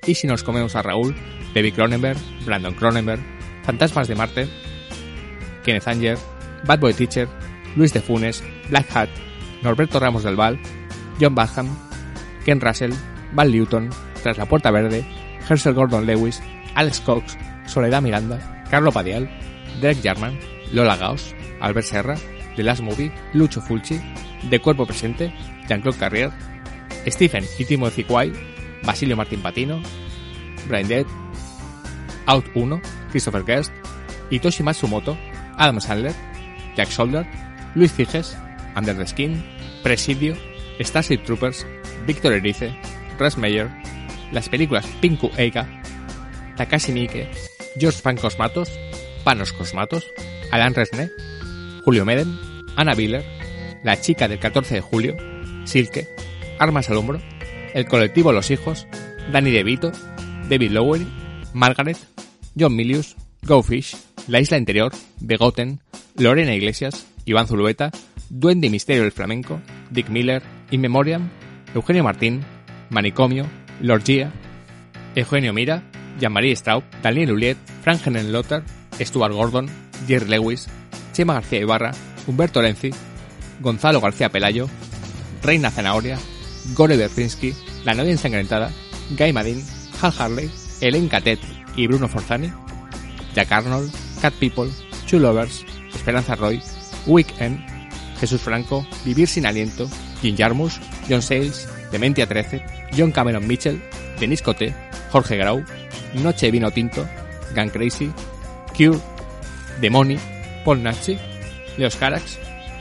y si nos comemos a Raúl, David Cronenberg, Brandon Cronenberg, Fantasmas de Marte, Kenneth Anger, Bad Boy Teacher, Luis de Funes, Black Hat, Norberto Ramos del Val, John Baham, Ken Russell, Val Newton, Tras la Puerta Verde, Herschel Gordon Lewis, Alex Cox, Soledad Miranda, Carlo Padial, Derek Jarman, Lola Gauss, Albert Serra, The Last Movie, Lucho Fulci, De Cuerpo Presente, Jean-Claude Carrier, Stephen y Timothy Quay, Basilio Martín Patino, Brian Dead, Out 1, Christopher Guest, Hitoshi Matsumoto, Adam Sandler, Jack Solder, Luis Figes, Under the Skin, Presidio, Starship Troopers, Víctor Erice, Las películas Pinku Eiga, Takashi Miike, George Van Cosmatos, Panos Cosmatos, Alan Resné, Julio Meden, Ana Biller, La chica del 14 de julio, Silke, Armas al hombro, El colectivo Los Hijos, Danny DeVito, David Lowery, Margaret, John Milius, Go Fish, La Isla Interior, Begoten, Lorena Iglesias, Iván Zulueta, Duende y Misterio del Flamenco, Dick Miller, In Memoriam, Eugenio Martín, Manicomio, Lorgia, Eugenio Mira, Jean-Marie Straub, Daniel Uliet, Frank Lothar, Stuart Gordon, Jerry Lewis, Chema García Ibarra, Humberto Lenzi, Gonzalo García Pelayo, Reina Zanahoria, Gore Berpinski, La Novia Ensangrentada, Guy Madin, Hal Harley, Ellen Catet y Bruno Forzani, Jack Arnold, Cat People, Two Lovers, Esperanza Roy, Weekend, Jesús Franco, Vivir sin aliento, Jim Jarmus, John Sales, Dementia 13, John Cameron Mitchell, Denis Coté, Jorge Grau, Noche Vino Tinto, Gun Crazy, Cure, Demoni, Paul Nachi, Leos Carax,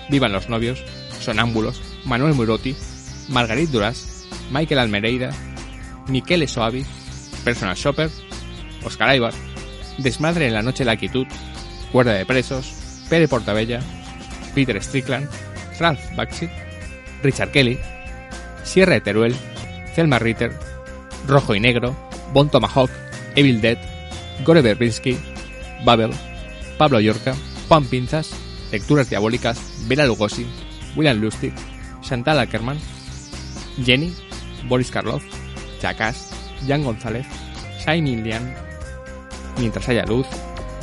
Vivan los Novios, Sonámbulos, Manuel Murotti, Margarit Duras, Michael Almereida, Miquel Soavi, Personal Shopper, Oscar Ibar, Desmadre en la Noche de la Quietud, Cuerda de Presos, Pere Portabella, Peter Strickland, Ralph Bakshi, Richard Kelly, Sierra de Teruel, Selma Ritter, Rojo y Negro, Bon Tomahawk, Evil Dead, Gore Verbinski, Babel, Pablo Yorca, Juan Pinzas, Lecturas Diabólicas, Bela Lugosi, William Lustig, Chantal Ackerman, Jenny, Boris Karloff, Jackass, Jan González, Shiny Lian, Mientras haya luz,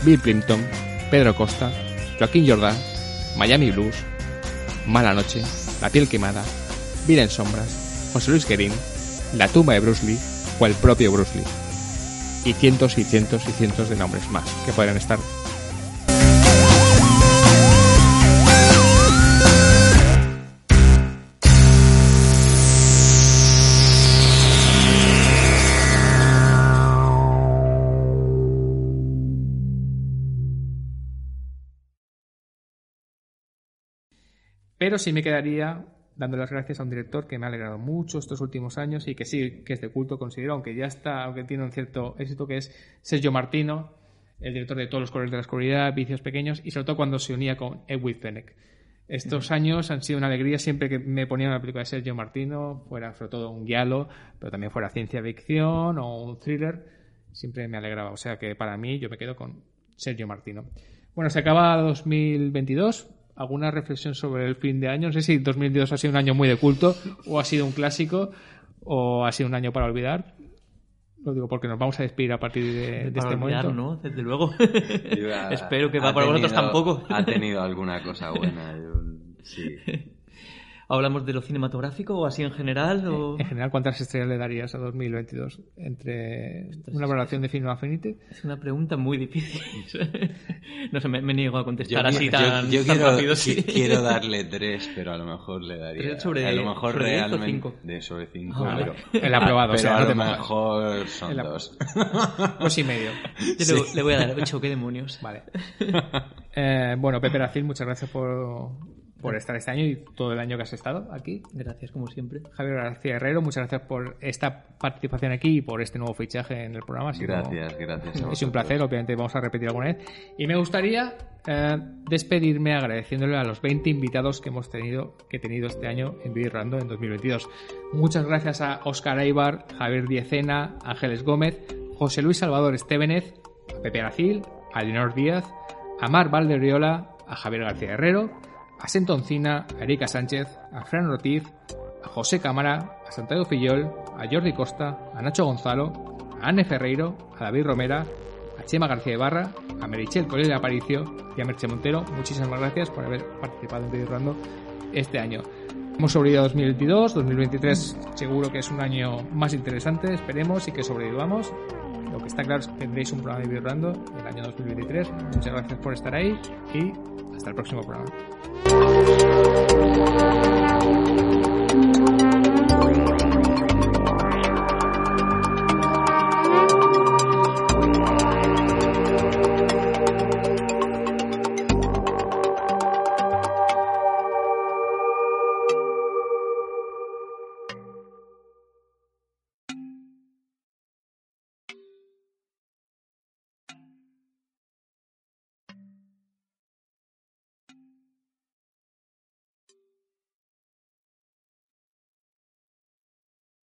Bill Plimpton, Pedro Costa, Joaquín Jordán, Miami Blues, Mala Noche, La Piel Quemada, Vida en Sombras, José Luis Guerín, La Tumba de Bruce Lee o el propio Bruce Lee. Y cientos y cientos y cientos de nombres más que podrían estar Pero sí me quedaría dando las gracias a un director que me ha alegrado mucho estos últimos años y que sí, que es de culto, considero, aunque ya está, aunque tiene un cierto éxito, que es Sergio Martino, el director de Todos los colores de la oscuridad, Vicios pequeños, y sobre todo cuando se unía con Edwin Fennec. Estos años han sido una alegría siempre que me ponía una película de Sergio Martino, fuera sobre todo un guialo, pero también fuera ciencia ficción o un thriller, siempre me alegraba. O sea que para mí yo me quedo con Sergio Martino. Bueno, se acaba 2022, alguna reflexión sobre el fin de año. No sé si 2022 ha sido un año muy de culto o ha sido un clásico o ha sido un año para olvidar. Lo digo porque nos vamos a despedir a partir de, este momento. ¿no? Desde luego. Espero que para vosotros tampoco. Ha tenido alguna cosa buena. sí. ¿Hablamos de lo cinematográfico o así en general? En general, ¿cuántas estrellas le darías a 2022 entre una valoración de Film Affinity? Es una pregunta muy difícil. no sé, me, niego a contestar así tan, yo, quiero, rápido. Quiero darle tres, pero a lo mejor le daría. Sobre, a lo mejor sobre realmente. Cinco? De sobre cinco. Ah, pero, el aprobado, pero o sea, a lo mejor son dos. Dos y medio. Yo le, le, voy a dar ocho, qué demonios. Vale. Eh, bueno, Pepe Racil, muchas gracias por por estar este año y todo el año que has estado aquí. Gracias, como siempre. Javier García Herrero, muchas gracias por esta participación aquí y por este nuevo fichaje en el programa. gracias, gracias. Es un placer, obviamente vamos a repetir alguna vez. Y me gustaría eh, despedirme agradeciéndole a los 20 invitados que hemos tenido, que he tenido este año en Vivirrando en 2022. Muchas gracias a Oscar Aibar, Javier Diecena, Ángeles Gómez, José Luis Salvador Estevenez, a Pepe Aracil, a Leonor Díaz, a Mar Valderriola, a Javier García Herrero, a Sentoncina, a Erika Sánchez, a Fran Ortiz, a José Cámara, a Santiago Fillol, a Jordi Costa, a Nacho Gonzalo, a Anne Ferreiro, a David Romera, a Chema García Ibarra, a Merichel Colel Aparicio y a Merche Montero. Muchísimas gracias por haber participado en Video este año. Hemos sobrevivido a 2022, 2023 seguro que es un año más interesante, esperemos y que sobrevivamos. Lo que está claro es que tendréis un programa de Video el año 2023. Muchas gracias por estar ahí y hasta el próximo programa.